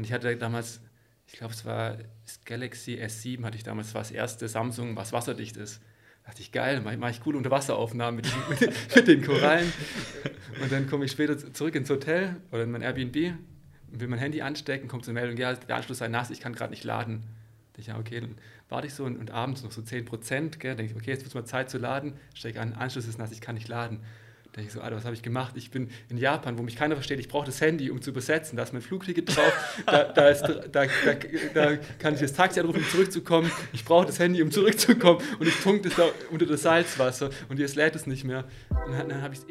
Und ich hatte damals, ich glaube, es war das Galaxy S7, hatte ich damals, das war das erste Samsung, was wasserdicht ist. Da dachte ich, geil, mache mach ich coole Unterwasseraufnahmen mit, mit, mit den Korallen. Und dann komme ich später zurück ins Hotel oder in mein Airbnb, will mein Handy anstecken, kommt zur Meldung, ja, der Anschluss sei nass, ich kann gerade nicht laden. Ich, ja, okay, dann warte ich so und, und abends noch so 10 Prozent, denke ich, okay, jetzt wird es mal Zeit zu laden, stecke an, Anschluss ist nass, ich kann nicht laden. Da ich so, Alter, was habe ich gemacht? Ich bin in Japan, wo mich keiner versteht, ich brauche das Handy, um zu übersetzen. Da ist mein Flugticket drauf, da, da, ist, da, da, kann ich das Taxi anrufen, um zurückzukommen. Ich brauche das Handy, um zurückzukommen. Und ich tunke das da unter das Salzwasser und jetzt lädt es nicht mehr. Und dann, dann habe ich es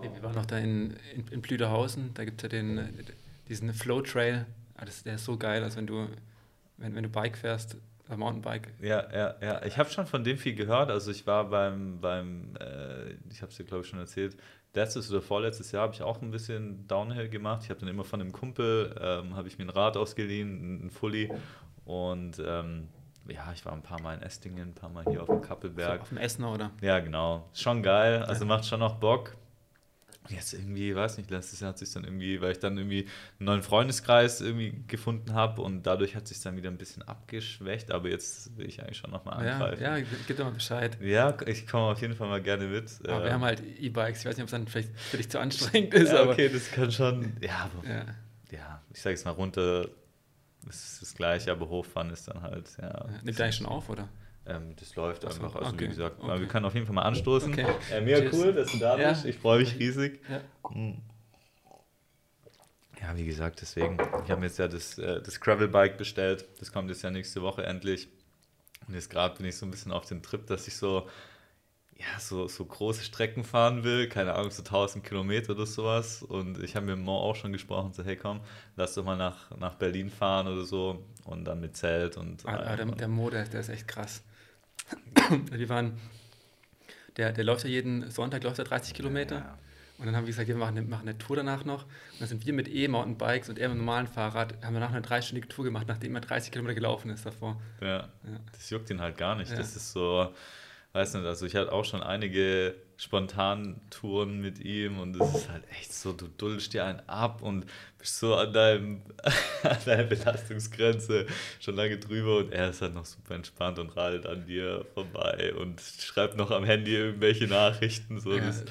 Wir waren noch da in, in, in Blüderhausen, da gibt es ja den, diesen Flow Trail. Ah, das, der ist so geil, als wenn du wenn, wenn du Bike fährst, äh, Mountainbike. Ja, ja, ja. Ich habe schon von dem viel gehört. Also ich war beim, beim äh, ich habe es dir glaube ich schon erzählt, letztes oder vorletztes Jahr habe ich auch ein bisschen Downhill gemacht. Ich habe dann immer von einem Kumpel, ähm, habe ich mir ein Rad ausgeliehen, ein Fully und ähm, ja, ich war ein paar Mal in Estingen, ein paar Mal hier auf dem Kappelberg. So auf dem Essener, oder? Ja, genau. Schon geil, also macht schon noch Bock jetzt irgendwie, weiß nicht, letztes Jahr hat sich dann irgendwie, weil ich dann irgendwie einen neuen Freundeskreis irgendwie gefunden habe und dadurch hat sich dann wieder ein bisschen abgeschwächt, aber jetzt will ich eigentlich schon nochmal angreifen. Ja, ja, gib doch mal Bescheid. Ja, ich komme auf jeden Fall mal gerne mit. Aber wir haben halt E-Bikes, ich weiß nicht, ob es dann vielleicht für dich zu anstrengend ist. Ja, okay, das kann schon, ja, aber, ja. ja ich sage es mal runter, ist das gleiche, aber hochfahren ist dann halt, ja. ja nimmt eigentlich schon auf, oder? Ähm, das läuft Achso, einfach. Also okay. wie gesagt, okay. wir können auf jeden Fall mal anstoßen. Okay. Äh, mega cool, dass du da bist. Ja. Ich freue mich riesig. Ja. Hm. ja. wie gesagt, deswegen. Ich habe mir jetzt ja das, äh, das Gravel-Bike bestellt. Das kommt jetzt ja nächste Woche endlich. Und jetzt gerade bin ich so ein bisschen auf dem Trip, dass ich so, ja, so, so große Strecken fahren will. Keine Ahnung, so 1000 Kilometer oder sowas. Und ich habe mit Mo auch schon gesprochen, so, hey komm, lass doch mal nach, nach Berlin fahren oder so. Und dann mit Zelt und. Ah, ah der, der Mo, der, der ist echt krass. Wir waren, der, der läuft ja jeden Sonntag, läuft er 30 Kilometer. Ja. Und dann haben wir gesagt, wir machen eine, machen eine Tour danach noch. Und dann sind wir mit E-Mountainbikes und er mit dem normalen Fahrrad, haben wir nach einer dreistündigen Tour gemacht, nachdem er 30 Kilometer gelaufen ist davor. Ja, ja. das juckt ihn halt gar nicht. Ja. Das ist so, weiß nicht, also ich hatte auch schon einige spontanen Touren mit ihm und es ist halt echt so, du duldest dir einen ab und bist so an, deinem, an deiner Belastungsgrenze schon lange drüber und er ist halt noch super entspannt und radelt an dir vorbei und schreibt noch am Handy irgendwelche Nachrichten. So. Ja. Das,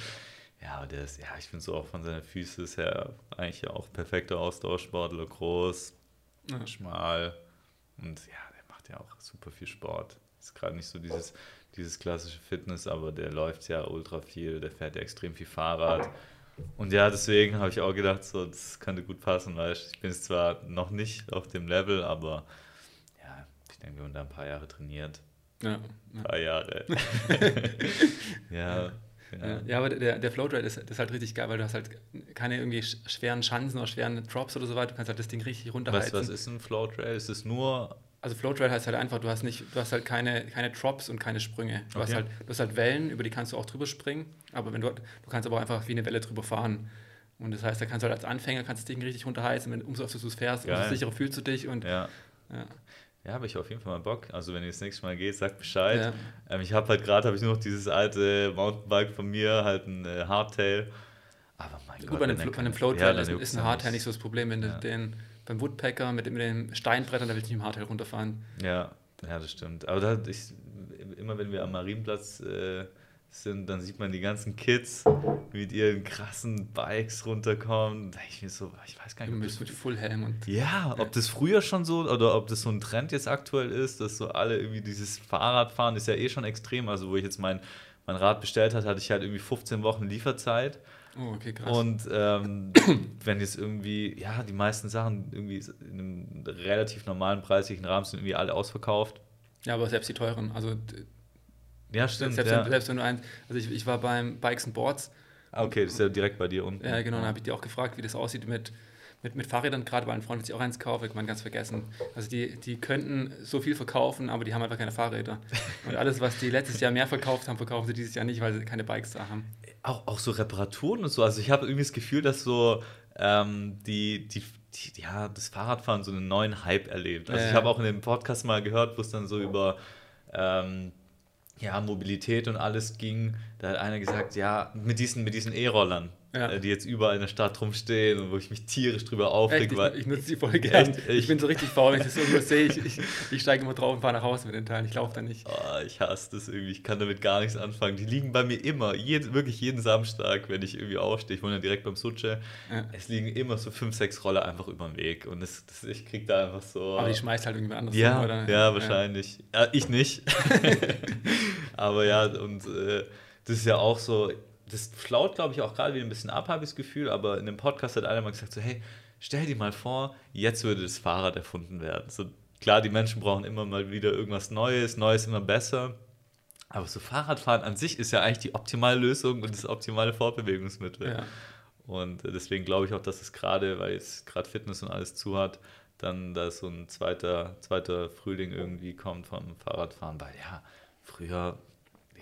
ja, der ist, ja, ich finde so auch von seiner Füße her eigentlich auch perfekter Ausdauersportler, groß, ja. schmal und ja, der macht ja auch super viel Sport. Ist gerade nicht so dieses dieses klassische Fitness, aber der läuft ja ultra viel, der fährt ja extrem viel Fahrrad. Und ja, deswegen habe ich auch gedacht, so, das könnte gut passen, weil ich bin zwar noch nicht auf dem Level, aber ja, ich denke, wir haben da ein paar Jahre trainiert. Ja. Ein paar Jahre. ja. Ja. ja, aber der, der Floatride ist, ist halt richtig geil, weil du hast halt keine irgendwie schweren Schanzen oder schweren Drops oder so weiter. Du kannst halt das Ding richtig runterhalten. Was, was ist ein Floatrail? Ist es nur also Floatrail heißt halt einfach, du hast nicht, du hast halt keine, keine Drops und keine Sprünge. Du, okay. hast halt, du hast halt Wellen, über die kannst du auch drüber springen, aber wenn du, du kannst aber auch einfach wie eine Welle drüber fahren. Und das heißt, da kannst du halt als Anfänger kannst das Ding richtig runterheizen, wenn umso öfter du es fährst, umso sicherer fühlst du dich und ja. ja. Ja, habe ich auf jeden Fall mal Bock. Also wenn ihr das nächste Mal geht, sagt Bescheid. Ja. Ähm, ich habe halt gerade, habe ich nur noch dieses alte Mountainbike von mir, halt ein äh, Hardtail. Aber mein Gut, Gott. Bei einem, bei einem Floatrail ja, ist, ist ein Hardtail nicht so das Problem, wenn ja. du den beim Woodpecker mit, mit den Steinbrettern, da will ich nicht im Hardtail runterfahren. Ja, ja, das stimmt. Aber da, ich, immer wenn wir am Marienplatz äh, sind, dann sieht man die ganzen Kids mit ihren krassen Bikes runterkommen. Da ich mir so, ich weiß gar nicht, ob das mit Fullhelm und ja, ob das früher schon so oder ob das so ein Trend jetzt aktuell ist, dass so alle irgendwie dieses Fahrradfahren ist ja eh schon extrem. Also wo ich jetzt mein mein Rad bestellt hat, hatte ich halt irgendwie 15 Wochen Lieferzeit. Oh, okay, krass. Und ähm, wenn jetzt irgendwie, ja, die meisten Sachen irgendwie in einem relativ normalen preislichen Rahmen sind irgendwie alle ausverkauft. Ja, aber selbst die teuren, also ja, stimmt. Selbst, ja. Wenn, selbst wenn du eins, also ich, ich war beim Bikes and Boards. Ah, okay, das ist ja direkt bei dir unten. Ja, genau, dann habe ich dir auch gefragt, wie das aussieht mit, mit, mit Fahrrädern, gerade weil ein Freund sich auch eins kauft, kann man ganz vergessen. Also die, die könnten so viel verkaufen, aber die haben einfach keine Fahrräder. Und alles, was die letztes Jahr mehr verkauft haben, verkaufen sie dieses Jahr nicht, weil sie keine Bikes da haben auch, auch so Reparaturen und so. Also ich habe irgendwie das Gefühl, dass so ähm, die, die, die, ja, das Fahrradfahren so einen neuen Hype erlebt. Also ich habe auch in dem Podcast mal gehört, wo es dann so über, ähm, ja, Mobilität und alles ging, da hat einer gesagt, ja, mit diesen mit diesen E-Rollern, Ja. äh, die jetzt überall in der Stadt rumstehen und wo ich mich tierisch drüber aufreg, ich, weil ich nutze die voll gern. Echt? Ich, Ich- bin so richtig faul, wenn ich das irgendwo sehe. Ich, ich, ich steige immer drauf und fahre nach Hause mit den Teilen. Ich laufe da nicht. Oh, ich hasse das irgendwie. Ich kann damit gar nichts anfangen. Die liegen bei mir immer. Jeden, wirklich jeden Samstag, wenn ich irgendwie aufstehe. Ich wohne ja direkt beim Suche. Ja. Es liegen immer so fünf, sechs Roller einfach über den Weg. Und das, das, ich krieg da einfach so. Aber die schmeißt halt irgendwie anders ja, hin, oder? ja, wahrscheinlich. Ja, ich nicht. Aber ja, und äh, das ist ja auch so. Das flaut, glaube ich, auch gerade wieder ein bisschen ab, habe ich das Gefühl. Aber in dem Podcast hat einer mal gesagt: so, hey, stell dir mal vor, jetzt würde das Fahrrad erfunden werden. So, klar, die Menschen brauchen immer mal wieder irgendwas Neues, Neues immer besser. Aber so Fahrradfahren an sich ist ja eigentlich die optimale Lösung und das optimale Fortbewegungsmittel. Ja. Und äh, deswegen glaube ich auch, dass es gerade, weil jetzt gerade Fitness und alles zu hat, dann da so ein zweiter, zweiter Frühling irgendwie kommt vom Fahrradfahren. Weil ja, früher,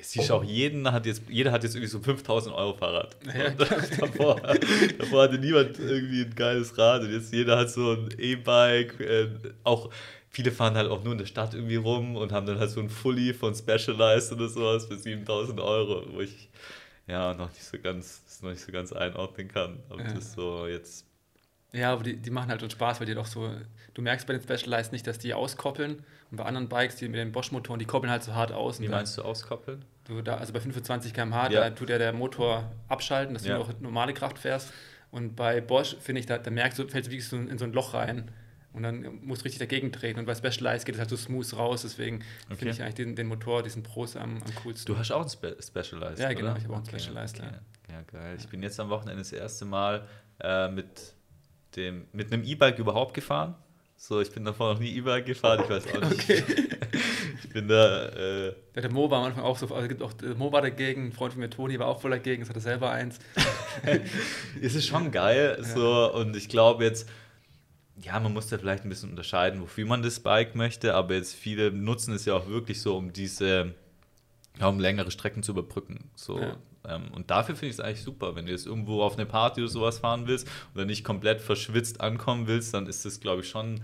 siehst auch, jeden hat jetzt, jeder hat jetzt irgendwie so ein 5000 Euro Fahrrad. Ja, davor, davor hatte niemand irgendwie ein geiles Rad und jetzt jeder hat so ein E-Bike. Äh, auch viele fahren halt auch nur in der Stadt irgendwie rum und haben dann halt so ein Fully von Specialized oder sowas für 7000 Euro, wo ich ja noch nicht so ganz, noch nicht so ganz einordnen kann. Ob Ja. das so jetzt. Ja, aber die, die machen halt schon Spaß, weil die doch so, du merkst bei den Specialized nicht, dass die auskoppeln und bei anderen Bikes, die mit den Bosch-Motoren, die koppeln halt so hart aus. Wie meinst du auskoppeln? Du da, also bei 25 km/h, Ja. da tut ja der Motor abschalten, dass Ja. du noch normale Kraft fährst. Und bei Bosch, finde ich, da, da merkst du, fällst du wirklich so in so ein Loch rein. Und dann musst du richtig dagegen treten. Und bei Specialized geht es halt so smooth raus. Deswegen Okay. finde ich eigentlich den, den Motor, diesen Pros am, am coolsten. Du hast auch ein Spe Specialized. Ja, genau, oder? ich habe auch ein Specialized, ja. Ja, geil. Ich bin jetzt am Wochenende das erste Mal äh, mit, dem, mit einem E-Bike überhaupt gefahren. So, ich bin davor noch nie E-Bike gefahren, ich weiß auch nicht. ich bin da. Äh, Ja, der Mo war am Anfang auch so, also es gibt auch, der Mo war dagegen, ein Freund von mir, Toni, war auch voll dagegen, es hatte selber eins. es ist schon geil. So, und ich glaube jetzt, ja, man muss da vielleicht ein bisschen unterscheiden, wofür man das Bike möchte, aber jetzt viele nutzen es ja auch wirklich so, um diese, ja, um längere Strecken zu überbrücken. So. Ja. Ähm, und dafür finde ich es eigentlich super, wenn du jetzt irgendwo auf eine Party oder sowas fahren willst oder nicht komplett verschwitzt ankommen willst, dann ist das, glaube ich, schon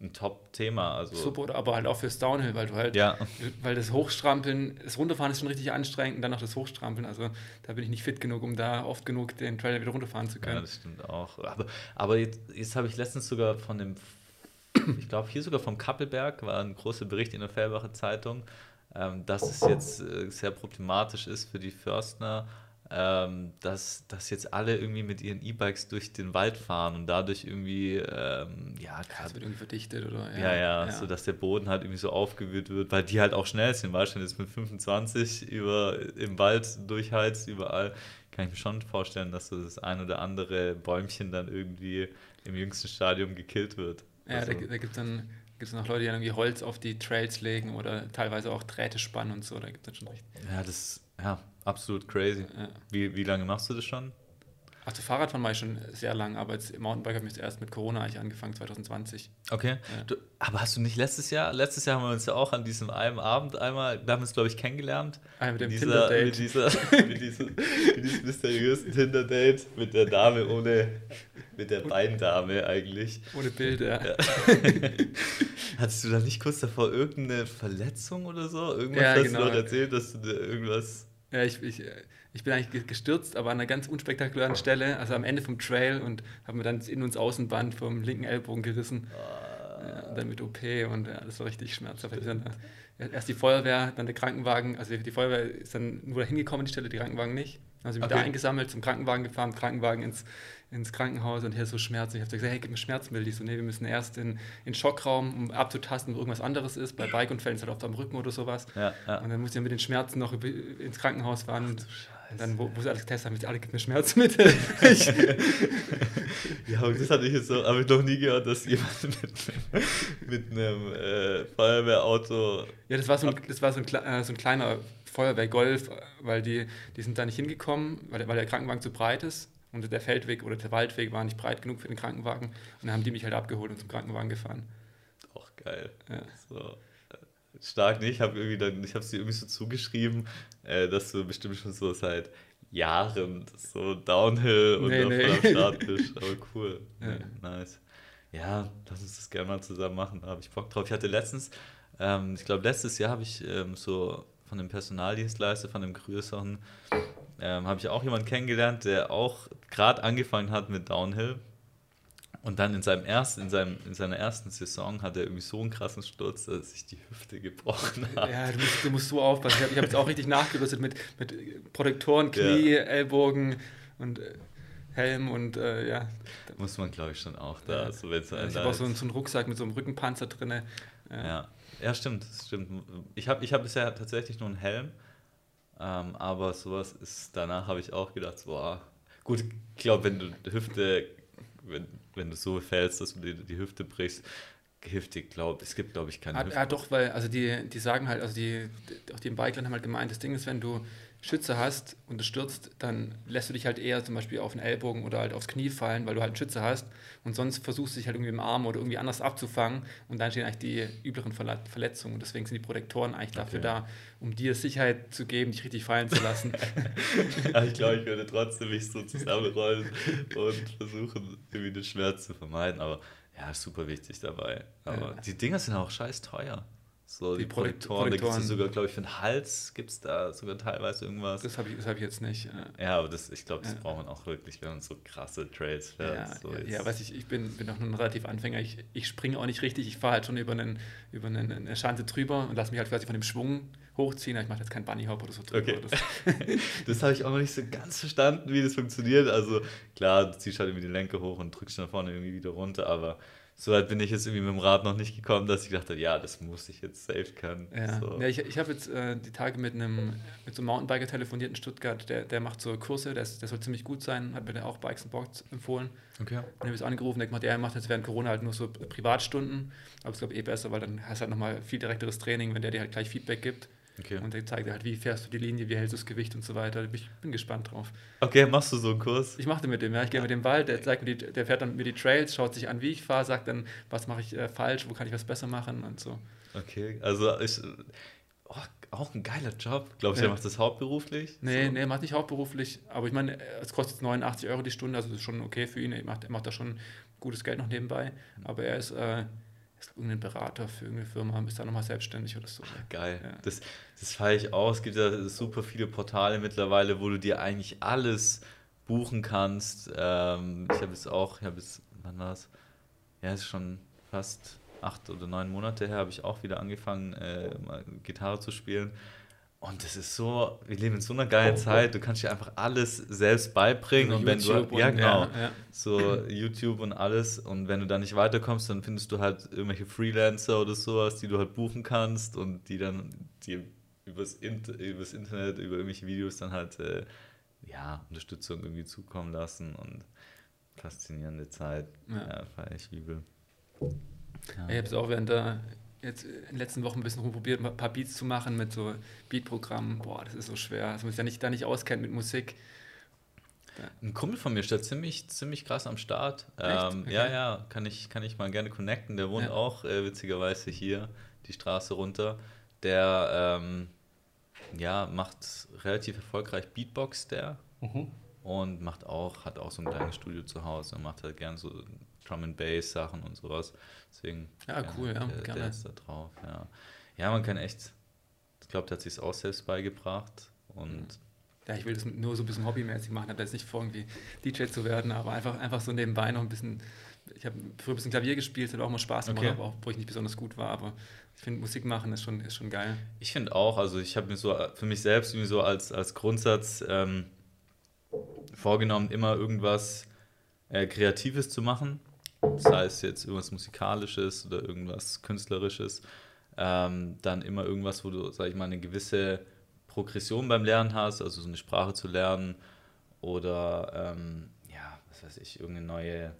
ein Top-Thema. Also, Super, aber halt auch fürs Downhill, weil du halt, Ja, weil das Hochstrampeln, das Runterfahren ist schon richtig anstrengend und dann noch das Hochstrampeln. Also da bin ich nicht fit genug, um da oft genug den Trail wieder runterfahren zu ja, können. das stimmt auch. Aber, aber jetzt, jetzt habe ich letztens sogar von dem, ich glaube hier sogar vom Kappelberg, war ein großer Bericht in der Fellbacher Zeitung, ähm, dass es jetzt äh, sehr problematisch ist für die Förstner, ähm, dass, dass jetzt alle irgendwie mit ihren E-Bikes durch den Wald fahren und dadurch irgendwie, ähm, ja, gerade wird irgendwie verdichtet oder Ja, ja, so dass der Boden halt irgendwie so aufgewühlt wird, weil die halt auch schnell sind, wenn du jetzt mit 25 über, im Wald durchheizt, überall, kann ich mir schon vorstellen, dass so das ein oder andere Bäumchen dann irgendwie im jüngsten Stadium gekillt wird. Ja, Also, da, da gibt es dann gibt's noch Leute, die irgendwie Holz auf die Trails legen oder teilweise auch Drähte spannen und so. Da gibt es schon recht. ja, das ist ja, absolut crazy. Ja. Wie, wie lange machst du das schon? Ach, zu Fahrradfahren mache ich schon sehr lang, aber jetzt im Mountainbike habe ich erst mit Corona eigentlich angefangen, 2020. Okay. Ja. Du, aber hast du nicht letztes Jahr, letztes Jahr haben wir uns ja auch an diesem einen Abend einmal, da haben wir uns, glaube ich, kennengelernt. Ah, mit dem dieser, Tinder-Date. mit, dieser, mit, diesem, mit diesem mysteriösen Tinder-Date mit der Dame ohne, mit der Beindame eigentlich. Ohne Bilder. Ja. Hattest du da nicht kurz davor irgendeine Verletzung oder so? Irgendwas Ja, hast genau. du noch erzählt, dass du dir irgendwas. Ja, ich, ich, äh, ich bin eigentlich ge- gestürzt, aber an einer ganz unspektakulären Stelle, also am Ende vom Trail und habe mir dann das In- und Außenband vom linken Ellbogen gerissen. Ja, und dann mit OP und ja, das war richtig schmerzhaft. Ich dann, äh, erst die Feuerwehr, dann der Krankenwagen. Also die Feuerwehr ist dann nur dahin gekommen, die Stelle, die Krankenwagen nicht. Dann haben sie mich da Okay. eingesammelt, zum Krankenwagen gefahren, Krankenwagen ins, ins Krankenhaus und hier so Schmerzen. Ich habe gesagt, hey, gib mir Schmerzmittel. Die so, nee, wir müssen erst in, den Schockraum, um abzutasten, ob irgendwas anderes ist. Bei Bikeunfällen ist halt oft am Rücken oder sowas. Ja, ja. Und dann musste ich mit den Schmerzen noch ins Krankenhaus fahren. Und dann, wo, wo sie alles getestet haben, ich alle, gib mir Schmerzmittel. Ja, und das hatte ich jetzt so, habe ich noch nie gehört, dass jemand mit, mit einem äh, Feuerwehrauto. ja, das war so ein, das war so ein, äh, so ein kleiner Feuerwehrgolf, weil die, die sind da nicht hingekommen, weil, der- weil der Krankenwagen zu breit ist. Und der Feldweg oder der Waldweg war nicht breit genug für den Krankenwagen. Und dann haben die mich halt abgeholt und zum Krankenwagen gefahren. Auch geil. Ja. So. äh, Stark nicht, ich habe irgendwie dann, ich habe sie irgendwie so zugeschrieben, äh, dass du bestimmt schon so seit Jahren so Downhill und Nee, auf nee. am Start bist. Aber cool. Ja. Nice. Ja, lass uns das gerne mal zusammen machen. Da habe ich Bock drauf. Ich hatte letztens, ähm, ich glaube letztes Jahr habe ich ähm, so von dem Personaldienstleister, von dem größeren, ähm, habe ich auch jemanden kennengelernt, der auch gerade angefangen hat mit Downhill. Und dann in, seinem ersten, in, seinem, in seiner ersten Saison hat er irgendwie so einen krassen Sturz, dass sich die Hüfte gebrochen hat. Ja, du musst, du musst so aufpassen. Ich habe hab jetzt auch richtig nachgerüstet mit, mit Protektoren, Knie, ja. Ellbogen und äh, Helm und äh, ja. Muss man, glaube ich, schon auch da. Ja. Also, ich habe auch so einen, so einen, Rucksack mit so einem Rückenpanzer drin. Ja. ja. ja, stimmt, stimmt. Ich habe ich hab bisher tatsächlich nur einen Helm, ähm, aber sowas ist, danach habe ich auch gedacht, boah, gut, ich glaube, wenn du Hüfte wenn, wenn du so fällst, dass du die, die Hüfte brichst, hilft dir, glaube es gibt, glaube ich, keine ah. Ja, doch, weil, also die, die sagen halt, also die, auch die im Bikeland haben halt gemeint, das Ding ist, wenn du Schütze hast und du stürzt, dann lässt du dich halt eher zum Beispiel auf den Ellbogen oder halt aufs Knie fallen, weil du halt einen Schütze hast und sonst versuchst du dich halt irgendwie im Arm oder irgendwie anders abzufangen und dann stehen eigentlich die üblichen Verletzungen und deswegen sind die Protektoren eigentlich dafür okay. da, um dir Sicherheit zu geben, dich richtig fallen zu lassen. ich glaube, ich würde trotzdem mich so zusammenrollen und versuchen, irgendwie den Schmerz zu vermeiden, aber ja, super wichtig dabei. Aber ja. die Dinger sind auch scheiß teuer. So die, die Projektoren, da gibt es sogar, glaube ich, für den Hals gibt es da sogar teilweise irgendwas. Das habe ich, hab ich jetzt nicht. Ja, aber das, ich glaube, das ja. braucht man auch wirklich, wenn man so krasse Trails fährt. Ja, so ja, ja weiß ich, ich bin, bin auch nur ein relativ Anfänger. Ich, ich springe auch nicht richtig. Ich fahre halt schon über, einen, über eine, eine Schanze drüber und lasse mich halt quasi von dem Schwung hochziehen. Ich mache jetzt keinen Bunny Hop oder so drüber. Okay. Das, das habe ich auch noch nicht so ganz verstanden, wie das funktioniert. Also klar, du ziehst halt irgendwie die Lenke hoch und drückst nach vorne irgendwie wieder runter, aber so weit bin ich jetzt irgendwie mit dem Rad noch nicht gekommen, dass ich dachte, ja, das muss ich jetzt safe können. Ja, so. ja ich, ich habe jetzt äh, die Tage mit einem mit so einem Mountainbiker telefoniert in Stuttgart, der, der macht so Kurse, der, ist, der soll ziemlich gut sein, hat mir der auch Bikes and Box empfohlen. Okay. Und habe ich angerufen, der macht, er macht jetzt während Corona halt nur so Privatstunden, aber ich glaube eh besser, weil dann hast du halt nochmal viel direkteres Training, wenn der dir halt gleich Feedback gibt. Okay. Und der zeigt halt, wie fährst du die Linie, wie hältst du das Gewicht und so weiter. Ich bin gespannt drauf. Okay, machst du so einen Kurs? Ich mache mit dem, ja. Ich gehe mit dem Wald, der, zeigt mir die, der fährt dann mit mir die Trails, schaut sich an, wie ich fahre, sagt dann, was mache ich äh, falsch, wo kann ich was besser machen und so. Okay, also ich, oh, auch ein geiler Job. Glaubst du, ja. er macht das hauptberuflich? Nee, so. nee, er macht nicht hauptberuflich. Aber ich meine, es kostet 89 Euro die Stunde, also das ist schon okay für ihn. Er macht, er macht da schon gutes Geld noch nebenbei. Aber er ist... Äh, irgendein Berater für irgendeine Firma, bist da nochmal selbstständig oder so. Ach, geil. Ja. Das, das feiere ich auch. Es gibt ja super viele Portale mittlerweile, wo du dir eigentlich alles buchen kannst. Ähm, ich habe es auch, ich habe es, wann war es? Ja, es ist schon fast acht oder neun Monate her, habe ich auch wieder angefangen, äh, Gitarre zu spielen. Und es ist so, wir leben in so einer geilen Zeit, du kannst dir einfach alles selbst beibringen und wenn YouTube du, ja genau, ja, ja. so YouTube und alles und wenn du da nicht weiterkommst, dann findest du halt irgendwelche Freelancer oder sowas, die du halt buchen kannst und die dann dir übers, Inter übers Internet, über irgendwelche Videos dann halt, äh, ja, Unterstützung irgendwie zukommen lassen und faszinierende Zeit, ja, ja feier ich übel. Ja. Ich habe es auch während der jetzt in den letzten Wochen ein bisschen rumprobiert, ein paar Beats zu machen mit so Beatprogrammen. Boah, das ist so schwer. Also, man sich ja nicht, da nicht auskennt mit Musik. Ein Kumpel von mir steht ziemlich, ziemlich krass am Start. Ähm, okay. Ja, ja, kann ich, kann ich mal gerne connecten. Der wohnt ja. auch äh, witzigerweise hier die Straße runter. Der ähm, ja, macht relativ erfolgreich Beatbox, der. Mhm. Und macht auch, hat auch so ein kleines Studio zu Hause und macht halt gern so Drum and Bass Sachen und sowas. Deswegen. Ja, cool, ja. Der, gerne. der ist da drauf, ja. Ja, man kann echt, ich glaube, der hat sich auch selbst beigebracht und. Ja, ich will das nur so ein bisschen hobbymäßig machen. Ich habe jetzt nicht vor, irgendwie DJ zu werden, aber einfach, einfach so nebenbei noch ein bisschen. Ich habe früher ein bisschen Klavier gespielt, hat auch mal Spaß gemacht, okay. auch, wo ich nicht besonders gut war, aber ich finde, Musik machen ist schon, ist schon geil. Ich finde auch, also ich habe mir so für mich selbst irgendwie so als, als Grundsatz ähm, vorgenommen, immer irgendwas äh, Kreatives zu machen sei es jetzt irgendwas Musikalisches oder irgendwas Künstlerisches, ähm, dann immer irgendwas, wo du, sag ich mal, eine gewisse Progression beim Lernen hast, also so eine Sprache zu lernen oder, ähm, ja, was weiß ich, irgendeine neue,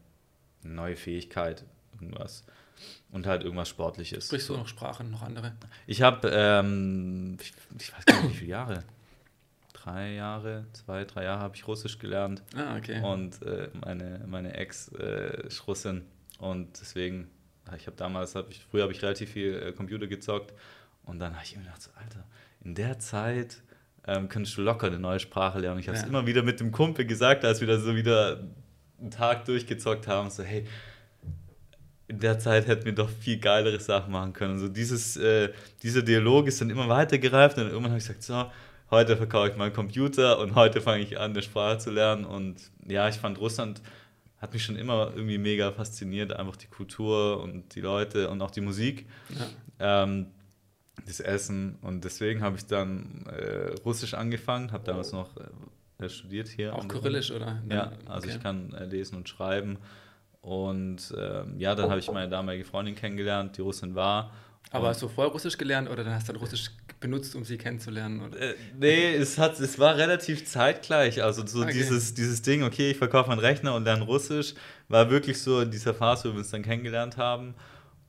neue Fähigkeit, irgendwas. Und halt irgendwas Sportliches. Sprichst du noch Sprachen, noch andere? Ich habe, ähm, ich, ich weiß gar nicht, wie viele Jahre drei Jahre, zwei, drei Jahre habe ich Russisch gelernt. Ah, okay. Und äh, meine, meine Ex äh, ist Russin. Und deswegen, ich habe damals, hab ich, früher habe ich relativ viel äh, Computer gezockt. Und dann habe ich mir gedacht, so, Alter, in der Zeit ähm, könntest du locker eine neue Sprache lernen. Ich habe es ja. immer wieder mit dem Kumpel gesagt, als wir da so wieder einen Tag durchgezockt haben, so, hey, in der Zeit hätten wir doch viel geilere Sachen machen können. So dieses, äh, dieser Dialog ist dann immer weiter gereift und irgendwann habe ich gesagt, so, heute verkaufe ich meinen Computer und heute fange ich an, eine Sprache zu lernen. Und ja, ich fand Russland hat mich schon immer irgendwie mega fasziniert, einfach die Kultur und die Leute und auch die Musik, ja. ähm, das Essen. Und deswegen habe ich dann äh, Russisch angefangen, habe damals noch äh, studiert hier. Auch Kyrillisch, oder? Ja, also okay. ich kann äh, lesen und schreiben. Und ähm, ja, dann habe ich meine damalige Freundin kennengelernt, die Russin war. Aber hast du vorher Russisch gelernt oder dann hast du dann Russisch benutzt, um sie kennenzulernen? Oder? Äh, nee, es, hat, es war relativ zeitgleich. Also so okay. dieses, dieses Ding, okay, ich verkaufe einen Rechner und lerne Russisch, war wirklich so in dieser Phase, wo wir uns dann kennengelernt haben.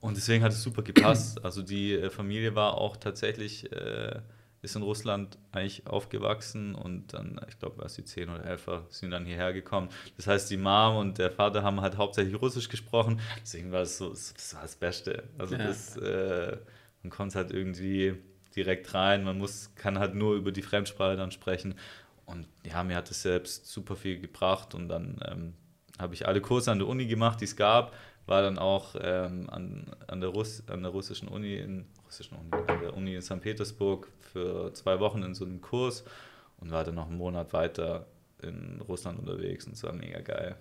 Und deswegen hat es super gepasst. Also die äh, Familie war auch tatsächlich äh, ist in Russland eigentlich aufgewachsen und dann, ich glaube, als sie 10 oder 11 war, sind dann hierher gekommen. Das heißt, die Mom und der Vater haben halt hauptsächlich Russisch gesprochen, deswegen war es so, das war das Beste. Also ja. das, äh, man konnte halt irgendwie direkt rein, man muss, kann halt nur über die Fremdsprache dann sprechen und ja, mir hat es selbst super viel gebracht und dann ähm, habe ich alle Kurse an der Uni gemacht, die es gab, war dann auch ähm, an, an, der Russ, an der russischen Uni in russischen Uni, an der Uni in St. Petersburg für zwei Wochen in so einem Kurs und war dann noch einen Monat weiter in Russland unterwegs und es war mega geil.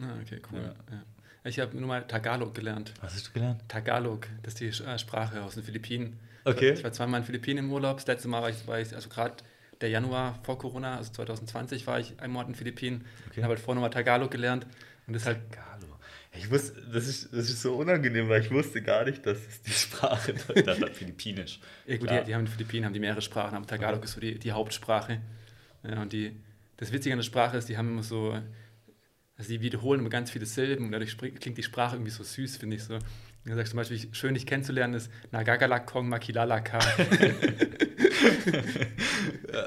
Ah, okay, cool. Ja. Ja. Ich habe nur mal Tagalog gelernt. Was hast du gelernt? Tagalog, das ist die äh, Sprache aus den Philippinen. Okay. Ich war zweimal in den Philippinen im Urlaub. Das letzte Mal war ich, war ich also gerade der Januar vor Corona, also 2020, war ich einen Monat in den Philippinen okay. und habe halt vorher nochmal Tagalog gelernt. Und das halt Tagalog. Ich wusste, das ist, das ist so unangenehm, weil ich wusste gar nicht, dass es die Sprache da hat, Philippinisch. Ja, gut, die, die, haben in den Philippinen haben die mehrere Sprachen, aber Tagalog okay. ist so die, die Hauptsprache. Ja, und die, das Witzige an der Sprache ist, die haben immer so, also die wiederholen immer ganz viele Silben und dadurch klingt die Sprache irgendwie so süß, finde ich so. Du sagst zum Beispiel, schön dich kennenzulernen ist Nagagalak Kong Makilalaka.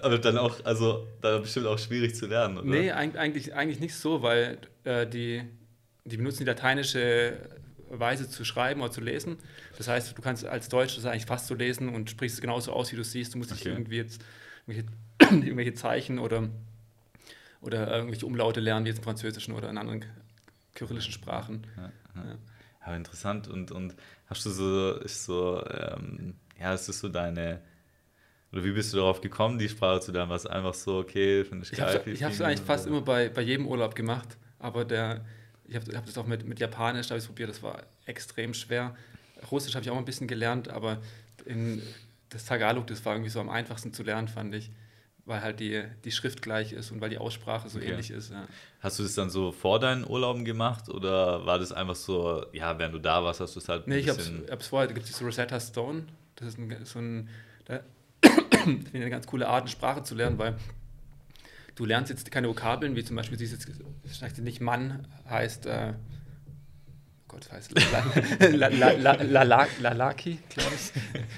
aber dann auch, also dann bestimmt auch schwierig zu lernen, oder? Nee, eigentlich, eigentlich nicht so, weil äh, die, die benutzen die lateinische Weise zu schreiben oder zu lesen. Das heißt, du kannst als Deutsch das eigentlich fast so lesen und sprichst es genauso aus, wie du siehst. Du musst nicht irgendwie jetzt irgendwelche, irgendwelche, Zeichen oder, oder irgendwelche Umlaute lernen, wie jetzt im Französischen oder in anderen kyrillischen Sprachen. Ja, ja. Ja. Aber interessant und, und hast du so, ist so, ähm, ja, ist das so deine, oder wie bist du darauf gekommen, die Sprache zu lernen? Was einfach so, okay, finde ich geil. Ich habe es eigentlich fast immer bei, bei jedem Urlaub gemacht, aber der, ich habe hab das auch mit, mit Japanisch, da habe ich probiert, das war extrem schwer. Russisch habe ich auch ein bisschen gelernt, aber in, das Tagalog, das war irgendwie so am einfachsten zu lernen, fand ich, weil halt die, die Schrift gleich ist und weil die Aussprache so okay. ähnlich ist. Ja. Hast du das dann so vor deinen Urlauben gemacht oder war das einfach so, ja, während du da warst, hast du es halt ein Nee, ich habe es vorher, da gibt es Rosetta Stone, das ist ein, so ein, da, finde ich eine ganz coole Art, eine Sprache zu lernen, weil du lernst jetzt keine Vokabeln, wie zum Beispiel dieses, nicht Mann heißt, äh, Gott, heißt Lalaki, glaube ich.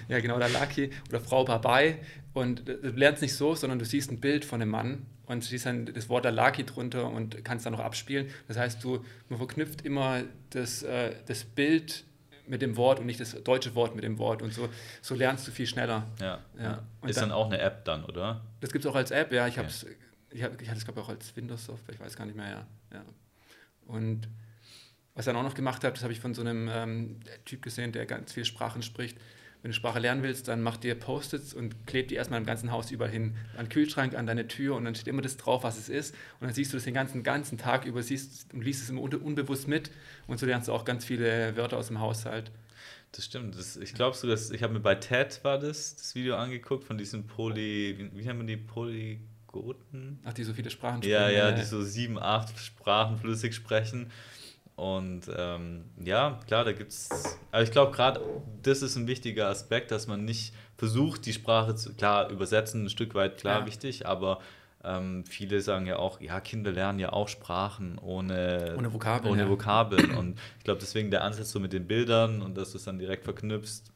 Ja, genau, Lalaki oder Frau Babai. Und du lernst nicht so, sondern du siehst ein Bild von einem Mann und siehst dann das Wort Lalaki drunter und kannst dann noch abspielen. Das heißt, du, man verknüpft immer das, äh, das Bild mit dem Wort und nicht das deutsche Wort mit dem Wort. Und so, so lernst du viel schneller. Ja. ja. Ist dann, dann, auch eine App dann, oder? Das gibt es auch als App, ja. Ich okay. habe es ich, hatte es, glaube ich, auch als Windows-Software, ich weiß gar nicht mehr, ja. ja. Und was ich dann auch noch gemacht habe, das habe ich von so einem ähm, Typ gesehen, der ganz viele Sprachen spricht. Wenn du Sprache lernen willst, dann mach dir Post-its und kleb die erstmal im ganzen Haus überall hin. An den Kühlschrank, an deine Tür und dann steht immer das drauf, was es ist. Und dann siehst du das den ganzen, ganzen Tag über siehst und liest es immer unbewusst mit. Und so lernst du auch ganz viele Wörter aus dem Haushalt. Das stimmt. Das, ich glaube so, ich habe mir bei TED war das, das Video angeguckt von diesen Poly, wie, wie haben wir die Poly Goten. Ach, die so viele Sprachen sprechen. Ja, ja, die so sieben, acht Sprachen flüssig sprechen. Und ähm, ja, klar, da gibt es. Aber ich glaube, gerade das ist ein wichtiger Aspekt, dass man nicht versucht, die Sprache zu. Klar, übersetzen ein Stück weit, klar, ja. wichtig, aber ähm, viele sagen ja auch, ja, Kinder lernen ja auch Sprachen ohne, ohne Vokabeln. Ohne ja. Vokabeln. Und ich glaube, deswegen der Ansatz so mit den Bildern und dass du es dann direkt verknüpfst,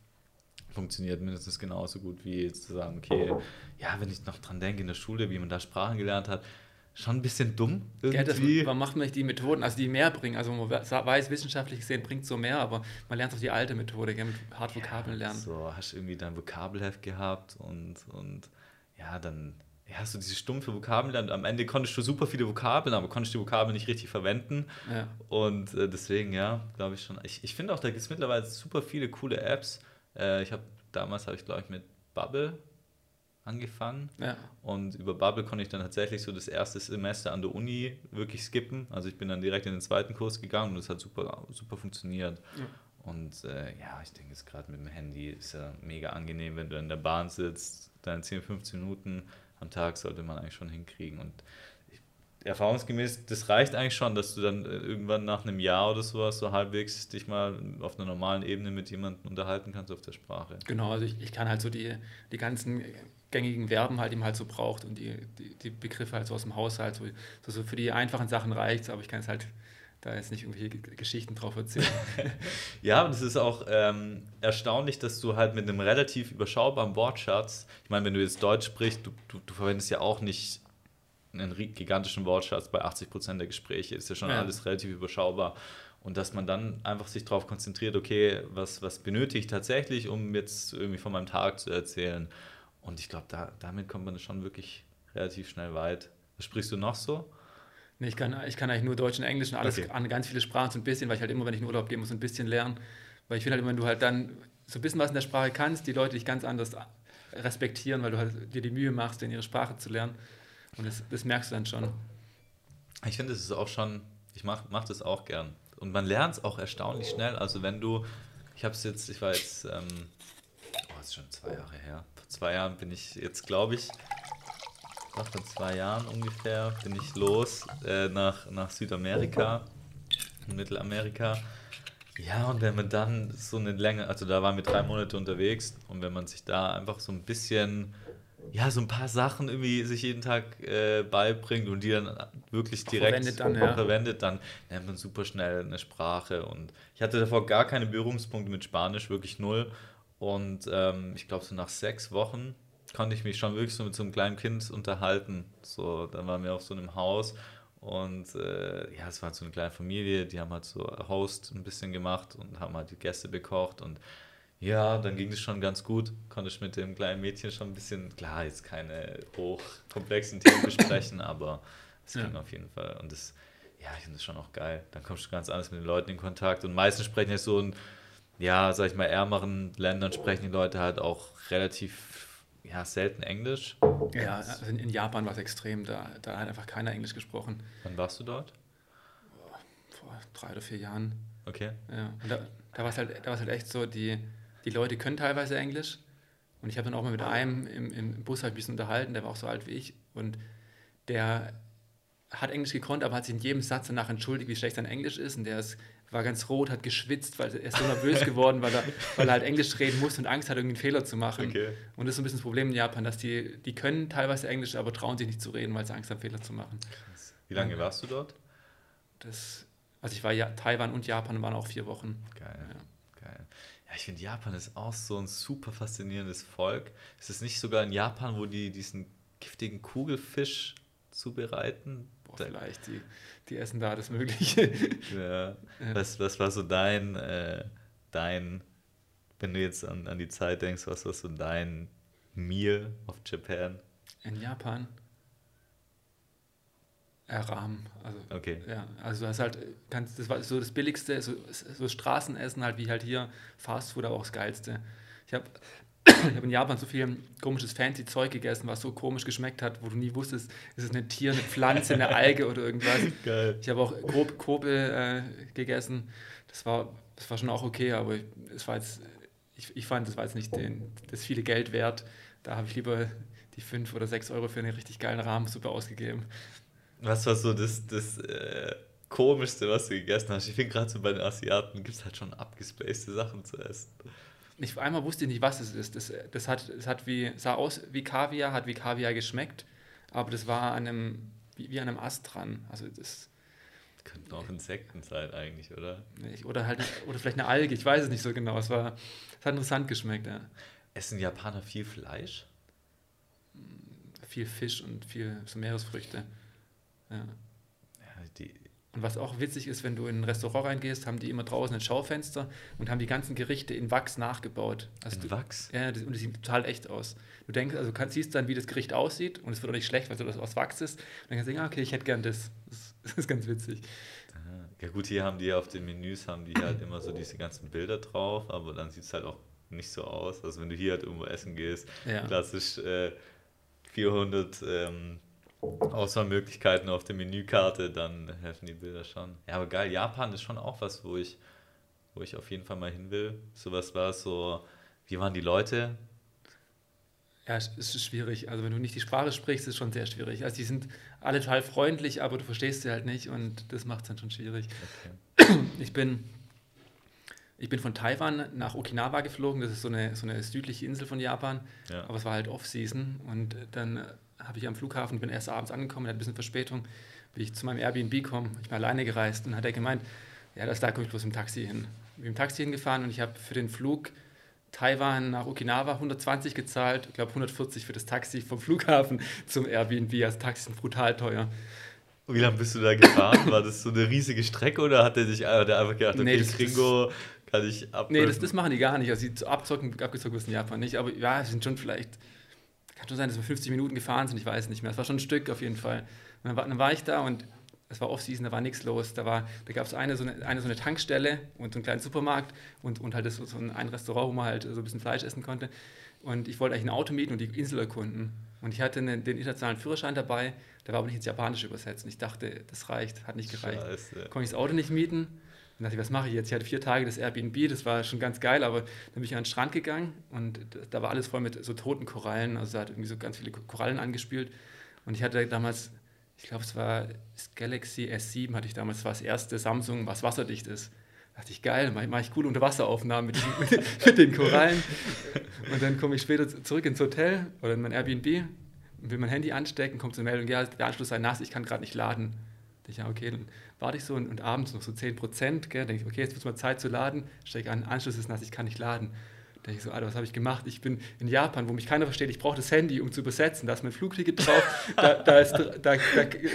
funktioniert mindestens genauso gut wie zu sagen, okay, ja, wenn ich noch dran denke in der Schule, wie man da Sprachen gelernt hat, schon ein bisschen dumm irgendwie. Ja, man macht nicht die Methoden, also die mehr bringen. Also man weiß, wissenschaftlich gesehen bringt so mehr, aber man lernt auch die alte Methode, mit hart Vokabeln lernen. So, hast du irgendwie dein Vokabelheft gehabt und, und ja, dann ja, so diese stumpfe Vokabeln. Am Ende konntest du super viele Vokabeln, aber konntest die Vokabeln nicht richtig verwenden. Ja. Und äh, deswegen, ja, glaube ich schon. Ich, ich finde auch, da gibt es mittlerweile super viele coole Apps. Äh, ich habe damals, habe ich glaube ich mit Bubble angefangen. Ja. Und über Bubble konnte ich dann tatsächlich so das erste Semester an der Uni wirklich skippen. Also ich bin dann direkt in den zweiten Kurs gegangen und es hat super, super funktioniert. Ja. Und äh, ja, ich denke jetzt gerade mit dem Handy ist ja mega angenehm, wenn du in der Bahn sitzt, dann 10, 15 Minuten am Tag sollte man eigentlich schon hinkriegen. Und erfahrungsgemäß, das reicht eigentlich schon, dass du dann äh, irgendwann nach einem Jahr oder sowas so halbwegs dich mal auf einer normalen Ebene mit jemandem unterhalten kannst auf der Sprache. Genau, also ich, ich kann halt so die, die ganzen gängigen Verben halt, man halt so braucht und die, die, die Begriffe halt so aus dem Haushalt. So, so für die einfachen Sachen reicht es, aber ich kann es halt da jetzt nicht irgendwelche Geschichten drauf erzählen. ja, und es ist auch ähm, erstaunlich, dass du halt mit einem relativ überschaubaren Wortschatz, ich meine, wenn du jetzt Deutsch sprichst, du, du, du verwendest ja auch nicht einen gigantischen Wortschatz bei 80 Prozent der Gespräche, ist ja schon ja. alles relativ überschaubar. Und dass man dann einfach sich darauf konzentriert, okay, was, was benötige ich tatsächlich, um jetzt irgendwie von meinem Tag zu erzählen. Und ich glaube, da, damit kommt man schon wirklich relativ schnell weit. Was sprichst du noch so? Nee, ich kann, ich kann eigentlich nur Deutsch und Englisch und alles okay. an ganz viele Sprachen so ein bisschen, weil ich halt immer, wenn ich in Urlaub gehe, muss ein bisschen lernen. Weil ich finde halt immer, wenn du halt dann so ein bisschen was in der Sprache kannst, die Leute dich ganz anders respektieren, weil du halt dir die Mühe machst, in ihre Sprache zu lernen. Und das, das merkst du dann schon. Ich finde, das ist auch schon, ich mache mach das auch gern. Und man lernt es auch erstaunlich schnell. Also wenn du, ich habe es jetzt, ich war jetzt, ähm, oh, ist schon zwei Jahre her zwei Jahren bin ich jetzt, glaube ich, nach zwei Jahren ungefähr, bin ich los äh, nach, nach Südamerika, Mittelamerika. Ja, und wenn man dann so eine Länge, also da waren wir drei Monate unterwegs und wenn man sich da einfach so ein bisschen, ja, so ein paar Sachen irgendwie sich jeden Tag äh, beibringt und die dann wirklich direkt verwendet dann, ja. verwendet, dann lernt man super schnell eine Sprache. Und ich hatte davor gar keine Berührungspunkte mit Spanisch, wirklich null. Und ähm, ich glaube, so nach sechs Wochen konnte ich mich schon wirklich so mit so einem kleinen Kind unterhalten. So, dann waren wir auf so einem Haus und äh, ja, es war halt so eine kleine Familie, die haben halt so Host ein bisschen gemacht und haben halt die Gäste bekocht und ja, dann ging es schon ganz gut. Konnte ich mit dem kleinen Mädchen schon ein bisschen, klar, jetzt keine hochkomplexen Themen besprechen, aber es ja. ging auf jeden Fall. Und das, ja, ich finde das schon auch geil. Dann kommst du ganz anders mit den Leuten in Kontakt und meistens sprechen ja so ein ja, sag ich mal, ärmeren Ländern sprechen die Leute halt auch relativ ja, selten Englisch. Ja, also in Japan war es extrem, da, da hat einfach keiner Englisch gesprochen. Wann warst du dort? Vor drei oder vier Jahren. Okay. Ja, und da, da war es halt, halt echt so, die, die Leute können teilweise Englisch. Und ich habe dann auch mal mit einem im, im Bus halt ein bisschen unterhalten, der war auch so alt wie ich. Und der hat Englisch gekonnt, aber hat sich in jedem Satz danach entschuldigt, wie schlecht sein Englisch ist. Und der ist war ganz rot, hat geschwitzt, weil er ist so nervös geworden, weil er, weil er halt Englisch reden muss und Angst hat, irgendwie einen Fehler zu machen. Okay. Und das ist so ein bisschen das Problem in Japan, dass die, die können teilweise Englisch, aber trauen sich nicht zu reden, weil sie Angst haben, Fehler zu machen. Krass. Wie lange warst du dort? Das, also ich war ja, Taiwan und Japan waren auch vier Wochen. Geil. Ja. Ich finde, Japan ist auch so ein super faszinierendes Volk. Ist es nicht sogar in Japan, wo die diesen giftigen Kugelfisch zubereiten? Boah, vielleicht, die, die essen da alles Mögliche. ja. Was, was war so dein, äh, dein, wenn du jetzt an, an die Zeit denkst, was war so dein Meal of Japan? In Japan? Rahmen. Also, okay. Ja, also du hast halt, kannst, das war so das Billigste, so, so Straßenessen halt wie halt hier, Fastfood, aber auch das Geilste. Ich habe ich habe in Japan so viel komisches fancy Zeug gegessen, was so komisch geschmeckt hat, wo du nie wusstest, ist es ein Tier, eine Pflanze, eine Alge oder irgendwas. Geil. Ich habe auch Kobe, Kobe äh, gegessen. Das war, das war schon auch okay, aber es war jetzt, ich, ich fand, das war jetzt nicht den, das viele Geld wert. Da habe ich lieber die 5 oder 6 Euro für eine richtig geilen Rahmensuppe ausgegeben. Was war so das, das äh, Komischste, was du gegessen hast? Ich finde gerade so bei den Asiaten gibt es halt schon abgespacede Sachen zu essen nicht, einmal wusste ich nicht, was es ist. Das, das, hat, das hat wie, sah aus wie Kaviar, hat wie Kaviar geschmeckt, aber das war an einem, wie, wie an einem Ast dran. Also das, könnten auch Insekten sein eigentlich, oder? Oder halt oder vielleicht eine Alge, ich weiß es nicht so genau. Es war es hat interessant geschmeckt, ja. Essen Japaner viel Fleisch? Viel Fisch und viel so Meeresfrüchte. Ja. die, Und was auch witzig ist, wenn du in ein Restaurant reingehst, haben die immer draußen ein Schaufenster und haben die ganzen Gerichte in Wachs nachgebaut. Also in du, Wachs? Ja, das, und das sieht total echt aus. Du denkst, also kannst, siehst dann, wie das Gericht aussieht und es wird auch nicht schlecht, weil das aus Wachs ist. Und dann kannst du denken, ah, okay, ich hätte gern das. Das, das ist ganz witzig. Ja gut, hier haben die auf den Menüs haben die halt immer so diese ganzen Bilder drauf, aber dann sieht es halt auch nicht so aus. Also wenn du hier halt irgendwo essen gehst, ja. klassisch äh, 400 ähm, Auswahlmöglichkeiten auf der Menükarte, dann helfen die Bilder schon. Ja, aber geil, Japan ist schon auch was, wo ich, wo ich auf jeden Fall mal hin will. Sowas war so, wie waren die Leute? Ja, es ist schwierig. Also wenn du nicht die Sprache sprichst, ist es schon sehr schwierig. Also die sind alle total freundlich, aber du verstehst sie halt nicht und das macht es dann schon schwierig. Okay. Ich bin, ich bin von Taiwan nach Okinawa geflogen, das ist so eine, so eine südliche Insel von Japan, ja. aber es war halt Off-Season und dann habe ich am Flughafen, bin erst abends angekommen, hatte ein bisschen Verspätung, wie ich zu meinem Airbnb komme. Ich bin alleine gereist und hat er gemeint, ja, das da komme ich bloß im Taxi hin. Ich bin im Taxi hingefahren und ich habe für den Flug Taiwan nach Okinawa 120 gezahlt, ich glaube 140 für das Taxi vom Flughafen zum Airbnb. Also Taxis sind brutal teuer. Wie lange bist du da gefahren? War das so eine riesige Strecke oder hat er sich hat er einfach gedacht, okay, nee, das, Gringo kann ich ab? Nee, das, das, machen die gar nicht. Also die abzocken, abgezockt wirst in Japan nicht. Aber ja, es sind schon vielleicht, kann schon sein, dass wir 50 Minuten gefahren sind, ich weiß nicht mehr. Es war schon ein Stück auf jeden Fall. Und dann war, dann war ich da und es war Off-Season, da war nichts los. Da, da gab es eine so eine, eine so eine Tankstelle und so einen kleinen Supermarkt und, und halt so, so ein, ein Restaurant, wo man halt so ein bisschen Fleisch essen konnte. Und ich wollte eigentlich ein Auto mieten und die Insel erkunden. Und ich hatte einen, den internationalen Führerschein dabei, der war aber nicht ins Japanische übersetzt. Und ich dachte, das reicht, hat nicht gereicht. Scheiße. Konnte ich das Auto nicht mieten. Dann dachte ich, was mache ich jetzt? Ich hatte vier Tage das Airbnb, das war schon ganz geil, aber dann bin ich an den Strand gegangen und da war alles voll mit so toten Korallen. Also da hat irgendwie so ganz viele Korallen angespielt. Und ich hatte damals ich glaube, es war das Galaxy S7, hatte ich damals, war das erste Samsung, was wasserdicht ist. Da dachte ich, geil, mache mach ich coole Unterwasseraufnahmen mit, mit, mit, den Korallen. Und dann komme ich später zurück ins Hotel oder in mein Airbnb, will mein Handy anstecken, kommt zur Meldung, ja, der Anschluss sei nass, ich kann gerade nicht laden. Da ich, ja, okay, dann warte ich so und, und abends noch so 10 Prozent, denke ich, okay, jetzt wird es mal Zeit zu laden, stecke an, Anschluss ist nass, ich kann nicht laden. Da ich so, Alter, was habe ich gemacht? Ich bin in Japan, wo mich keiner versteht. Ich brauche das Handy, um zu übersetzen. Da ist mein Flugticket drauf. Da, da, ist, da,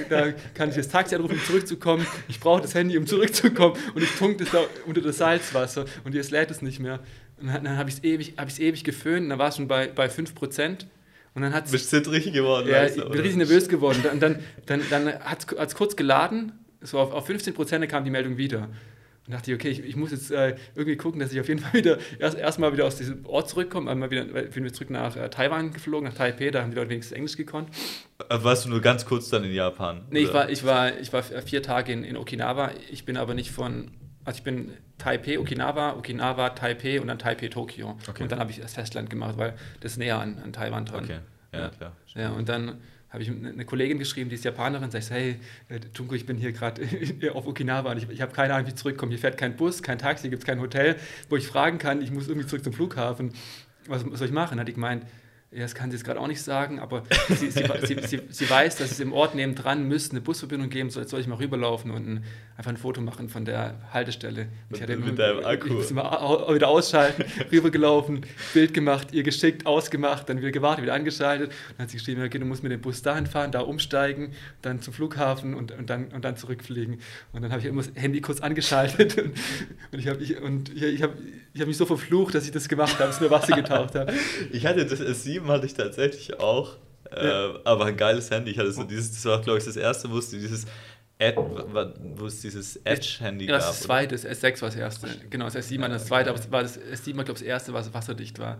da, kann ich das Taxi anrufen, um zurückzukommen. Ich brauche das Handy, um zurückzukommen. Und ich tunke das da unter das Salzwasser. Und jetzt lädt es nicht mehr. Und dann, dann habe ich es ewig, hab ewig geföhnt. Und dann war es schon bei, bei 5%. Und dann hat Bist zittrig geworden? Ja, ich bin richtig nervös geworden. Und dann, dann, dann, dann hat es kurz geladen. So auf, auf 15 Prozent kam die Meldung wieder. Und dachte ich, okay, ich, ich muss jetzt äh, irgendwie gucken, dass ich auf jeden Fall wieder erst erstmal wieder aus diesem Ort zurückkomme. Einmal wieder bin wir zurück nach äh, Taiwan geflogen, nach Taipei, da haben die Leute wenigstens Englisch gekonnt. Äh, warst du nur ganz kurz dann in Japan? Nee, ich war, ich, war, ich war vier Tage in, in Okinawa. Ich bin aber nicht von, also ich bin Taipei, Okinawa, Okinawa, Taipei und dann Taipei, Tokio. Okay. Und dann habe ich das Festland gemacht, weil das näher an, an Taiwan dran. Okay, ja, klar. Ja, und dann habe ich eine Kollegin geschrieben, die ist Japanerin, sag ich hey, äh, Tunko, ich bin hier gerade auf Okinawa und ich, ich habe keine Ahnung, wie ich zurückkomme. Hier fährt kein Bus, kein Taxi, gibt es kein Hotel, wo ich fragen kann, ich muss irgendwie zurück zum Flughafen. Was, was soll ich machen? Hat die gemeint, ja, das kann sie jetzt gerade auch nicht sagen, aber sie, sie, sie, sie, weiß, dass es im Ort nebendran müsste eine Busverbindung geben soll. Jetzt soll ich mal rüberlaufen und ein, einfach ein Foto machen von der Haltestelle. Mit, ich hatte mit deinem Akku. Ich mal wieder ausschalten, rübergelaufen, Bild gemacht, ihr geschickt, ausgemacht, dann wieder gewartet, wieder angeschaltet. Dann hat sie geschrieben, okay, du musst mit dem Bus dahin fahren, da umsteigen, dann zum Flughafen und, und, dann, und dann zurückfliegen. Und dann habe ich immer das Handy kurz angeschaltet und, und ich habe ich, ich, ich hab, ich hab mich so verflucht, dass ich das gemacht habe, dass nur Wasser getaucht habe. Ich hatte das S7 7 hatte ich tatsächlich auch. Ja. Äh, aber ein geiles Handy. Ich hatte so dieses, das war, glaube ich, das erste, wo es dieses Ad, wo es dieses Edge-Handy ja, gab. Das zweite, das S6 war das erste. Genau, das S7 war das zweite, aber es war das S7 war, glaube ich, das erste, was wasserdicht war.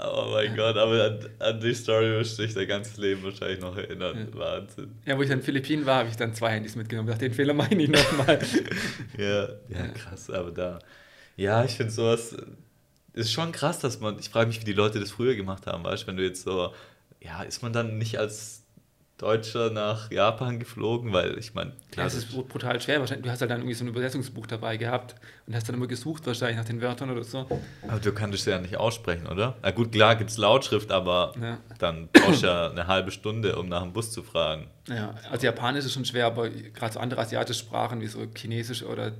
Oh mein Gott, aber an, an, die Story müsste ich dein ganzes Leben wahrscheinlich noch erinnern. Ja. Wahnsinn. Ja, wo ich in den Philippinen war, habe ich dann zwei Handys mitgenommen. Dachte, den Fehler meine ich nochmal. ja, ja, krass, aber da. Ja, ich finde sowas ist schon krass, dass man, ich frage mich, wie die Leute das früher gemacht haben, weißt du, wenn du jetzt so, ja, ist man dann nicht als Deutscher nach Japan geflogen, weil ich meine, ja, es ist brutal schwer. Wahrscheinlich, du hast halt dann irgendwie so ein Übersetzungsbuch dabei gehabt und hast dann immer gesucht, wahrscheinlich nach den Wörtern oder so. Aber du kannst es ja nicht aussprechen, oder? Na gut, klar gibt es Lautschrift, aber ja. dann brauchst du ja eine halbe Stunde, um nach dem Bus zu fragen. Ja, also Japanisch ist schon schwer, aber gerade so andere asiatische Sprachen wie so Chinesisch oder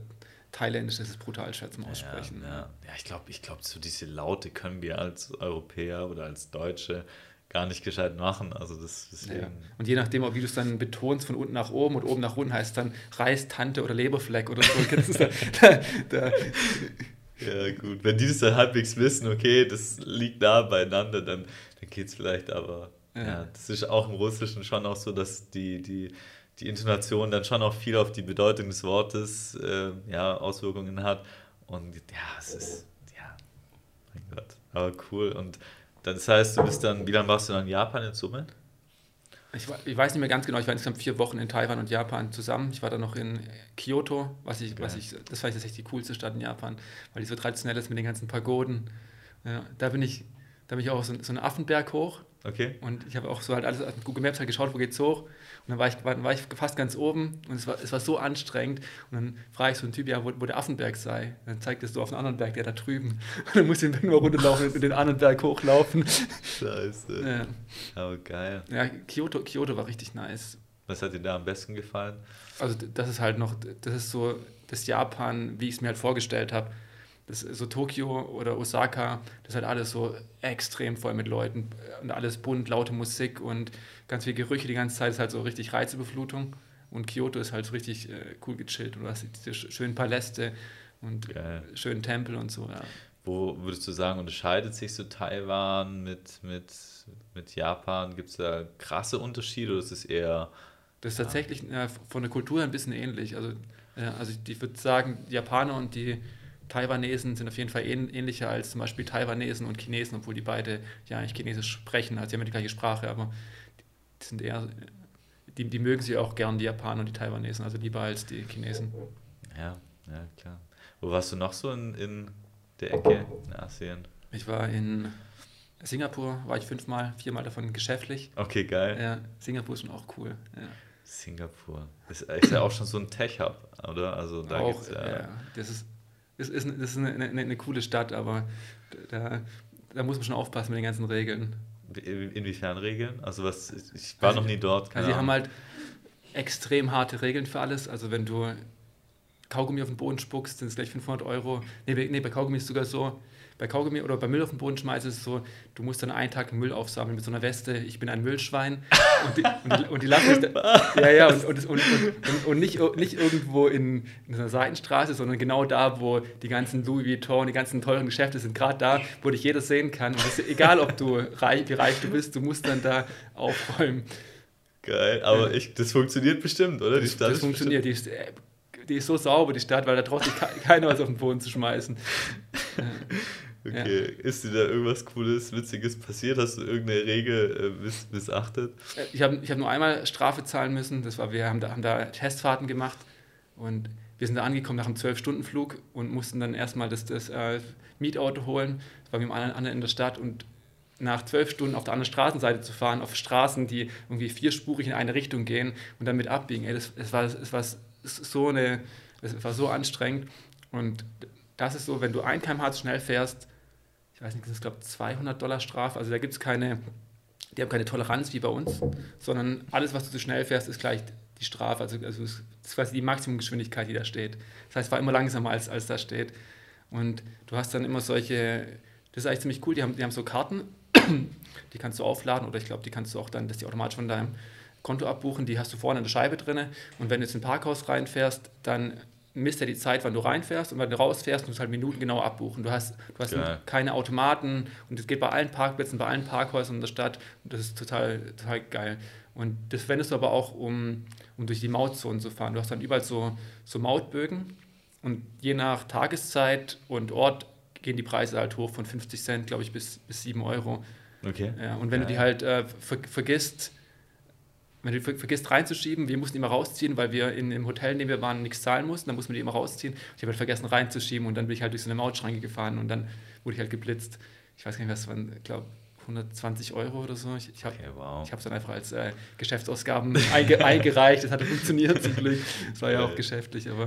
Thailändisch ist brutal schwer zum Aussprechen. Ja, ja. ja ich glaube, ich glaub, so diese Laute können wir als Europäer oder als Deutsche gar nicht gescheit machen. Also das deswegen. Ja. Und je nachdem, wie du es dann betonst, von unten nach oben und oben nach unten, heißt es dann Reistante oder Leberfleck oder so. da, da, da. Ja, gut. Wenn die das dann halbwegs wissen, okay, das liegt nah beieinander, dann, dann geht es vielleicht, aber ja. ja. das ist auch im Russischen schon auch so, dass die, die, die Intonation dann schon auch viel auf die Bedeutung des Wortes äh, ja, Auswirkungen hat. Und ja, es ist, ja, mein Gott, aber cool. Und das heißt, du bist dann, wie lange warst du dann in Japan in Summe? Ich, ich, weiß nicht mehr ganz genau, ich war insgesamt vier Wochen in Taiwan und Japan zusammen. Ich war dann noch in Kyoto, was ich, was ich, das war tatsächlich die coolste Stadt in Japan, weil die so traditionell ist mit den ganzen Pagoden. Ja, da bin ich, da bin ich auch so, so einen Affenberg hoch. Okay. Und ich habe auch so halt alles auf Google Maps halt geschaut, wo geht's hoch. Und dann war ich, war, war ich fast ganz oben und es war, es war so anstrengend. Und dann frage ich so einen Typ, ja, wo, wo der Affenberg sei. Und dann zeigt es so auf einen anderen Berg, der da drüben. Und dann muss ich den mal runterlaufen und den anderen Berg hochlaufen. Scheiße. Ja. Aber geil. Ja, Kyoto, Kyoto war richtig nice. Was hat dir da am besten gefallen? Also das ist halt noch, das ist so das Japan, wie ich es mir halt vorgestellt habe. Das, so Tokio oder Osaka, das ist halt alles so extrem voll mit Leuten und alles bunt, laute Musik und ganz viele Gerüche die ganze Zeit, ist halt so richtig Reizebeflutung. Und Kyoto ist halt so richtig äh, cool gechillt und du hast diese schönen Paläste und Geil. schönen Tempel und so, ja. Wo würdest du sagen, unterscheidet sich so Taiwan mit, mit, mit Japan? Gibt es da krasse Unterschiede oder ist es eher. Das ist tatsächlich ja, von der Kultur ein bisschen ähnlich. Also, ja, also ich würde sagen, Japaner und die Taiwanesen sind auf jeden Fall ähnlicher als zum Beispiel Taiwanesen und Chinesen, obwohl die beide ja eigentlich Chinesisch sprechen. Also sie haben die gleiche Sprache, aber die sind eher, die, die mögen sie auch gern, die Japaner und die Taiwanesen, also lieber als die Chinesen. Ja, ja, klar. Wo warst du noch so in, in der Ecke in Asien? Ich war in Singapur, war ich fünfmal, viermal davon geschäftlich. Okay, geil. Ja, Singapur ist schon auch cool. Ja. Singapur. Ist, ist ja auch schon so ein Tech-Hub, oder? Also da auch, ja, ja, das ist, ist, ist, ist eine, eine, eine coole Stadt, aber da, da muss man schon aufpassen mit den ganzen Regeln. Inwiefern Regeln? Also was, ich war also, noch nie dort. Also sie haben halt extrem harte Regeln für alles. Also wenn du Kaugummi auf den Boden spuckst, sind es gleich 500 Euro. Nee, nee, bei Kaugummi ist es sogar so, bei Kaugummi oder bei Müll auf den Boden schmeißen, ist es so, du musst dann einen Tag Müll aufsammeln mit so einer Weste, ich bin ein Müllschwein. Und die, und die, und die lassen mich da, Ja, ja, und, und, und, und, nicht, nicht irgendwo in, in so einer Seitenstraße, sondern genau da, wo die ganzen Louis Vuitton, die ganzen teuren Geschäfte sind, gerade da, wo dich jeder sehen kann. Und ist, egal, ob du reich, wie reich du bist, du musst dann da aufräumen. Geil, aber ich, das funktioniert bestimmt, oder? Die Stadt das funktioniert, die ist, äh, die ist so sauber, die Stadt, weil da traut sich keiner was auf den Boden zu schmeißen. Okay, ja. ist dir da irgendwas Cooles, Witziges passiert? Hast du irgendeine Regel äh, miss missachtet? Äh, ich habe ich hab nur einmal Strafe zahlen müssen. Das war, wir haben da, haben da Testfahrten gemacht und wir sind da angekommen nach einem 12-Stunden-Flug und mussten dann erstmal das, das äh, Mietauto holen. Das war mit dem anderen in der Stadt und nach zwölf Stunden auf der anderen Straßenseite zu fahren, auf Straßen, die irgendwie vierspurig in eine Richtung gehen und dann mit abbiegen. Ey, das, das, war, das war so eine, das war so anstrengend. Und das ist so, wenn du ein km/h zu schnell fährst, ich weiß nicht, das ist glaube 200 Dollar Strafe. Also da gibt es keine, die haben keine Toleranz wie bei uns, sondern alles, was du zu schnell fährst, ist gleich die Strafe. Also, also das ist quasi die Maximumgeschwindigkeit, die da steht. Das heißt, es war immer langsamer als, als da steht. Und du hast dann immer solche, das ist eigentlich ziemlich cool, die haben, die haben so Karten, die kannst du aufladen oder ich glaube, die kannst du auch dann, dass die automatisch von deinem Konto abbuchen, die hast du vorne in der Scheibe drin. Und wenn du jetzt in ein Parkhaus reinfährst, dann misst er die Zeit, wann du reinfährst und wenn du rausfährst, musst du halt Minuten genau abbuchen. Du hast, du hast keine Automaten und das geht bei allen Parkplätzen, bei allen Parkhäusern in der Stadt das ist total, total geil. Und das verwendest du aber auch, um, um durch die Mautzonen zu fahren. Du hast dann überall so, so Mautbögen und je nach Tageszeit und Ort gehen die Preise halt hoch von 50 Cent, glaube ich, bis, bis 7 Euro. Okay. Ja, und wenn ja. du die halt äh, ver vergisst, wenn du vergisst reinzuschieben, wir mussten immer rausziehen, weil wir in, im Hotel, in dem wir waren, nichts zahlen mussten, dann mussten wir die immer rausziehen. Ich habe halt vergessen reinzuschieben und dann bin ich halt durch so eine Mautschranke gefahren und dann wurde ich halt geblitzt. Ich weiß gar nicht, was waren, ich glaube 120 Euro oder so. Ich, ich habe okay, wow. es dann einfach als äh, Geschäftsausgaben einge eingereicht. Das hat funktioniert zum Glück. Das war ja auch geschäftlich, aber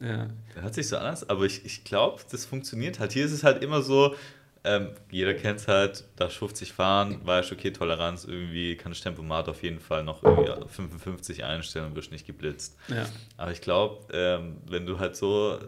ja. Das hört sich so anders, aber ich, ich glaube, das funktioniert halt. Hier ist es halt immer so, ähm, jeder kennt es halt, da 50 fahren, weißt okay, Toleranz, irgendwie kann das Tempomat auf jeden Fall noch irgendwie 55 einstellen und wirst nicht geblitzt. Ja. Aber ich glaube, ähm, wenn du halt so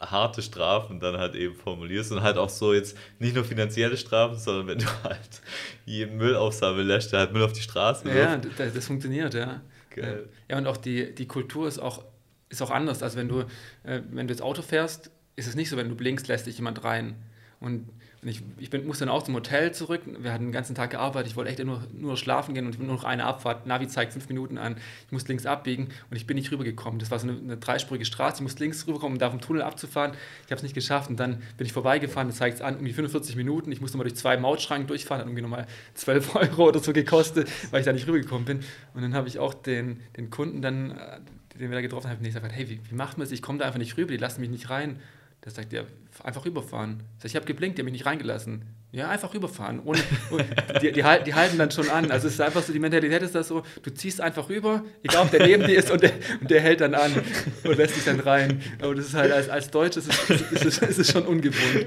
harte Strafen dann halt eben formulierst und halt auch so jetzt nicht nur finanzielle Strafen, sondern wenn du halt jeden Müll aufsammeln lässt, der halt Müll auf die Straße. Ja, das, das funktioniert, ja. Geil. Ja, und auch die, die Kultur ist auch, ist auch anders. Also wenn du, äh, wenn du jetzt Auto fährst, ist es nicht so, wenn du blinkst, lässt dich jemand rein. Und und ich, ich bin, musste dann auch zum Hotel zurück. Wir hatten den ganzen Tag gearbeitet. Ich wollte echt nur, nur schlafen gehen und nur noch eine Abfahrt. Navi zeigt fünf Minuten an. Ich musste links abbiegen und ich bin nicht rübergekommen. Das war so eine, eine dreispurige Straße. Ich musste links rüberkommen, um da vom Tunnel abzufahren. Ich habe es nicht geschafft. Und dann bin ich vorbeigefahren. Das zeigt es an, um die 45 Minuten. Ich musste mal durch zwei Mautschranken durchfahren. Hat irgendwie nochmal 12 Euro oder so gekostet, weil ich da nicht rübergekommen bin. Und dann habe ich auch den, den Kunden dann, äh, den wir da getroffen haben, gesagt, hey, wie, wie macht man das? Ich komme da einfach nicht rüber. Die lassen mich nicht rein. Da sagt er, einfach rüberfahren. Ich habe geblinkt, die haben mich nicht reingelassen. Ja, einfach rüberfahren. Und, die, die, die, halten dann schon an. Also es ist einfach so, die Mentalität ist das so, du ziehst einfach rüber, egal ob der neben dir ist und der, und der hält dann an und lässt dich dann rein. Aber das ist halt als, als Deutsch ist es, ist, es, ist schon ungewohnt.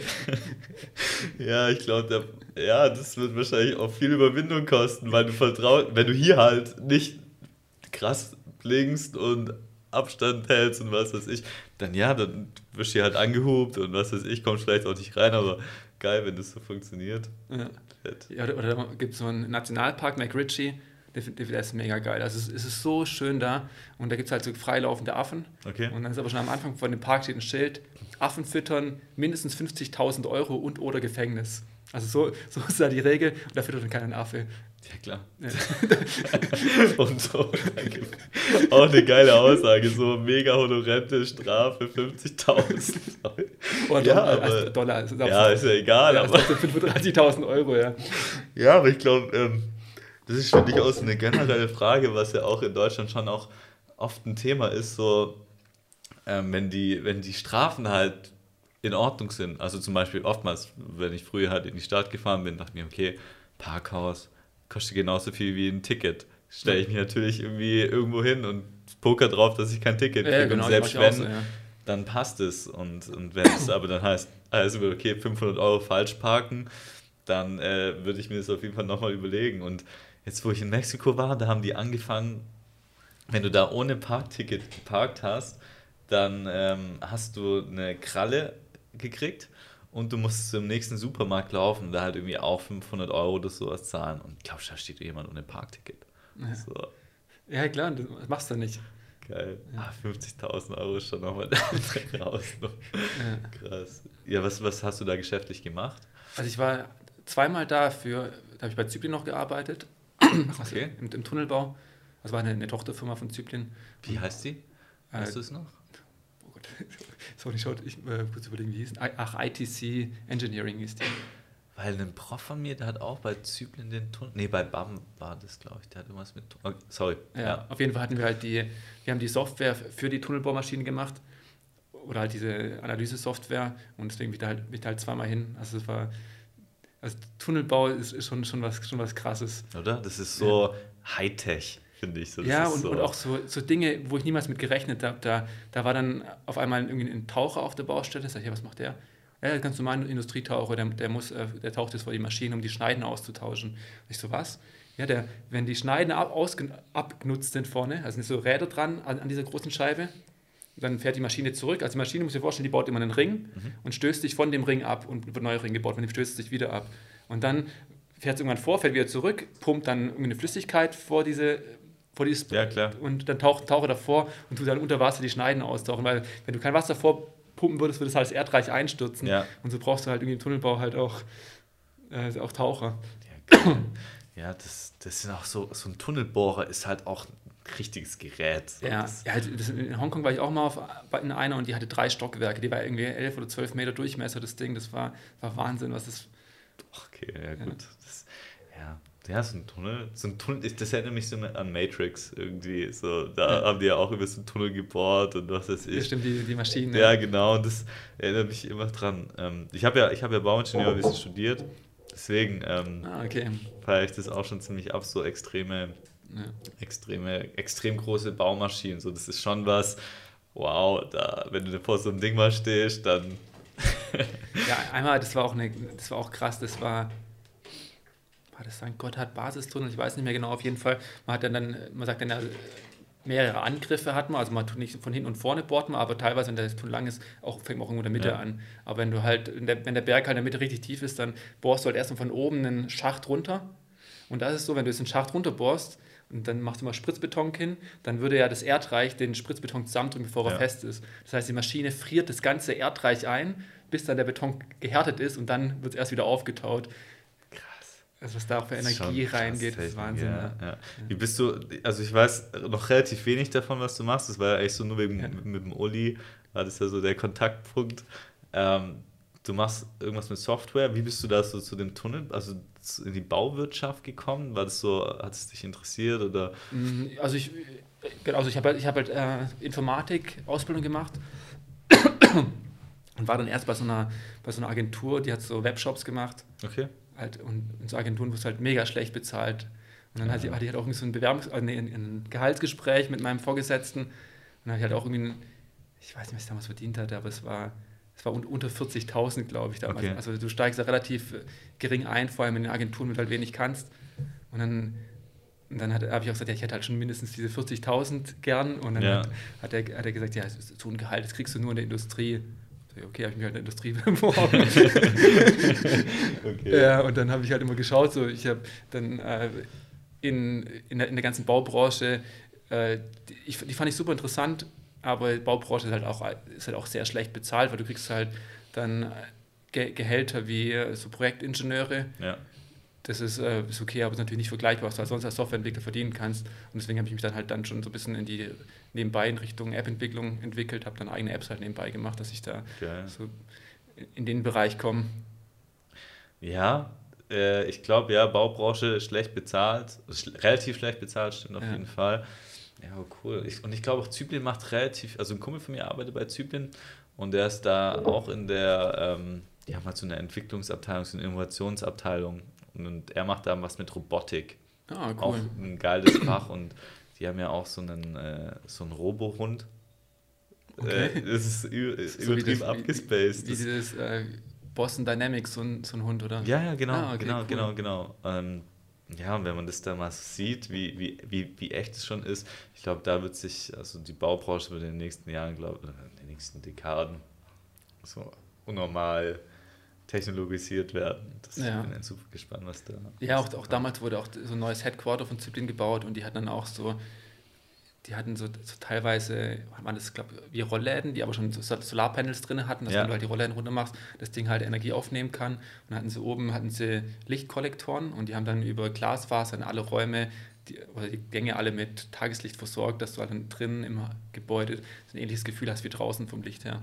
Ja, ich glaube, ja, das wird wahrscheinlich auch viel Überwindung kosten, weil du vertraust, wenn du hier halt nicht krass blinkst und Abstand hältst und was weiß ich, dann ja, dann wirst du hier halt angehubt und was weiß ich, kommst vielleicht auch nicht rein, aber geil, wenn das so funktioniert. Ja, ja oder, oder gibt es so einen Nationalpark, McRitchie, der, der ist mega geil. Also es, es ist so schön da und da gibt es halt so freilaufende Affen. Okay. Und dann ist aber schon am Anfang von dem Park steht ein Schild, Affen füttern, mindestens 50.000 Euro und oder Gefängnis. Also so, so ist da die Regel und da füttert dann keinen Affe. Ja, klar. Ja. und so, auch eine geile Aussage, so mega honorente Strafe, 50.000. Oh, ja, Dollar, aber, Dollar also ja, ist ja egal. Ja, aber 35.000 Euro, ja. Ja, aber ich glaube, ähm, das ist, finde ich, auch so eine generelle Frage, was ja auch in Deutschland schon auch oft ein Thema ist, so, ähm, wenn, die, wenn die Strafen halt in Ordnung sind. Also zum Beispiel oftmals, wenn ich früher halt in die Stadt gefahren bin, dachte ich mir, okay, Parkhaus, kostet genauso viel wie ein Ticket. Stelle ich mich natürlich irgendwie irgendwo hin und poker drauf, dass ich kein Ticket kriege. Ja, genau, und selbst wenn, so, ja. dann passt es. Und, und wenn es aber dann heißt, also okay, 500 Euro falsch parken, dann äh, würde ich mir das auf jeden Fall nochmal überlegen. Und jetzt, wo ich in Mexiko war, da haben die angefangen, wenn du da ohne Parkticket geparkt hast, dann ähm, hast du eine Kralle gekriegt und du musst zum nächsten Supermarkt laufen und da halt irgendwie auch 500 Euro oder sowas zahlen. Und ich glaube, da steht jemand ohne Parkticket. Ja, so. ja klar, das machst du nicht. Geil. Ja. Ah, 50.000 Euro ist schon nochmal der andere Hausnummer. Ja. Krass. Ja, was, was hast du da geschäftlich gemacht? Also ich war zweimal da für, da habe ich bei Zyplin noch gearbeitet. Also okay. Im, Im, Tunnelbau. Das war eine, eine, Tochterfirma von Zyplin. Wie heißt die? Weißt äh, du es noch? Sorry, schaut, ich äh, muss überlegen, wie hieß Ach, ITC Engineering ist die. Weil ein Prof von mir, der hat auch bei Zypern den Tunnel. Nee, bei BAM war das, glaube ich. Der hat irgendwas mit. Oh, sorry. Ja, ja, auf jeden Fall hatten wir halt die. Wir haben die Software für die Tunnelbohrmaschine gemacht. Oder halt diese Analyse-Software. Und deswegen bin ich da halt, bin ich da halt zweimal hin. Also, es war. Also, Tunnelbau ist, ist schon, schon, was, schon was Krasses. Oder? Das ist so ja. Hightech finde ich. So, ja, und, so. und auch so, so Dinge, wo ich niemals mit gerechnet habe. Da, da war dann auf einmal irgendwie ein Taucher auf der Baustelle. Sag ich, ja, was macht der? Ja, ganz normal Industrietaucher, der, der, muss, äh, der taucht jetzt vor die Maschine, um die Schneiden auszutauschen. Ich so, was? Ja, der, wenn die Schneiden ab, abgenutzt sind vorne, also sind so Räder dran an, an, dieser großen Scheibe, dann fährt die Maschine zurück. Also die Maschine, muss ich dir vorstellen, die baut immer einen Ring mhm. und stößt sich von dem Ring ab und wird ein neuer Ring gebaut, und die stößt sich wieder ab. Und dann fährt es irgendwann vor, fährt wieder zurück, pumpt dann irgendeine Flüssigkeit vor diese vor dieses ja, klar. und dann taucht Taucher davor und tut dann unter Wasser die Schneiden austauchen, weil wenn du kein Wasser vorpumpen würdest, würde es halt das Erdreich einstürzen. Ja. Und so brauchst du halt irgendwie im Tunnelbau halt auch, äh, auch Taucher. Ja, ja das, das sind auch so, so ein Tunnelbohrer ist halt auch ein richtiges Gerät. Ja, ja das, in Hongkong war ich auch mal auf, in einer und die hatte drei Stockwerke, die war irgendwie elf oder zwölf Meter Durchmesser, das Ding, das war, war Wahnsinn, was das. Okay, ja, gut. Ja. Das, ja, ja, so ein Tunnel. So ein Tunnel, das erinnert mich so an Matrix irgendwie. So, da ja. haben die ja auch über so einen Tunnel gebohrt und was weiß ich. Ja, stimmt, die, die Maschinen. Ja, genau. Und das erinnert mich immer dran. Ähm, ich habe ja, hab ja Bauingenieurwesen studiert. Deswegen ähm, ah, okay. feiere ich das auch schon ziemlich ab, so extreme, ja. extreme, extrem große Baumaschinen. So, das ist schon was, wow, da, wenn du vor so einem Ding mal stehst, dann. ja, einmal, das war auch eine, das war auch krass, das war war das sein Gotthard Basistunnel, ich weiß nicht mehr genau, auf jeden Fall. Man hat dann, dann man sagt dann, mehrere Angriffe hat man, also man tut nicht von hinten und vorne bohrt man, aber teilweise, wenn der Tunnel lang ist, auch, fängt man auch irgendwo in der Mitte ja. an. Aber wenn du halt, der, wenn der Berg halt in der Mitte richtig tief ist, dann bohrst du halt erstmal von oben einen Schacht runter. Und das ist so, wenn du jetzt einen Schacht runterbohrst und dann machst du mal Spritzbeton hin, dann würde ja das Erdreich den Spritzbeton zusammendrücken, bevor ja. er fest ist. Das heißt, die Maschine friert das ganze Erdreich ein, bis dann der Beton gehärtet ist und dann wird es erst wieder aufgetaut. Also was da auch für Energie reingeht, ist Wahnsinn. Ja, ja. Wie bist du, also ich weiß noch relativ wenig davon, was du machst. Das war ja eigentlich so nur wegen, ja. mit, dem Uli, war das ja so der Kontaktpunkt. Ähm, du machst irgendwas mit Software. Wie bist du da so zu dem Tunnel, also in die Bauwirtschaft gekommen? War das so, hat es dich interessiert oder? Mm, also ich, genau, also ich habe halt, ich hab halt äh, Informatik-Ausbildung gemacht und war dann erst bei so, einer, bei so einer Agentur, die hat so Webshops gemacht. Okay halt, und in so Agenturen du halt mega schlecht bezahlt. Und dann ja. hatte, hatte ich halt auch so ein Bewerbungs-, also nee, ein Gehaltsgespräch mit meinem Vorgesetzten. Und dann hatte ich halt auch irgendwie, ich weiß nicht, was ich damals verdient hatte, aber es war, es war unter 40.000, glaube ich, damals. Okay. Also du steigst da relativ äh, gering ein, vor allem in den Agenturen, wenn du halt wenig kannst. Und dann, und dann habe ich auch gesagt, ja, ich hätte halt schon mindestens diese 40.000 gern. Und dann ja. hat, hat, er, hat er gesagt, ja, so ein Gehalt, das kriegst du nur in der Industrie okay, habe ich mich halt in der Industrie beworben. okay. Ja, und dann habe ich halt immer geschaut, so ich habe dann äh, in, in, der, in der ganzen Baubranche, äh, die, die fand ich super interessant, aber Baubranche ist halt auch, ist halt auch sehr schlecht bezahlt, weil du kriegst halt dann Ge Gehälter wie äh, so Projektingenieure. Ja. Das ist, äh, ist okay, aber ist natürlich nicht vergleichbar, was du sonst als Softwareentwickler verdienen kannst. Und deswegen habe ich mich dann halt dann schon so ein bisschen in die nebenbei in Richtung App-Entwicklung entwickelt, habe dann eigene Apps halt nebenbei gemacht, dass ich da Geil. so in den Bereich komme. Ja, äh, ich glaube, ja, Baubranche schlecht bezahlt, relativ schlecht bezahlt, stimmt auf ja. jeden Fall. Ja, cool. Ich, und ich glaube auch Zyplin macht relativ, also ein Kumpel von mir arbeitet bei Zyplin und der ist da auch in der, ähm, die haben halt so eine Entwicklungsabteilung, so eine Innovationsabteilung und er macht da was mit Robotik. Ah, cool. Auch ein geiles Fach und die haben ja auch so einen, äh, so einen Robohund. Okay. Äh, das ist so übertrieben abgespaced. Wie, wie dieses äh, Boston Dynamics, so ein, so ein Hund, oder? Ja, ja, genau, ah, okay, genau, cool. genau, genau. Ähm, ja, und wenn man das da mal sieht, wie, wie, wie, wie echt es schon ist, ich glaube, da wird sich, also die Baubranche wird in den nächsten Jahren, glaube ich, in den nächsten Dekaden so unnormal technologisiert werden. Das ja. bin ich super gespannt, was da. Ja, auch, auch damals wurde auch so ein neues Headquarter von Zyplin gebaut und die hatten dann auch so, die hatten so, so teilweise, waren das, glaube wie Rollläden, die aber schon so Solarpanels drin hatten, dass ja. wenn du halt die Rollläden runter machst, das Ding halt Energie aufnehmen kann. Und dann hatten sie oben hatten sie Lichtkollektoren und die haben dann über Glasfaser in alle Räume die, oder die Gänge alle mit Tageslicht versorgt, dass du halt dann drinnen im Gebäude so ein ähnliches Gefühl hast wie draußen vom Licht her.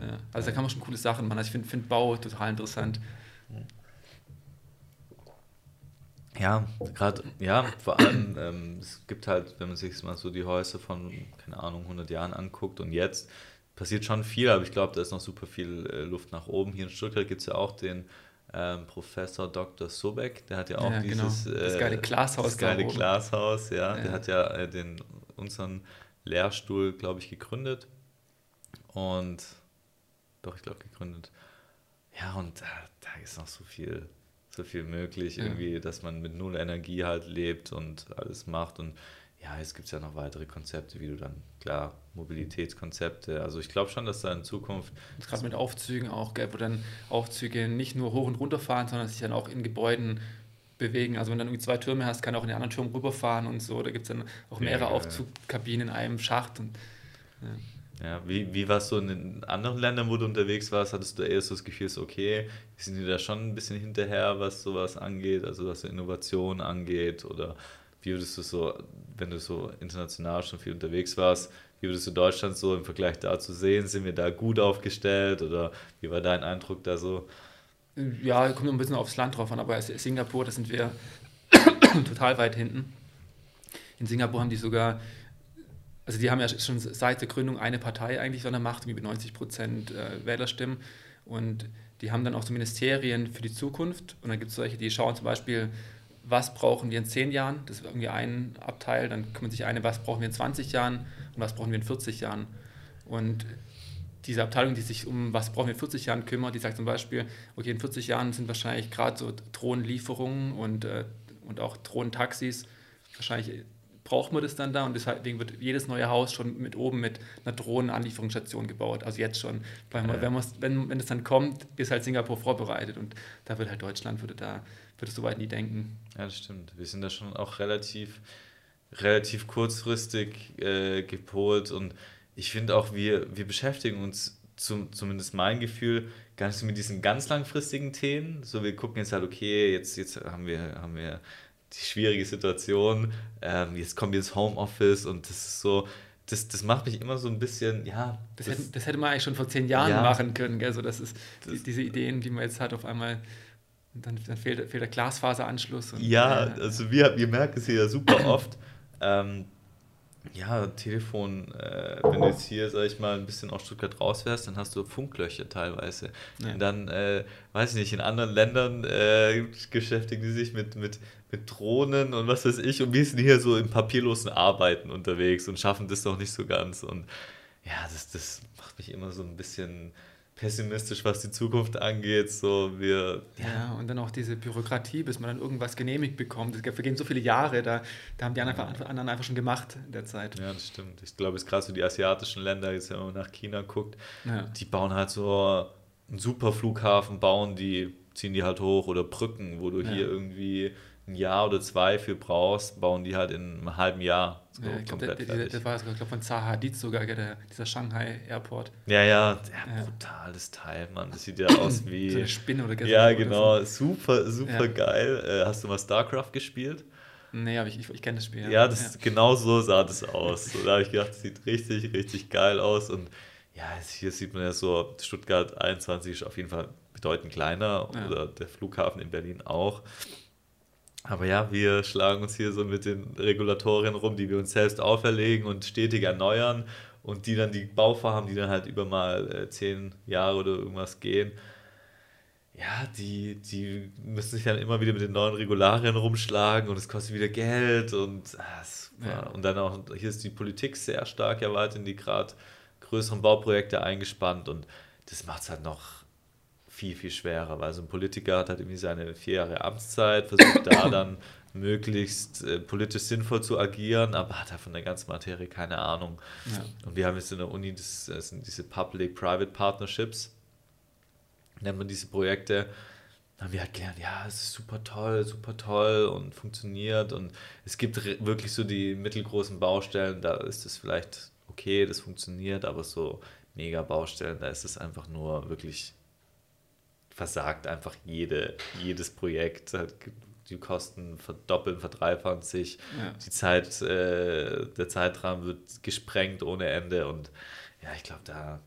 Ja, also da kann man schon coole Sachen machen. Also ich finde find Bau total interessant. Ja, gerade, ja, vor allem, ähm, es gibt halt, wenn man sich mal so die Häuser von, keine Ahnung, 100 Jahren anguckt und jetzt passiert schon viel, aber ich glaube, da ist noch super viel äh, Luft nach oben. Hier in Stuttgart gibt es ja auch den ähm, Professor Dr. Sobeck, der hat ja auch ja, genau. dieses genau. das geile Glashaus. Das geile Glashaus, ja. ja. Der hat ja äh, den, unseren Lehrstuhl, glaube ich, gegründet. Und doch, ich glaube, gegründet. Ja, und da, da ist noch so viel, so viel möglich, ja. irgendwie, dass man mit null Energie halt lebt und alles macht. Und ja, es gibt ja noch weitere Konzepte, wie du dann, klar, Mobilitätskonzepte. Also ich glaube schon, dass da in Zukunft. Gerade mit Aufzügen auch, gell, wo dann Aufzüge nicht nur hoch und runter fahren, sondern sich dann auch in Gebäuden bewegen. Also wenn du dann irgendwie zwei Türme hast, kann auch in den anderen Turm rüberfahren und so. Da gibt es dann auch mehrere ja, Aufzugkabinen in einem Schacht. Und, ja. Ja wie, wie war es so in den anderen Ländern, wo du unterwegs warst? Hattest du eher so das Gefühl, okay, sind die da schon ein bisschen hinterher, was sowas angeht, also was Innovation angeht? Oder wie würdest du so, wenn du so international schon viel unterwegs warst, wie würdest du Deutschland so im Vergleich dazu sehen? Sind wir da gut aufgestellt oder wie war dein Eindruck da so? Ja, kommt ein bisschen aufs Land drauf an, aber Singapur, da sind wir total weit hinten. In Singapur haben die sogar, also die haben ja schon seit der Gründung eine Partei eigentlich an der Macht, mit 90 Prozent äh, Wählerstimmen. Und die haben dann auch so Ministerien für die Zukunft. Und dann gibt es solche, die schauen zum Beispiel, was brauchen wir in zehn Jahren, das ist irgendwie ein Abteil, dann kümmert sich eine, was brauchen wir in 20 Jahren und was brauchen wir in 40 Jahren. Und diese Abteilung, die sich um was brauchen wir in 40 Jahren kümmert, die sagt zum Beispiel, okay, in 40 Jahren sind wahrscheinlich gerade so Drohnenlieferungen und, äh, und auch Drohnentaxis, wahrscheinlich braucht man das dann da und deswegen wird jedes neue Haus schon mit oben mit einer Drohnenanlieferungsstation gebaut. Also jetzt schon. Weil man, ja. wenn, wenn, wenn es dann kommt, ist halt Singapur vorbereitet und da wird halt Deutschland würde da würde so weit nie denken. Ja, das stimmt. Wir sind da schon auch relativ, relativ kurzfristig äh, gepolt und ich finde auch, wir, wir beschäftigen uns, zum, zumindest mein Gefühl, gar nicht so mit diesen ganz langfristigen Themen. So, wir gucken jetzt halt, okay, jetzt, jetzt haben, wir, haben wir die schwierige Situation, ähm, jetzt kommen wir ins Homeoffice und das ist so, das, das macht mich immer so ein bisschen, ja. Das, das, hätte, das hätte man eigentlich schon vor zehn Jahren ja, machen können, gell? So, das ist das, die, diese Ideen, die man jetzt hat, auf einmal. Dann, dann fehlt, fehlt der Glasfaseranschluss. Und, ja, äh, also wir, wir merken es hier ja super oft. Ähm, ja, Telefon, äh, wenn du jetzt hier, sag ich mal, ein bisschen aus Stuttgart rausfährst, dann hast du Funklöcher teilweise. Ja. Und dann, äh, weiß ich nicht, in anderen Ländern äh, beschäftigen die sich mit, mit, mit Drohnen und was weiß ich und wir sind hier so im papierlosen Arbeiten unterwegs und schaffen das noch nicht so ganz. Und ja, das, das macht mich immer so ein bisschen pessimistisch, was die Zukunft angeht. So, wir, ja. und dann auch diese Bürokratie, bis man dann irgendwas genehmigt bekommt. Es vergehen so viele Jahre, da, da haben die anderen einfach schon gemacht in der Zeit. Ja, das stimmt. Ich glaube, es ist gerade so die asiatischen Länder, jetzt wenn man nach China guckt, ja. die bauen halt so einen super Flughafen, bauen die, ziehen die halt hoch oder Brücken, wo du ja. hier irgendwie ein Jahr oder zwei für brauchst, bauen die halt in einem halben Jahr so ja, komplett glaub, der, der, der war, ich glaube, von Zaha Hadid sogar, der, dieser Shanghai Airport. Ja, ja, ja, brutales Teil, Mann. Das sieht ja aus wie... so eine Spinne oder Ja, genau. So. Super, super ja. geil. Äh, hast du mal StarCraft gespielt? Nee, aber ich, ich, ich kenne das Spiel. Ja, ja das, genau so sah das aus. Da habe ich gedacht, das sieht richtig, richtig geil aus. Und ja, hier sieht man ja so, Stuttgart 21 ist auf jeden Fall bedeutend kleiner oder der Flughafen in Berlin auch. Aber ja, wir schlagen uns hier so mit den Regulatorien rum, die wir uns selbst auferlegen und stetig erneuern und die dann die Bauvorhaben, die dann halt über mal äh, zehn Jahre oder irgendwas gehen, ja, die, die müssen sich dann immer wieder mit den neuen Regularien rumschlagen und es kostet wieder Geld und, ah, ja. und dann auch, hier ist die Politik sehr stark ja weiter in die gerade größeren Bauprojekte eingespannt und das macht es halt noch viel, viel schwerer, weil so ein Politiker hat halt irgendwie seine vier Jahre Amtszeit, versucht da dann möglichst äh, politisch sinnvoll zu agieren, aber hat da von der ganzen Materie keine Ahnung. Ja. Und wir haben jetzt in der Uni, das, das sind diese Public-Private Partnerships, nennt man diese Projekte, da haben wir halt gelernt, ja, es ist super toll, super toll und funktioniert und es gibt wirklich so die mittelgroßen Baustellen, da ist es vielleicht okay, das funktioniert, aber so mega Baustellen, da ist es einfach nur wirklich versagt einfach jede, jedes Projekt. Die Kosten verdoppeln, verdreifachen sich. Ja. Die Zeit, äh, der Zeitrahmen wird gesprengt ohne Ende. Und ja, ich glaube, da,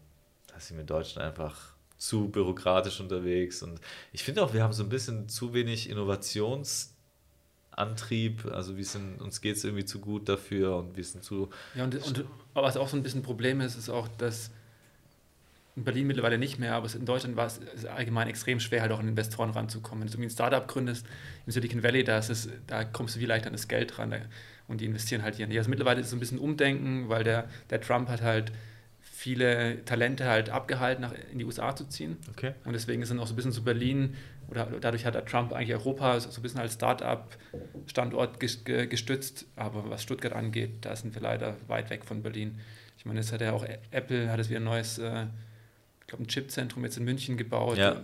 da sind wir in Deutschland einfach zu bürokratisch unterwegs. Und ich finde auch, wir haben so ein bisschen zu wenig Innovationsantrieb. Also wir sind, uns geht es irgendwie zu gut dafür und wir sind zu. Ja, und, und was auch so ein bisschen ein Problem ist, ist auch, dass in Berlin mittlerweile nicht mehr, aber in Deutschland war es allgemein extrem schwer, halt auch an Investoren ranzukommen. Wenn du irgendwie ein Startup gründest im Silicon Valley, da, es, da kommst du viel leichter an das Geld ran und die investieren halt hier. Also mittlerweile ist es ein bisschen Umdenken, weil der, der Trump hat halt viele Talente halt abgehalten, nach, in die USA zu ziehen. Okay. Und deswegen ist dann auch so ein bisschen zu Berlin, oder dadurch hat der Trump eigentlich Europa so ein bisschen als Start-up-Standort gestützt. Aber was Stuttgart angeht, da sind wir leider weit weg von Berlin. Ich meine, jetzt hat ja auch Apple, hat es wieder ein neues äh, ich glaube, ein Chipzentrum jetzt in München gebaut. Ja.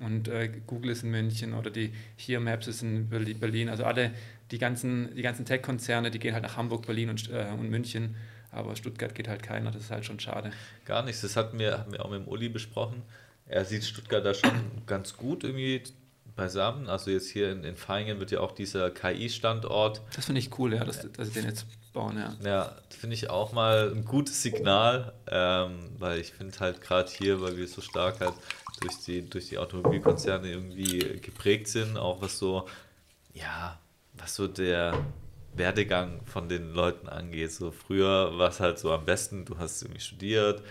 Und äh, Google ist in München oder die Here Maps ist in Berlin. Also alle, die ganzen, die ganzen Tech-Konzerne, die gehen halt nach Hamburg, Berlin und, äh, und München. Aber Stuttgart geht halt keiner, das ist halt schon schade. Gar nichts, das hatten wir, hatten wir auch mit dem Uli besprochen. Er sieht Stuttgart da schon ganz gut irgendwie beisammen. Also jetzt hier in, in Feingen wird ja auch dieser KI-Standort. Das finde ich cool, ja, dass, dass sie den jetzt bauen, ja. Ja, finde ich auch mal ein gutes Signal, ähm, weil ich finde halt gerade hier, weil wir so stark halt durch die, durch die Automobilkonzerne irgendwie geprägt sind, auch was so, ja, was so der Werdegang von den Leuten angeht. So früher war es halt so am besten, du hast irgendwie studiert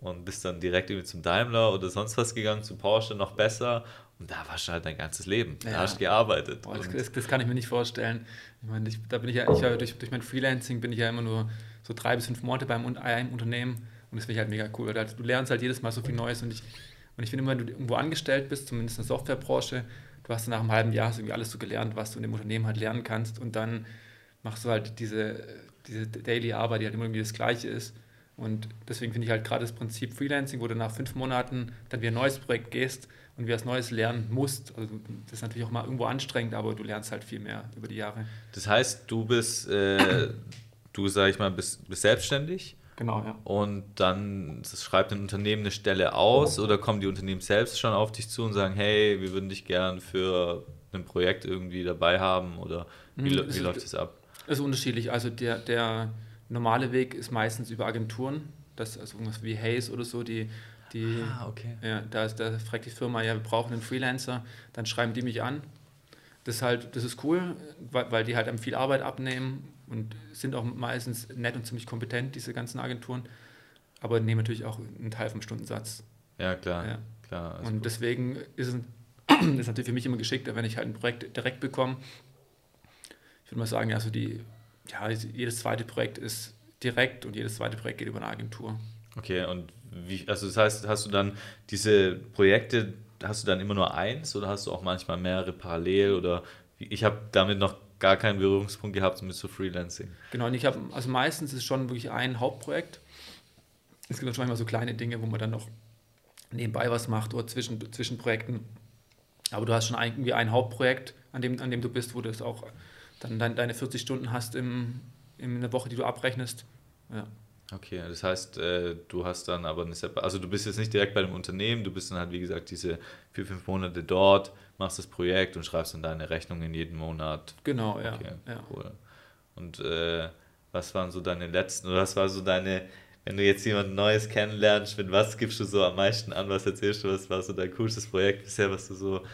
und bist dann direkt irgendwie zum Daimler oder sonst was gegangen, zu Porsche noch besser und da warst du halt dein ganzes Leben. Da hast du gearbeitet. Boah, das, das, kann ich mir nicht vorstellen. Ich meine, ich, da bin ich ja, ich durch, durch mein Freelancing bin ich ja immer nur so drei bis fünf Monate beim einem Unternehmen und das finde ich halt mega cool. Weil du lernst halt jedes Mal so viel Neues und ich, und ich finde immer, wenn du irgendwo angestellt bist, zumindest in der Softwarebranche, du hast nach einem halben Jahr irgendwie alles so gelernt, was du in dem Unternehmen halt lernen kannst und dann machst du halt diese, diese Daily Arbeit, die halt immer irgendwie das Gleiche ist. Und deswegen finde ich halt gerade das Prinzip Freelancing, wo du nach fünf Monaten dann wieder ein neues Projekt gehst und wieder was Neues lernen musst. Also das ist natürlich auch mal irgendwo anstrengend, aber du lernst halt viel mehr über die Jahre. Das heißt, du bist, äh, du sag ich mal, bist, bist selbstständig Genau, ja. und dann das schreibt ein Unternehmen eine Stelle aus oder kommen die Unternehmen selbst schon auf dich zu und sagen, hey, wir würden dich gern für ein Projekt irgendwie dabei haben oder wie, es wie ist- läuft das ab? Das ist unterschiedlich. Also der, der normale Weg ist meistens über Agenturen. Das ist also irgendwas wie Hayes oder so, die, die okay. Ja, da, ist, da fragt die Firma, ja, wir brauchen einen Freelancer, dann schreiben die mich an. Das ist halt, das ist cool, weil, weil die halt einem viel Arbeit abnehmen und sind auch meistens nett und ziemlich kompetent, diese ganzen Agenturen, aber nehmen natürlich auch einen Teil vom Stundensatz. Ja, klar. Ja. klar Und deswegen ist es ist natürlich für mich immer geschickter, wenn ich halt ein Projekt direkt bekomme. Ich würde mal sagen, also die, ja, jedes zweite Projekt ist direkt und jedes zweite Projekt geht über eine Agentur. Okay, und wie, also das heißt, hast du dann diese Projekte, hast du dann immer nur eins oder hast du auch manchmal mehrere parallel oder ich habe damit noch gar keinen Berührungspunkt gehabt mit so Freelancing. Genau, und ich habe, also meistens ist schon wirklich ein Hauptprojekt. Es gibt immer so kleine Dinge, wo man dann noch nebenbei was macht oder zwischen, zwischen Projekten. Aber du hast schon irgendwie ein Hauptprojekt, an dem, an dem du bist, wo du es auch dann dein, deine 40 Stunden hast im, in der Woche, die du abrechnest. Ja. Okay, das heißt, äh, du hast dann aber eine also du bist jetzt nicht direkt bei dem Unternehmen, du bist dann halt wie gesagt diese vier, fünf Monate dort, machst das Projekt und schreibst dann deine Rechnungen jeden Monat. Genau, ja. Okay, ja. cool. Und äh, was waren so deine letzten, oder was war so deine, wenn du jetzt jemand Neues kennenlernst, mit was gibst du so am meisten an, was erzählst du, was war so dein coolstes Projekt bisher, was du so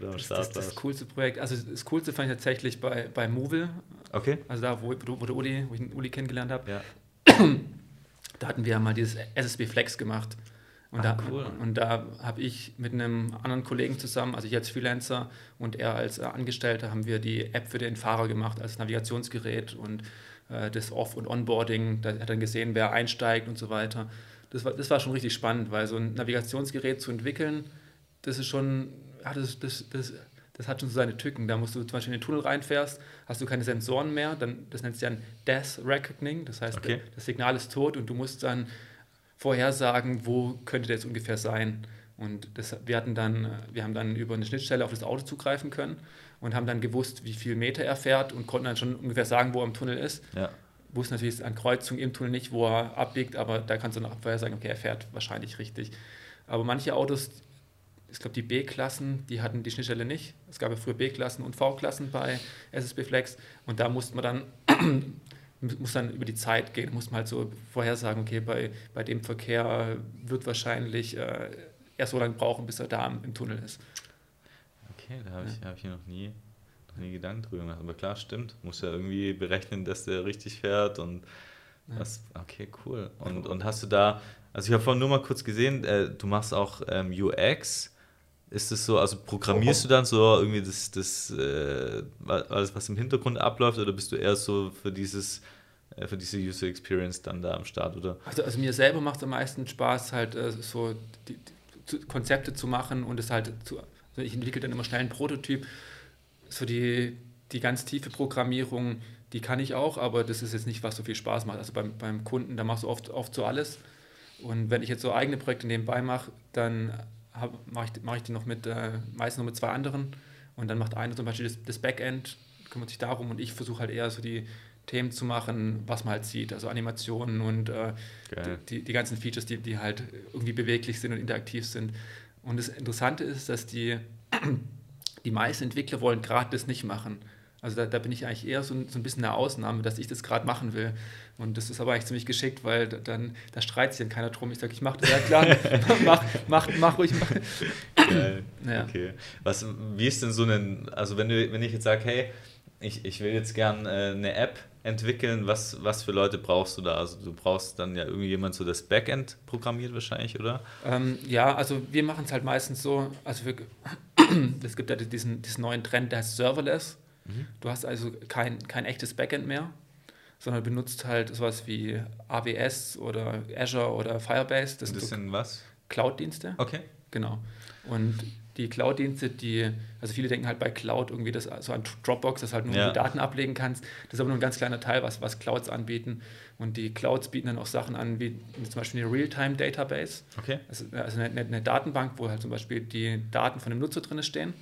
Das, das, das coolste Projekt, also das coolste fand ich tatsächlich bei, bei Movil, Okay. also da, wo, wo, wo, der Uli, wo ich den Uli kennengelernt habe. Ja. Da hatten wir mal dieses SSB Flex gemacht. Und Ah, da, cool. und da habe ich mit einem anderen Kollegen zusammen, also ich als Freelancer und er als äh, Angestellter, haben wir die App für den Fahrer gemacht, als Navigationsgerät und äh, das Off- und Onboarding. Da hat er dann gesehen, wer einsteigt und so weiter. Das war, das war schon richtig spannend, weil so ein Navigationsgerät zu entwickeln, das ist schon, ja, das, das, das, das hat schon so seine Tücken. Da musst du zum Beispiel in den Tunnel reinfährst, hast du keine Sensoren mehr, dann, das nennt sich dann Death Reckoning, das heißt, Okay. das Signal ist tot und du musst dann vorhersagen, wo könnte der jetzt ungefähr sein. Und das, wir, hatten dann, wir haben dann über eine Schnittstelle auf das Auto zugreifen können und haben dann gewusst, wie viel Meter er fährt und konnten dann schon ungefähr sagen, wo er im Tunnel ist. Ja. Wussten natürlich an Kreuzungen im Tunnel nicht, wo er abbiegt, aber da kannst du noch vorher sagen, okay, er fährt wahrscheinlich richtig. Aber manche Autos, ich glaube, die B-Klassen, die hatten die Schnittstelle nicht. Es gab ja früher B-Klassen und V-Klassen bei SSB Flex und da musste man dann muss dann über die Zeit gehen, muss man halt so vorhersagen, okay, bei, bei dem Verkehr wird wahrscheinlich äh, er so lange brauchen, bis er da im, im Tunnel ist. Okay, da habe ich, hab ich mir noch nie, noch nie Gedanken drüber gemacht. Aber klar, stimmt. Muss ja irgendwie berechnen, dass der richtig fährt und Ja. was. Okay, cool. Und, und hast du da, also ich habe vorhin nur mal kurz gesehen, äh, du machst auch ähm, UX. Ist es so, also programmierst du dann so irgendwie das, das äh, alles, was im Hintergrund abläuft, oder bist du eher so für dieses, äh, für diese User Experience dann da am Start, oder? Also, also mir selber macht es am meisten Spaß, halt äh, so die, die, Konzepte zu machen und es halt zu. Also ich entwickle dann immer schnell einen Prototyp. So die, die ganz tiefe Programmierung, die kann ich auch, aber das ist jetzt nicht, was so viel Spaß macht. Also beim, beim Kunden, da machst du oft, oft so alles. Und wenn ich jetzt so eigene Projekte nebenbei mache, dann mache ich, mach ich die noch mit, äh, meistens noch mit zwei anderen. Und dann macht einer zum Beispiel das, das Backend, kümmert sich darum und ich versuche halt eher so die Themen zu machen, was man halt sieht, also Animationen und äh, die, die ganzen Features, die, die halt irgendwie beweglich sind und interaktiv sind. Und das Interessante ist, dass die, die meisten Entwickler wollen gerade das nicht machen. Also da, da bin ich eigentlich eher so ein, so ein bisschen eine Ausnahme, dass ich das gerade machen will. Und das ist aber eigentlich ziemlich geschickt, weil da- dann, da streitet sich dann keiner drum. Ich sage, ich mache das, ja klar, mach, mach, mach ruhig. Mach. Geil. Ja. Okay. Was, wie ist denn so ein, also wenn du, wenn ich jetzt sage, hey, ich, ich will jetzt gern äh, eine App entwickeln, was, was für Leute brauchst du da? Also du brauchst dann ja irgendwie jemand so das Backend programmiert wahrscheinlich, oder? Ähm, ja, also wir machen es halt meistens so, also wir, es gibt ja diesen, diesen neuen Trend, der heißt Serverless. Du hast also kein, kein echtes Backend mehr, sondern benutzt halt sowas wie AWS oder Azure oder Firebase. Das Das sind was? Cloud-Dienste. Okay. Genau. Und die Cloud-Dienste, die, also viele denken halt bei Cloud irgendwie das, so an Dropbox, dass halt nur ja. die Daten ablegen kannst. Das ist aber nur ein ganz kleiner Teil, was, was Clouds anbieten. Und die Clouds bieten dann auch Sachen an, wie zum Beispiel eine Realtime-Database. Okay. Also, also eine, eine, Datenbank, wo halt zum Beispiel die Daten von dem Nutzer drin stehen.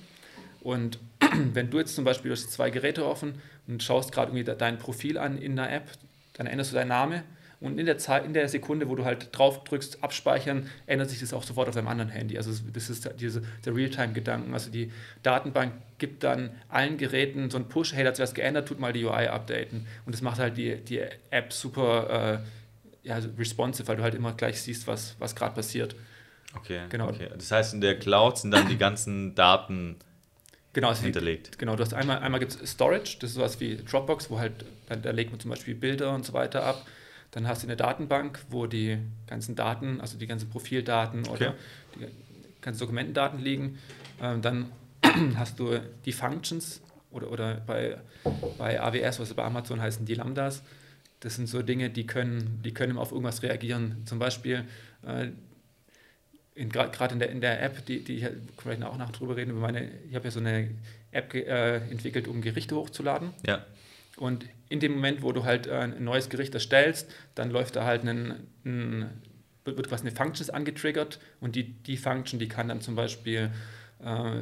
Und wenn du jetzt zum Beispiel, hast zwei Geräte offen und schaust gerade irgendwie dein Profil an in der App, dann änderst du deinen Namen und in der, Zeit, in der Sekunde, wo du halt drauf drückst, abspeichern, ändert sich das auch sofort auf deinem anderen Handy. Also das ist diese, der Realtime-Gedanken. Also die Datenbank gibt dann allen Geräten so einen Push, hey, da hat sich was geändert, tut mal die UI updaten. Und das macht halt die, die App super äh, ja, responsive, weil du halt immer gleich siehst, was, was gerade passiert. Okay, genau. Okay. Das heißt, in der Cloud sind dann die ganzen Daten genau, hinterlegt. Die, genau, du hast einmal, einmal gibt es Storage, das ist sowas wie Dropbox, wo halt, da legt man zum Beispiel Bilder und so weiter ab. Dann hast du eine Datenbank, wo die ganzen Daten, also die ganzen Profildaten oder okay. die ganzen Dokumentendaten liegen. Ähm, dann hast du die Functions oder, oder bei, bei AWS, also bei Amazon heißen die Lambdas. Das sind so Dinge, die können, die können auf irgendwas reagieren. Zum Beispiel, äh, gerade in der, in der App, die, die ich vielleicht auch nach drüber reden, meine, ich habe ja so eine App äh, entwickelt, um Gerichte hochzuladen. Ja. Und in dem Moment, wo du halt äh, ein neues Gericht erstellst, dann läuft da halt ein, ein wird quasi eine Function angetriggert und die, die Function, die kann dann zum Beispiel äh,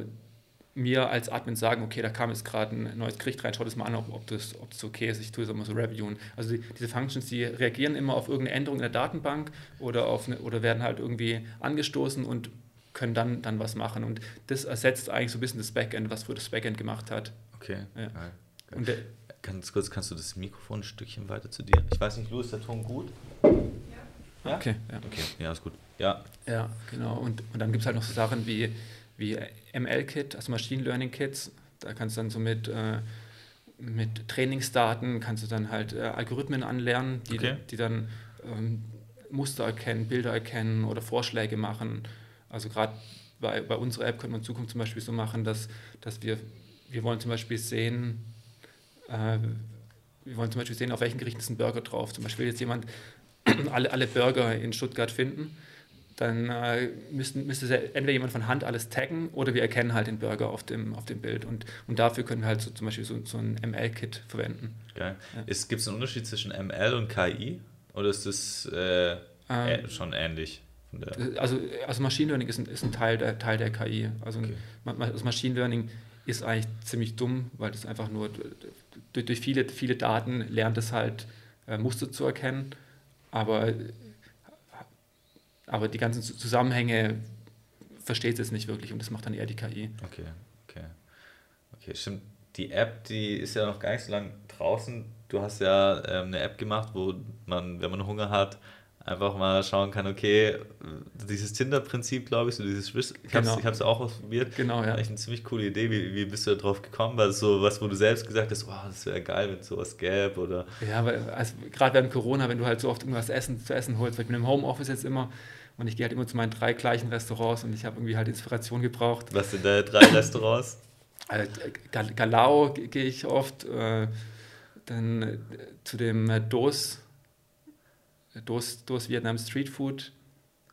mir als Admin sagen, okay, da kam jetzt gerade ein neues Gericht rein, schau das mal an, ob, ob, das, ob das okay ist, ich tue es immer so reviewen. Also die, diese Functions, die reagieren immer auf irgendeine Änderung in der Datenbank oder, auf eine, oder werden halt irgendwie angestoßen und können dann, dann was machen. Und das ersetzt eigentlich so ein bisschen das Backend, was für das Backend gemacht hat. Okay. Ja. Und der, Ganz kurz, kannst du das Mikrofon ein Stückchen weiter zu dir? Ich weiß nicht, Lu, ist der Ton gut? Ja. Okay, ja. Okay, ja, ist gut. Ja. Ja, genau. Und, und dann gibt es halt noch so Sachen wie, wie ML-Kit, also Machine Learning Kits. Da kannst du dann so mit, äh, mit Trainingsdaten, kannst du dann halt äh, Algorithmen anlernen, die, okay. die dann ähm, Muster erkennen, Bilder erkennen oder Vorschläge machen. Also gerade bei, bei unserer App könnte man in Zukunft zum Beispiel so machen, dass, dass wir, wir wollen zum Beispiel sehen, äh, wir wollen zum Beispiel sehen, auf welchen Gerichten ist ein Burger drauf. Zum Beispiel jetzt jemand alle, alle Burger in Stuttgart finden, dann äh, müssten, müsste entweder jemand von Hand alles taggen oder wir erkennen halt den Burger auf dem, auf dem Bild. Und, und dafür können wir halt so, zum Beispiel so, so ein ML-Kit verwenden. Geil. Ja. Gibt es einen Unterschied zwischen ML und KI? Oder ist das äh, ähm, schon ähnlich? Also, also Machine Learning ist ein, ist ein Teil, der, Teil der KI. Also, okay. also Machine Learning ist eigentlich ziemlich dumm, weil das einfach nur durch, durch viele, viele Daten lernt es halt äh, Muster zu erkennen, aber, aber die ganzen Zusammenhänge versteht es nicht wirklich und das macht dann eher die KI. Okay, okay. Okay, stimmt. Die App, die ist ja noch gar nicht so lange draußen. Du hast ja ähm, eine App gemacht, wo man, wenn man Hunger hat, einfach mal schauen kann, okay, dieses Tinder-Prinzip, glaube ich, so dieses Schwiss, ich genau. habe es auch ausprobiert. Genau, ja. Echt eine ziemlich coole Idee. Wie, wie bist du darauf gekommen? War das so was, wo du selbst gesagt hast, oh, das wäre geil, wenn es sowas gäbe? Oder? Ja, weil also, gerade während Corona, wenn du halt so oft irgendwas essen, zu essen holst, weil ich bin im Homeoffice jetzt immer und ich gehe halt immer zu meinen drei gleichen Restaurants und ich habe irgendwie halt Inspiration gebraucht. Was sind da drei Restaurants? Also, Galao gehe ich oft, äh, dann äh, zu dem äh, Dos Dos, Dos Vietnam Street Food.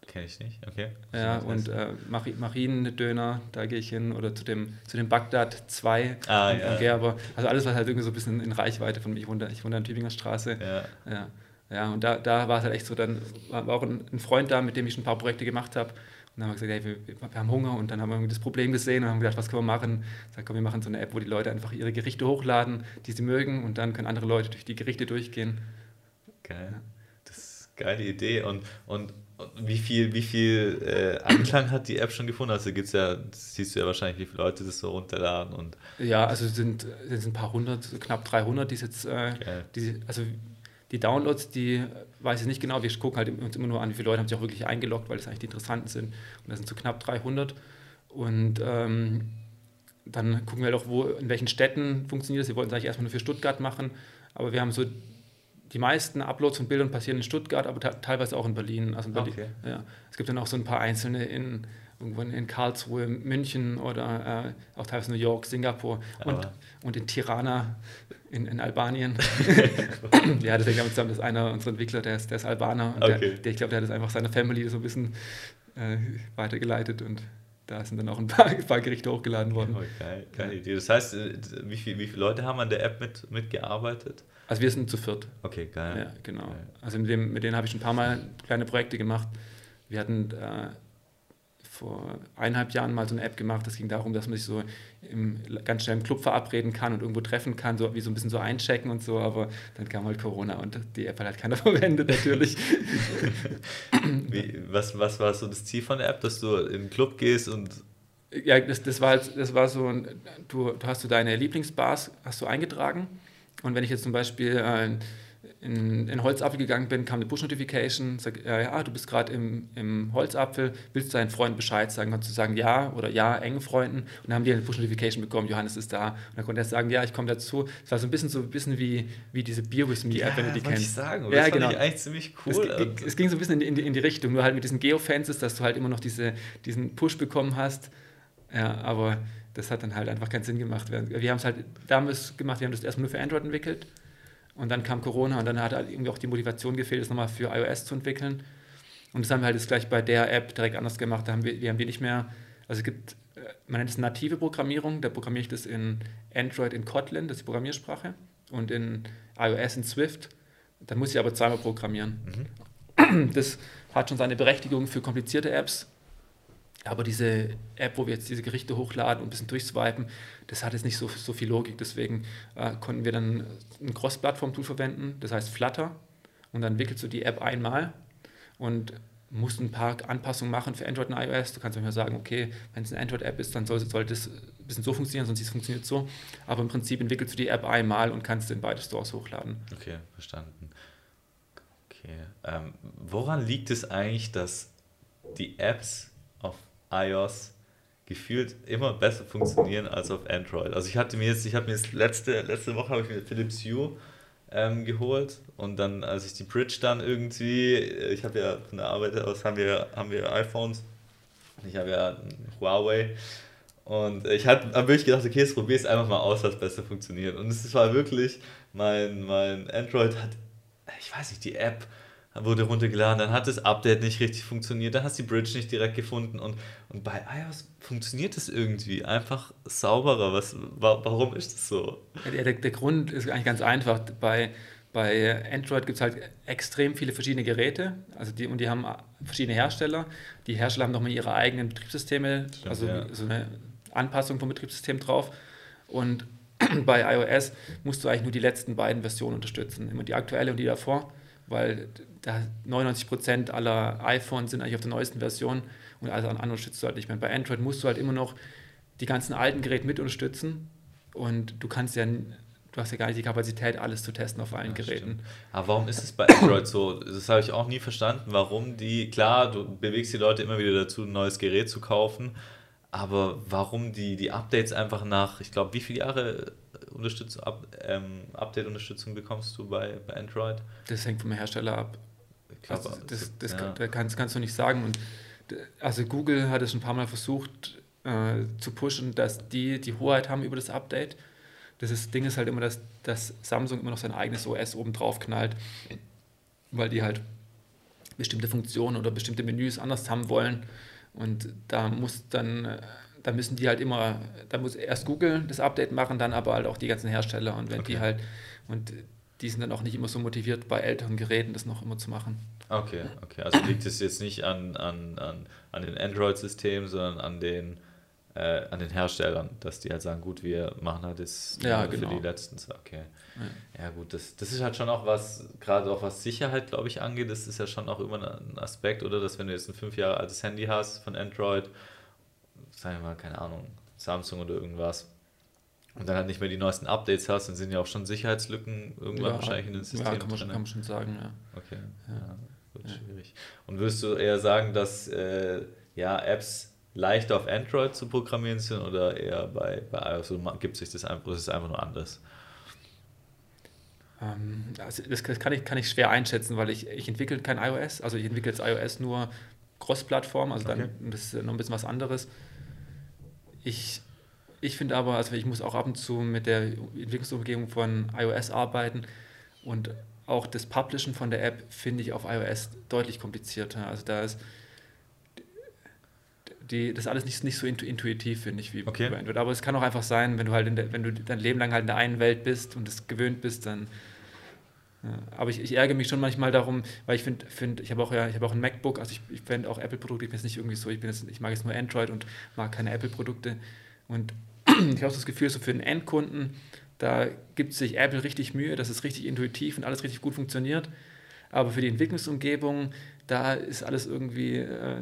Kenne ich nicht, okay. Ja, und äh, Mariendöner, da gehe ich hin. Oder zu dem, zu dem Bagdad 2 ah, ja. Gerber. Also alles, was halt irgendwie so ein bisschen in Reichweite von mir. Ich wohne, ich wohne an Tübinger Straße. Ja. ja. Ja, und da, da war es halt echt so, dann war auch ein, Freund da, mit dem ich schon ein paar Projekte gemacht habe. Und dann haben wir gesagt, hey, wir, wir, haben Hunger und dann haben wir das Problem gesehen und haben gedacht, was können wir machen? Sag, komm, wir machen so eine App, wo die Leute einfach ihre Gerichte hochladen, die sie mögen und dann können andere Leute durch die Gerichte durchgehen. Geil. Ja. Geile Idee. Und, und, und wie viel, wie viel äh, Anklang hat die App schon gefunden? Also gibt's ja, siehst du ja wahrscheinlich, wie viele Leute das so runterladen. Und ja, also es sind, es sind ein paar hundert, knapp 300, die jetzt, äh, die, also die Downloads, die weiß ich nicht genau, wir gucken halt uns immer nur an, wie viele Leute haben sich auch wirklich eingeloggt, weil das eigentlich die interessanten sind. Und das sind so knapp 300. Und ähm, dann gucken wir halt auch, wo, in welchen Städten funktioniert das. Wir wollten es eigentlich erstmal nur für Stuttgart machen, aber wir haben so die meisten Uploads von Bildern passieren in Stuttgart, aber teilweise auch in Berlin. Also in Berlin okay. ja. Es gibt dann auch so ein paar einzelne in, irgendwo in Karlsruhe, München oder äh, auch teilweise New York, Singapur und, und in Tirana in, in Albanien. ja, deswegen haben wir zusammen, das ist einer unserer Entwickler, der ist, der ist Albaner. Und okay. der, der, ich glaube, der hat das einfach seiner Family so ein bisschen äh, weitergeleitet und da sind dann auch ein paar, ein paar Gerichte hochgeladen worden. Oh, geil, geile Idee. Das heißt, äh, wie, viel, wie viele Leute haben an der App mit, mitgearbeitet? Also wir sind zu viert. Okay, geil. Ja, genau. Geil. Also mit, dem, mit denen habe ich ein paar Mal kleine Projekte gemacht. Wir hatten äh, vor eineinhalb Jahren mal so eine App gemacht. Das ging darum, dass man sich so im, ganz schnell im Club verabreden kann und irgendwo treffen kann, so wie so ein bisschen so einchecken und so. Aber dann kam halt Corona und die App hat halt keiner verwendet, natürlich. wie, was, was war so das Ziel von der App, dass du in den Club gehst und ja, das, das, war, halt, das war so, du, du hast du deine Lieblingsbars hast du eingetragen und wenn ich jetzt zum Beispiel äh, in, in Holzapfel gegangen bin, kam eine Push-Notification, sag, ja, ja, du bist gerade im, im Holzapfel, willst du deinen Freunden Bescheid sagen? Kannst du sagen ja oder ja, engen Freunden und dann haben die eine Push-Notification bekommen, Johannes ist da und dann konnte er sagen, ja, ich komme dazu. Es war so ein bisschen so ein bisschen wie, wie diese Beer With Me App, ja, wenn du die kennst. Ich sagen? Ja, das genau. ich eigentlich ziemlich cool. Es, es, ging so ein bisschen in die, in die Richtung, nur halt mit diesen Geofences, dass du halt immer noch diese, diesen Push bekommen hast. Ja, aber das hat dann halt einfach keinen Sinn gemacht. Wir haben es halt damals gemacht, wir haben das erstmal nur für Android entwickelt und dann kam Corona und dann hat halt irgendwie auch die Motivation gefehlt, das nochmal für iOS zu entwickeln. Und das haben wir halt jetzt gleich bei der App direkt anders gemacht. Da haben wir, wir haben die nicht mehr, also es gibt, äh, man nennt es native Programmierung, da programmiere ich das in Android in Kotlin, das ist die Programmiersprache, und in iOS in Swift. Dann muss ich aber zweimal programmieren. Mhm. Das hat schon seine Berechtigung für komplizierte Apps, aber diese App, wo wir jetzt diese Gerichte hochladen und ein bisschen durchswipen, das hat jetzt nicht so, so viel Logik. Deswegen äh, konnten wir dann ein Cross-Plattform-Tool verwenden, das heißt Flutter. Und dann wickelst du die App einmal und musst ein paar Anpassungen machen für Android und iOS. Du kannst manchmal sagen, okay, wenn es eine Android-App ist, dann soll, soll das ein bisschen so funktionieren, sonst funktioniert es so. Aber im Prinzip entwickelst du die App einmal und kannst in beide Stores hochladen. Okay, verstanden. Okay. Ähm, woran liegt es eigentlich, dass die Apps iOS gefühlt immer besser funktionieren als auf Android. Also ich hatte mir jetzt, ich habe mir jetzt letzte, letzte Woche habe ich mir Philips Hue ähm, geholt und dann, als ich die Bridge dann irgendwie, äh, ich habe ja von der Arbeit aus haben wir, haben wir iPhones, ich habe ja Huawei und ich habe hab wirklich gedacht, okay, jetzt probier es einfach mal aus, was besser funktioniert. Und es war wirklich, mein, mein Android hat, ich weiß nicht, die App wurde runtergeladen, dann hat das Update nicht richtig funktioniert, dann hast du die Bridge nicht direkt gefunden und, und bei iOS funktioniert es irgendwie einfach sauberer. Was, warum ist das so? Der, der, der Grund ist eigentlich ganz einfach. Bei, bei Android gibt es halt extrem viele verschiedene Geräte also die, und die haben verschiedene Hersteller. Die Hersteller haben nochmal ihre eigenen Betriebssysteme, Stimmt, also ja. so eine Anpassung vom Betriebssystem drauf. Und bei iOS musst du eigentlich nur die letzten beiden Versionen unterstützen, immer die aktuelle und die davor weil da 99% aller iPhones sind eigentlich auf der neuesten Version und alles andere unterstützt du halt nicht mehr. Bei Android musst du halt immer noch die ganzen alten Geräte mit unterstützen und du kannst ja, du hast ja gar nicht die Kapazität, alles zu testen auf allen ja, Geräten. Stimmt. Aber warum ist es bei Android so? Das habe ich auch nie verstanden, warum die, klar, du bewegst die Leute immer wieder dazu, ein neues Gerät zu kaufen, aber warum die, die Updates einfach nach, ich glaube, wie viele Jahre Unterstützung, Up, ähm, Update-Unterstützung bekommst du bei, bei Android? Das hängt vom Hersteller ab. Glaube, also das, das, ja. kann, kannst, kannst du nicht sagen. Und also Google hat es ein paar Mal versucht äh, zu pushen, dass die die Hoheit haben über das Update. Das ist, Ding ist halt immer, dass, dass Samsung immer noch sein eigenes OS oben drauf knallt, weil die halt bestimmte Funktionen oder bestimmte Menüs anders haben wollen. Und da muss dann da müssen die halt immer, da muss erst Google das Update machen, dann aber halt auch die ganzen Hersteller und wenn okay. die halt, und die sind dann auch nicht immer so motiviert, bei älteren Geräten das noch immer zu machen. Okay, okay. Also liegt es jetzt nicht an, an, an, an den Android-Systemen, sondern an den, äh, an den Herstellern, dass die halt sagen, gut, wir machen halt das ja, für genau. die letzten. Okay. Ja, ja gut, das, das ist halt schon auch was, gerade auch was Sicherheit, glaube ich, angeht, das ist ja schon auch immer ein Aspekt, oder? Dass wenn du jetzt ein fünf Jahre altes Handy hast von Android, sagen wir mal, keine Ahnung, Samsung oder irgendwas, und dann halt nicht mehr die neuesten Updates hast, dann sind ja auch schon Sicherheitslücken irgendwann ja, wahrscheinlich in den Systemen. Ja, kann man, drin. kann man schon sagen, ja. Okay, ja, ja gut, schwierig. Und würdest du eher sagen, dass äh, ja, Apps leichter auf Android zu programmieren sind oder eher bei, bei iOS? Oder gibt sich das einfach, ist einfach nur anders? Ähm, also das kann ich, kann ich schwer einschätzen, weil ich, ich entwickle kein iOS, also ich entwickle jetzt iOS nur Cross-Plattform, also okay. dann das ist noch ein bisschen was anderes. Ich, ich finde aber, also ich muss auch ab und zu mit der Entwicklungsumgebung von iOS arbeiten und auch das Publishen von der App finde ich auf iOS deutlich komplizierter. Also da ist die, das alles nicht, nicht so intuitiv, finde ich, wie okay. bei Android. Aber es kann auch einfach sein, wenn du halt der, wenn du dein Leben lang halt in der einen Welt bist und es gewöhnt bist, dann. Ja. Aber ich, ich, ärgere mich schon manchmal darum, weil ich finde, find, ich habe auch, ja, hab auch ein MacBook, also ich, ich finde auch Apple-Produkte, ich bin jetzt nicht irgendwie so, ich, bin jetzt, ich mag jetzt nur Android und mag keine Apple-Produkte. Und ich habe das Gefühl, so für den Endkunden, da gibt sich Apple richtig Mühe, dass es richtig intuitiv und alles richtig gut funktioniert. Aber für die Entwicklungsumgebung, da ist alles irgendwie äh,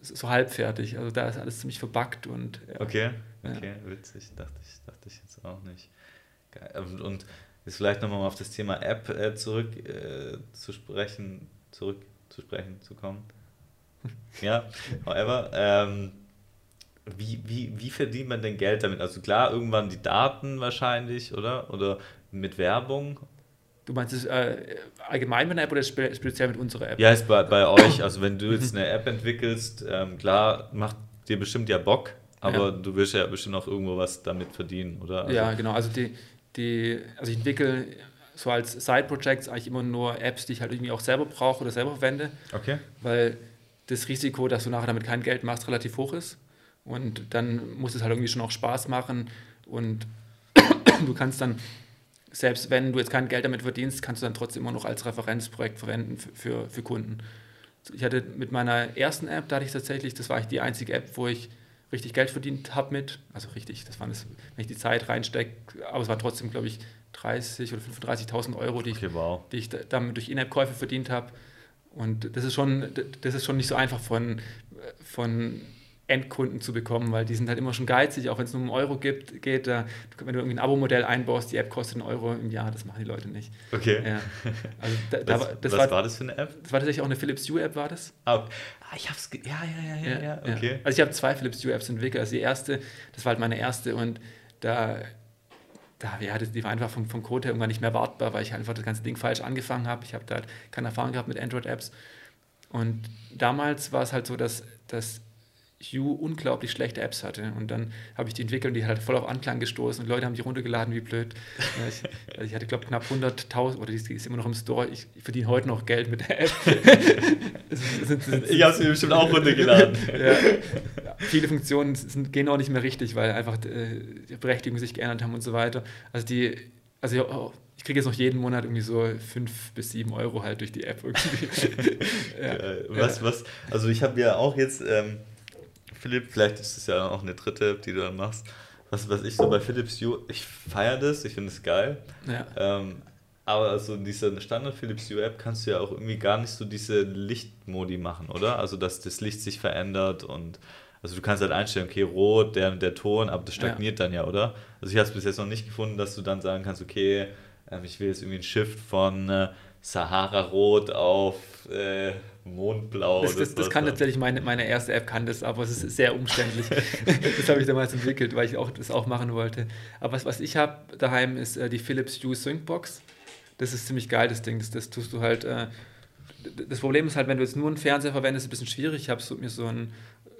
so halbfertig. Also da ist alles ziemlich verbuggt und. Ja. Okay, okay, ja. witzig. Dachte ich, dachte ich jetzt auch nicht. Und, und jetzt vielleicht nochmal auf das Thema App äh, zurück äh, zu sprechen, zurück zu sprechen zu kommen. ja, however, ähm, wie, wie, wie verdient man denn Geld damit? Also klar, irgendwann die Daten wahrscheinlich, oder? Oder mit Werbung? Du meinst es äh, allgemein mit einer App oder speziell mit unserer App? Ja, ist bei, bei euch. Also wenn du jetzt eine App entwickelst, ähm, klar, macht dir bestimmt ja Bock, aber ja. du willst ja bestimmt auch irgendwo was damit verdienen, oder? Also ja, genau. Also die, die, also ich entwickle so als Side-Projects eigentlich immer nur Apps, die ich halt irgendwie auch selber brauche oder selber verwende. Okay. Weil das Risiko, dass du nachher damit kein Geld machst, relativ hoch ist. Und dann muss es halt irgendwie schon auch Spaß machen und du kannst dann, selbst wenn du jetzt kein Geld damit verdienst, kannst du dann trotzdem immer noch als Referenzprojekt verwenden für, für, Kunden. Ich hatte mit meiner ersten App, da hatte ich tatsächlich, das war ich die einzige App, wo ich richtig Geld verdient habe mit, also richtig, das war das, wenn ich die Zeit reinstecke, aber es war trotzdem, glaube ich, 30 oder 35.000 Euro, die, okay, ich, wow. die ich damit durch In-App-Käufe verdient habe. Und das ist schon, das ist schon nicht so einfach von, von Endkunden zu bekommen, weil die sind halt immer schon geizig, auch wenn es nur um Euro gibt, geht. Da, wenn du irgendwie ein Abo-Modell einbaust, die App kostet einen Euro im Jahr, das machen die Leute nicht. Okay. Ja. Also da, was, da, das was war, war, das für eine App? Das war tatsächlich auch eine Philips Hue-App, war das? Ah, ah ich hab's, ja, ja, ja, ja, ja, okay. Also ich habe zwei Philips Hue-Apps entwickelt. Also die erste, das war halt meine erste und da, da ja, die war einfach vom, vom Code her irgendwann nicht mehr wartbar, weil ich einfach das ganze Ding falsch angefangen habe. Ich habe da halt keine Erfahrung gehabt mit Android-Apps. Und damals war es halt so, dass, dass Hue unglaublich schlechte Apps hatte. Und dann habe ich die entwickelt und die hat voll auf Anklang gestoßen und Leute haben die runtergeladen, wie blöd. ich, also ich hatte, glaube ich, knapp 100.000 oder die ist immer noch im Store. Ich, ich verdiene heute noch Geld mit der App. ich habe sie bestimmt auch runtergeladen. ja. Viele Funktionen sind, gehen auch nicht mehr richtig, weil einfach äh, die Berechtigungen sich geändert haben und so weiter. Also die, also oh, ich kriege jetzt noch jeden Monat irgendwie so 5 bis 7 Euro halt durch die App irgendwie. ja. Was, was, also ich habe ja auch jetzt. Ähm Philipp, vielleicht ist es ja auch eine dritte, die du dann machst. Was, was ich so bei Philips Hue, ich feiere das, ich finde es geil. Ja. Ähm, aber also in dieser Standard Philips Hue App kannst du ja auch irgendwie gar nicht so diese Lichtmodi machen, oder? Also dass das Licht sich verändert und also du kannst halt einstellen, okay, rot, der, der Ton, aber das stagniert ja. dann ja, oder? Also ich habe es bis jetzt noch nicht gefunden, dass du dann sagen kannst, okay, ähm, ich will jetzt irgendwie ein Shift von äh, Sahara-Rot auf äh, Mondblau. Das, das, das kann tatsächlich meine, meine erste App, kann das, aber es ist sehr umständlich. das habe ich damals entwickelt, weil ich auch, das auch machen wollte. Aber was, was ich habe daheim ist äh, die Philips Hue Syncbox. Das ist ziemlich geil, das Ding. Das, das tust du halt. Äh, das Problem ist halt, wenn du jetzt nur einen Fernseher verwendest, ist es ein bisschen schwierig. Ich habe so, mir so einen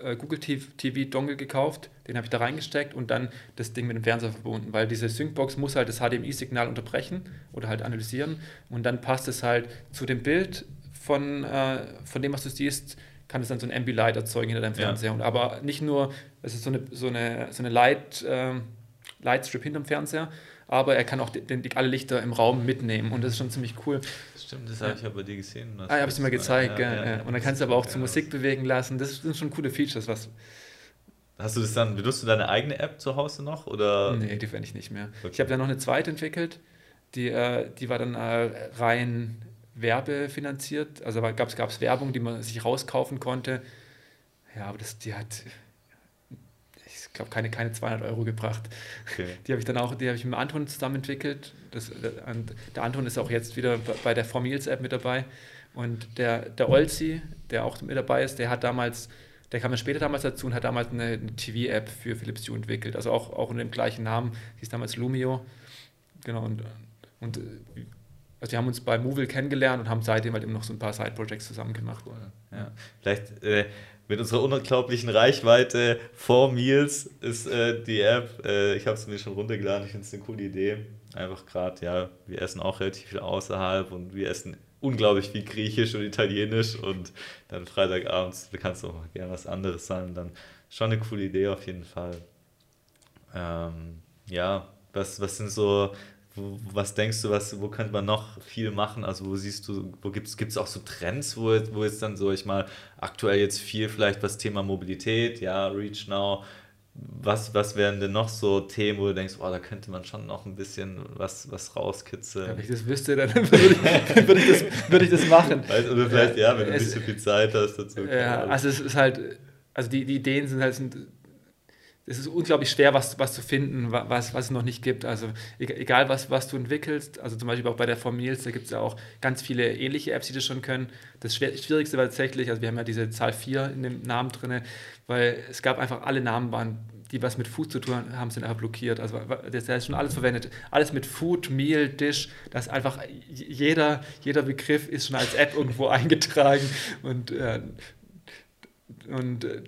äh, Google TV Dongle gekauft, den habe ich da reingesteckt und dann das Ding mit dem Fernseher verbunden, weil diese Syncbox muss halt das HDMI-Signal unterbrechen oder halt analysieren und dann passt es halt zu dem Bild von, äh, von dem, was du siehst, kann es dann so ein Ambilight erzeugen hinter deinem Fernseher. Ja. Und aber nicht nur, es ist so eine, so eine, so eine Light, äh, Lightstrip hinterm Fernseher, aber er kann auch den, alle Lichter im Raum mitnehmen und das ist schon ziemlich cool. Stimmt, das ja. habe ich aber dir gesehen. Ah, ja, habe ich dir mal gezeigt. Ja, ja, ja, Und dann kannst du aber auch zur Musik bewegen lassen. Das sind schon coole Features. Was Hast du das dann, benutzt du deine eigene App zu Hause noch? Oder? Nee, die verwende ich nicht mehr. Okay. Ich habe dann noch eine zweite entwickelt, die, äh, die war dann äh, rein werbefinanziert. Also gab es Werbung, die man sich rauskaufen konnte. Ja, aber das, die hat, ich glaube, keine, keine 200 Euro gebracht. Okay. Die habe ich dann auch, die habe ich mit Anton zusammen entwickelt. Das, der Anton ist auch jetzt wieder bei der Formils App mit dabei. Und der, der Olzi, der auch mit dabei ist, der hat damals, der kam dann später damals dazu und hat damals eine, eine TV-App für Philips Hue entwickelt. Also auch, auch unter dem gleichen Namen. Die hieß damals Lumio. Genau, und, und also wir haben uns bei Movil kennengelernt und haben seitdem halt immer noch so ein paar Side-Projects zusammen gemacht. Ja. Vielleicht äh, mit unserer unglaublichen Reichweite vor Meals ist äh, die App, äh, ich habe es mir schon runtergeladen, ich finde es eine coole Idee. Einfach gerade, ja, wir essen auch relativ viel außerhalb und wir essen unglaublich viel Griechisch und Italienisch und dann Freitagabends kannst du auch gerne was anderes sein. Dann schon eine coole Idee auf jeden Fall. Ähm, ja, was, was sind so, wo, was denkst du, was, wo könnte man noch viel machen? Also wo siehst du, wo gibt es auch so Trends, wo, wo jetzt dann so, ich mal, aktuell jetzt viel vielleicht was Thema Mobilität, ja, Reach Now, was, was wären denn noch so Themen, wo du denkst, oh, da könnte man schon noch ein bisschen was, was rauskitzeln? wenn ich das wüsste, dann würde ich, würde ich, das, würde ich das machen. Weißt, oder vielleicht, ja, wenn du es, nicht so viel Zeit hast dazu. Ja, also es ist halt, also die, die Ideen sind halt, sind, es ist unglaublich schwer, was, was zu finden, was, was es noch nicht gibt. Also egal, was, was du entwickelst, also zum Beispiel auch bei der Formils, da gibt es ja auch ganz viele ähnliche Apps, die das schon können. Das Schwierigste war tatsächlich, also wir haben ja diese Zahl 4 in dem Namen drin, weil es gab einfach alle Namen waren, die was mit Food zu tun haben, sind einfach blockiert. Also das ist schon alles verwendet. Alles mit Food, Meal, Dish, das einfach jeder, jeder Begriff ist schon als App irgendwo eingetragen und, äh, und äh,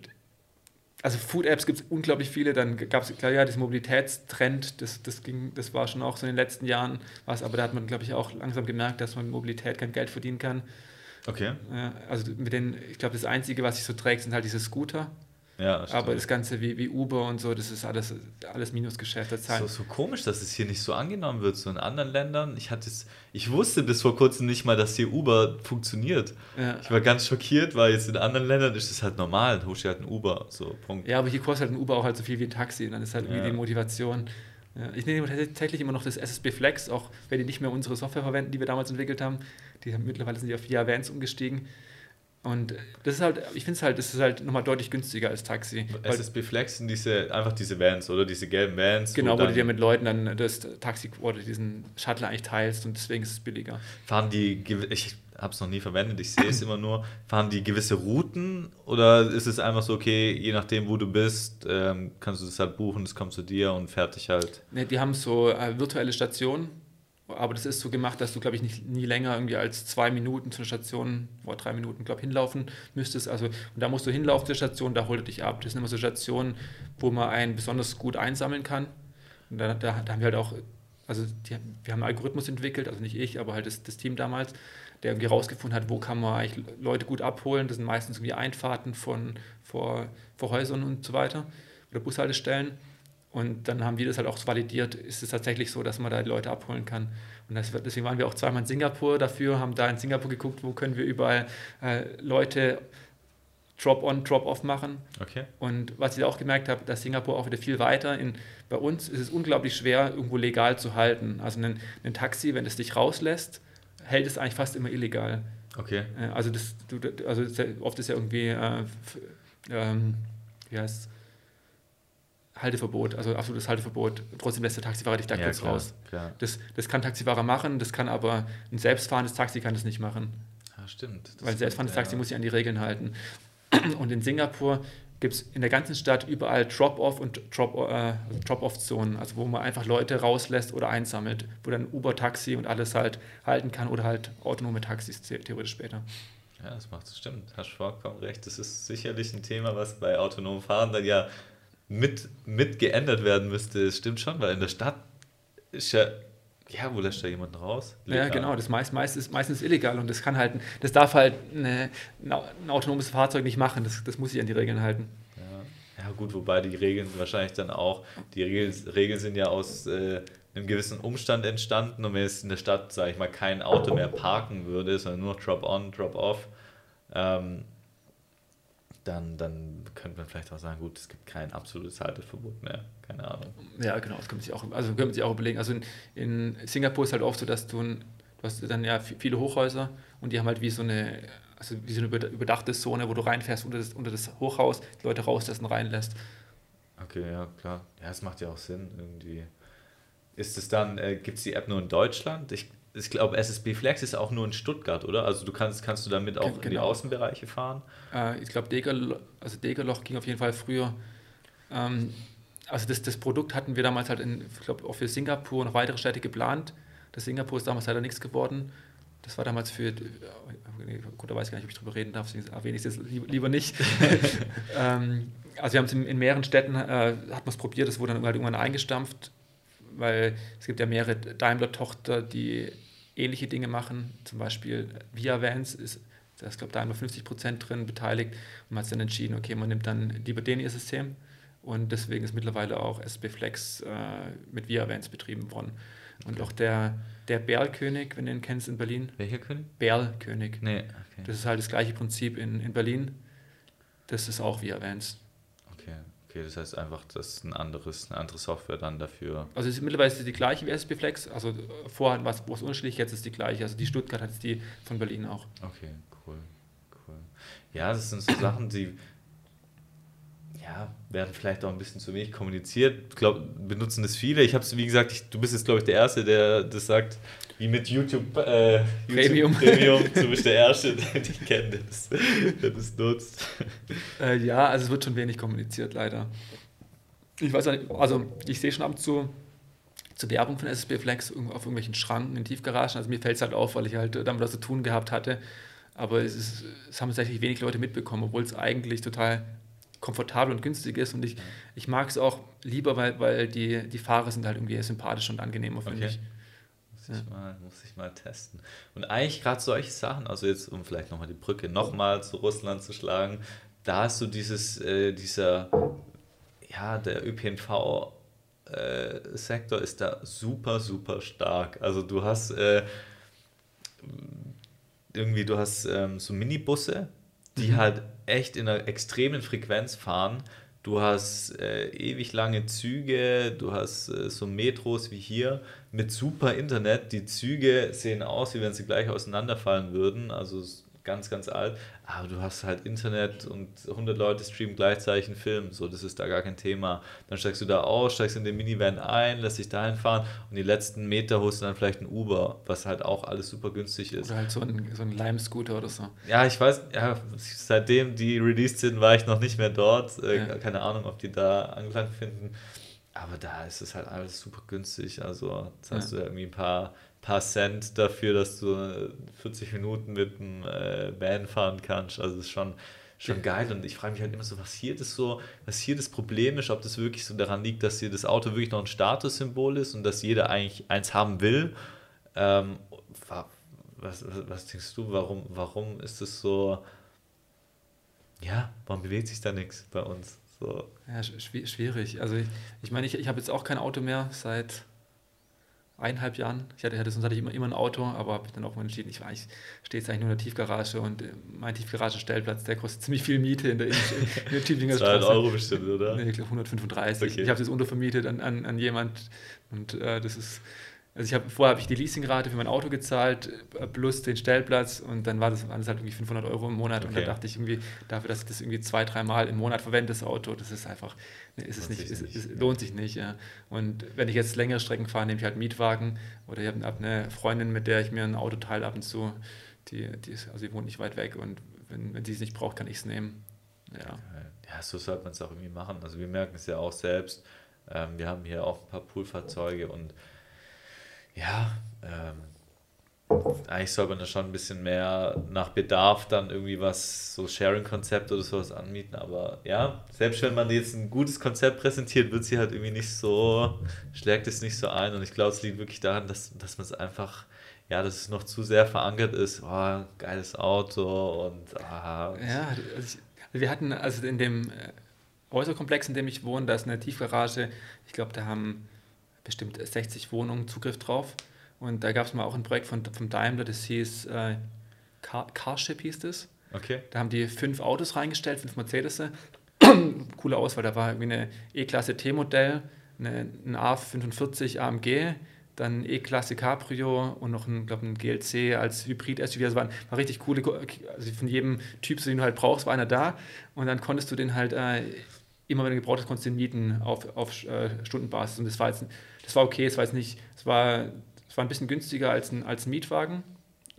also Food-Apps gibt es unglaublich viele. Dann gab es, klar, ja, das Mobilitätstrend, das, das, ging, das war schon auch so in den letzten Jahren was, aber da hat man, glaube ich, auch langsam gemerkt, dass man mit Mobilität kein Geld verdienen kann. Okay. Also mit den, ich glaube, das Einzige, was sich so trägt, sind halt diese Scooter. Ja, aber das Ganze wie, wie Uber und so, das ist alles, alles Minusgeschäft. Das ist so, so komisch, dass es hier nicht so angenommen wird, so in anderen Ländern. Ich, hatte es, ich wusste bis vor kurzem nicht mal, dass hier Uber funktioniert. Ja. Ich war ganz schockiert, weil jetzt in anderen Ländern ist es halt normal, dann holst du halt ein Uber, so Punkt. Ja, aber hier kostet halt ein Uber auch halt so viel wie ein Taxi und dann ist halt irgendwie ja. die Motivation. Ja, ich nehme tatsächlich immer noch das SSB Flex, auch wenn die nicht mehr unsere Software verwenden, die wir damals entwickelt haben. Die haben mittlerweile sind die auf Via Vans umgestiegen. Und das ist halt, ich finde es halt, das ist halt nochmal deutlich günstiger als Taxi. SSB Flex sind diese, einfach diese Vans, oder? Diese gelben Vans. Genau, wo, wo du dir mit Leuten dann das Taxi oder diesen Shuttle eigentlich teilst und deswegen ist es billiger. Fahren die, ich habe es noch nie verwendet, ich sehe es immer nur, fahren die gewisse Routen oder ist es einfach so, okay, je nachdem, wo du bist, ähm, kannst du das halt buchen, es kommt zu dir und fertig halt? Ne, die haben so äh, virtuelle Stationen aber das ist so gemacht, dass du, glaube ich, nicht, nie länger irgendwie als zwei Minuten zur Station oder drei Minuten, glaube ich, hinlaufen müsstest. Also, und da musst du hinlaufen zur Station, da holt er dich ab. Das sind immer so Stationen, wo man einen besonders gut einsammeln kann. Und da, da, da haben wir halt auch, also die, wir haben einen Algorithmus entwickelt, also nicht ich, aber halt das, das Team damals, der irgendwie rausgefunden hat, wo kann man eigentlich Leute gut abholen. Das sind meistens irgendwie Einfahrten von vor, vor Häusern und so weiter oder Bushaltestellen. Und dann haben wir das halt auch validiert, ist es tatsächlich so, dass man da Leute abholen kann. Und das, deswegen waren wir auch zweimal in Singapur dafür, haben da in Singapur geguckt, wo können wir überall äh, Leute Drop-on, Drop-off machen. Okay. Und was ich auch gemerkt habe, dass Singapur auch wieder viel weiter. In, bei uns ist es unglaublich schwer, irgendwo legal zu halten. Also ein, ein Taxi, wenn es dich rauslässt, hält es eigentlich fast immer illegal. Okay. Äh, also, das, du, also oft ist ja irgendwie, äh, ähm, wie heißt es? Halteverbot, also absolutes Halteverbot. Trotzdem lässt der Taxifahrer dich da ja, kurz klar, raus. Klar. Das, das kann Taxifahrer machen, das kann aber ein selbstfahrendes Taxi kann das nicht machen. Ja, stimmt. Das Weil ein selbstfahrendes Taxi ja. muss sich an die Regeln halten. Und in Singapur gibt es in der ganzen Stadt überall Drop-off und Drop-off-Zonen, äh, also wo man einfach Leute rauslässt oder einsammelt, wo dann Uber, Taxi und alles halt halten kann oder halt autonome Taxis theoretisch später. Ja, das macht stimmt. Hast vollkommen recht. Das ist sicherlich ein Thema, was bei autonomen Fahren dann ja mit, mit geändert werden müsste. Es stimmt schon, weil in der Stadt ist ja ja, wo lässt da jemand raus? Legal. Ja, genau, das meist, meist ist meistens illegal und das kann halt, das darf halt eine, ein autonomes Fahrzeug nicht machen, das, das muss sich an die Regeln halten. Ja. ja, gut, wobei die Regeln wahrscheinlich dann auch, die Regeln, Regeln sind ja aus äh, einem gewissen Umstand entstanden und wenn es in der Stadt, sage ich mal, kein Auto mehr parken würde, sondern nur Drop-on, Drop-off, ähm, dann, dann könnte man vielleicht auch sagen, gut, es gibt kein absolutes Halteverbot mehr. Keine Ahnung. Ja, genau, das könnte man sich auch, also könnte man sich auch überlegen. Also in, in Singapur ist halt oft so, dass du, ein, du hast dann ja viele Hochhäuser und die haben halt wie so eine, also wie so eine überdachte Zone, wo du reinfährst unter das, unter das Hochhaus, die Leute rauslassen, reinlässt. Okay, ja, klar. Ja, es macht ja auch Sinn irgendwie. Ist es dann, äh, gibt es die App nur in Deutschland? Ich ich glaube, SSB Flex ist auch nur in Stuttgart, oder? Also du kannst, kannst du damit auch genau. in die genau. Außenbereiche fahren? Äh, ich glaube, Degerloch, also Degerloch ging auf jeden Fall früher. Ähm, also das, das Produkt hatten wir damals halt, in, ich glaube, auch für Singapur und weitere Städte geplant. Das Singapur ist damals leider nichts geworden. Das war damals für, gut, da weiß ich gar nicht, ob ich darüber reden darf, erwähne ich es jetzt lieber nicht. ähm, also wir haben es in, in mehreren Städten, äh, hat man es probiert, das wurde dann halt irgendwann eingestampft, weil es gibt ja mehrere Daimler-Tochter, die ähnliche Dinge machen. Zum Beispiel Via Vans ist, da ist, glaube ich, da einmal 50 Prozent drin beteiligt und man hat dann entschieden, okay, man nimmt dann lieber den ihr System und deswegen ist mittlerweile auch SB Flex äh, mit Via Vans betrieben worden. Und okay. auch der, der Berlkönig, wenn du ihn kennst in Berlin. Welcher König? Berlkönig. Nee, okay. Das ist halt das gleiche Prinzip in, in Berlin. Das ist auch Via Vans. Okay. Das heißt einfach, das ist ein anderes, eine andere Software dann dafür. Also es ist mittlerweile ist die gleiche wie SB Flex. Also vorher war es unterschiedlich, jetzt ist die gleiche. Also die Stuttgart hat die von Berlin auch. Okay, cool, cool. Ja, das sind so Sachen, die ja, werden vielleicht auch ein bisschen zu wenig kommuniziert. Ich glaube, benutzen das viele. Ich habe es, wie gesagt, ich, du bist jetzt, glaube ich, der Erste, der das sagt, wie mit YouTube, äh, YouTube Premium. Premium. Du bist der Erste, den ich kenne, der das, der das nutzt. Äh, ja, also es wird schon wenig kommuniziert, leider. Ich weiß nicht, also ich sehe schon ab und zu zur Werbung von SSB Flex auf irgendwelchen Schranken in Tiefgaragen. Also mir fällt es halt auf, weil ich halt damit was zu tun gehabt hatte. Aber es, ist, es haben tatsächlich wenig Leute mitbekommen, obwohl es eigentlich total komfortabel und günstig ist. Und ich, ich mag es auch lieber, weil, weil die, die Fahrer sind halt irgendwie sympathisch und angenehmer, finde okay. ich. Muss ich, mal, muss ich mal testen. Und eigentlich gerade solche Sachen, also jetzt, um vielleicht nochmal die Brücke nochmal zu Russland zu schlagen, da hast du dieses, äh, dieser, ja, der ÖPNV äh, Sektor ist da super, super stark. Also du hast äh, irgendwie, du hast ähm, so Minibusse, die mhm. halt echt in einer extremen Frequenz fahren. Du hast äh, ewig lange Züge, du hast äh, so Metros wie hier mit super Internet. Die Züge sehen aus, wie wenn sie gleich auseinanderfallen würden. Also ganz, ganz alt. Aber du hast halt Internet und 100 Leute streamen gleichzeitig einen Film. So, das ist da gar kein Thema. Dann steigst du da aus, steigst in den Minivan ein, lässt dich dahin fahren und die letzten Meter holst du dann vielleicht ein Uber, was halt auch alles super günstig ist. Oder halt so ein, so ein Lime-Scooter oder so. Ja, ich weiß, ja, seitdem die released sind, war ich noch nicht mehr dort. Äh, ja. Keine Ahnung, ob die da Anklang finden. Aber da ist es halt alles super günstig. Also, jetzt hast ja. du irgendwie ein paar paar Cent dafür, dass du 40 Minuten mit dem äh, Van fahren kannst. Also das ist schon, schon geil. Und ich frage mich halt immer so, was hier das so, was hier das Problem ist, ob das wirklich so daran liegt, dass hier das Auto wirklich noch ein Statussymbol ist und dass jeder eigentlich eins haben will. Ähm, was, was, was denkst du, warum, warum ist es so, ja, warum bewegt sich da nichts bei uns? So. Ja, schwierig. Also ich, ich meine, ich, ich habe jetzt auch kein Auto mehr seit eineinhalb Jahren. Ich hatte, sonst hatte ich immer, immer ein Auto, aber habe ich dann auch mal entschieden, ich, ich stehe jetzt eigentlich nur in der Tiefgarage und äh, mein Tiefgaragenstellplatz, der kostet ziemlich viel Miete in der, in, in der Tübinger Straße. Euro bestimmt, oder? Nee, ich glaube 135. Okay. Ich habe es untervermietet an, an, an jemand und äh, das ist also ich habe vorher habe ich die Leasingrate für mein Auto gezahlt äh, plus den Stellplatz und dann war das, das halt irgendwie 500 Euro im Monat okay. und da dachte ich irgendwie dafür, dass ich das irgendwie zwei, dreimal im Monat verwende, das Auto, das ist einfach, ne, ist es nicht, ist, nicht. Ist, lohnt sich nicht. Ja. Und wenn ich jetzt längere Strecken fahre, nehme ich halt Mietwagen oder ich habe eine Freundin, mit der ich mir ein Auto teile ab und zu, die, die ist, also die wohnt nicht weit weg und wenn, wenn sie es nicht braucht, kann ich es nehmen. Ja. ja, so sollte man es auch irgendwie machen. Also wir merken es ja auch selbst. Ähm, wir haben hier auch ein paar Poolfahrzeuge und ja, ähm, eigentlich soll man da schon ein bisschen mehr nach Bedarf dann irgendwie was, so Sharing-Konzept oder sowas anmieten, aber ja, selbst wenn man jetzt ein gutes Konzept präsentiert, wird sie halt irgendwie nicht so, schlägt es nicht so ein. Und ich glaube, es liegt wirklich daran, dass, dass man es einfach, ja, dass es noch zu sehr verankert ist, oh, geiles Auto und aha. Ja, also ich, wir hatten also in dem äh, Häuserkomplex, in dem ich wohne, da ist eine Tiefgarage, ich glaube, da haben bestimmt 60 Wohnungen Zugriff drauf. Und da gab es mal auch ein Projekt von, von Daimler, das hieß äh, Car Carship hieß es. Okay. Da haben die fünf Autos reingestellt, fünf Mercedes. Coole Auswahl, da war irgendwie eine E-Klasse T-Modell, ein A45 AMG, dann E-Klasse Cabrio und noch ein, glaube ein GLC als Hybrid-SUV. Also waren, war richtig coole, also von jedem Typ, den du halt brauchst, war einer da. Und dann konntest du den halt äh, immer wenn du gebraucht hast, konntest du den mieten auf, auf äh, Stundenbasis. Und das war jetzt, das war okay, es war jetzt nicht, es war, es war ein bisschen günstiger als ein, als ein Mietwagen,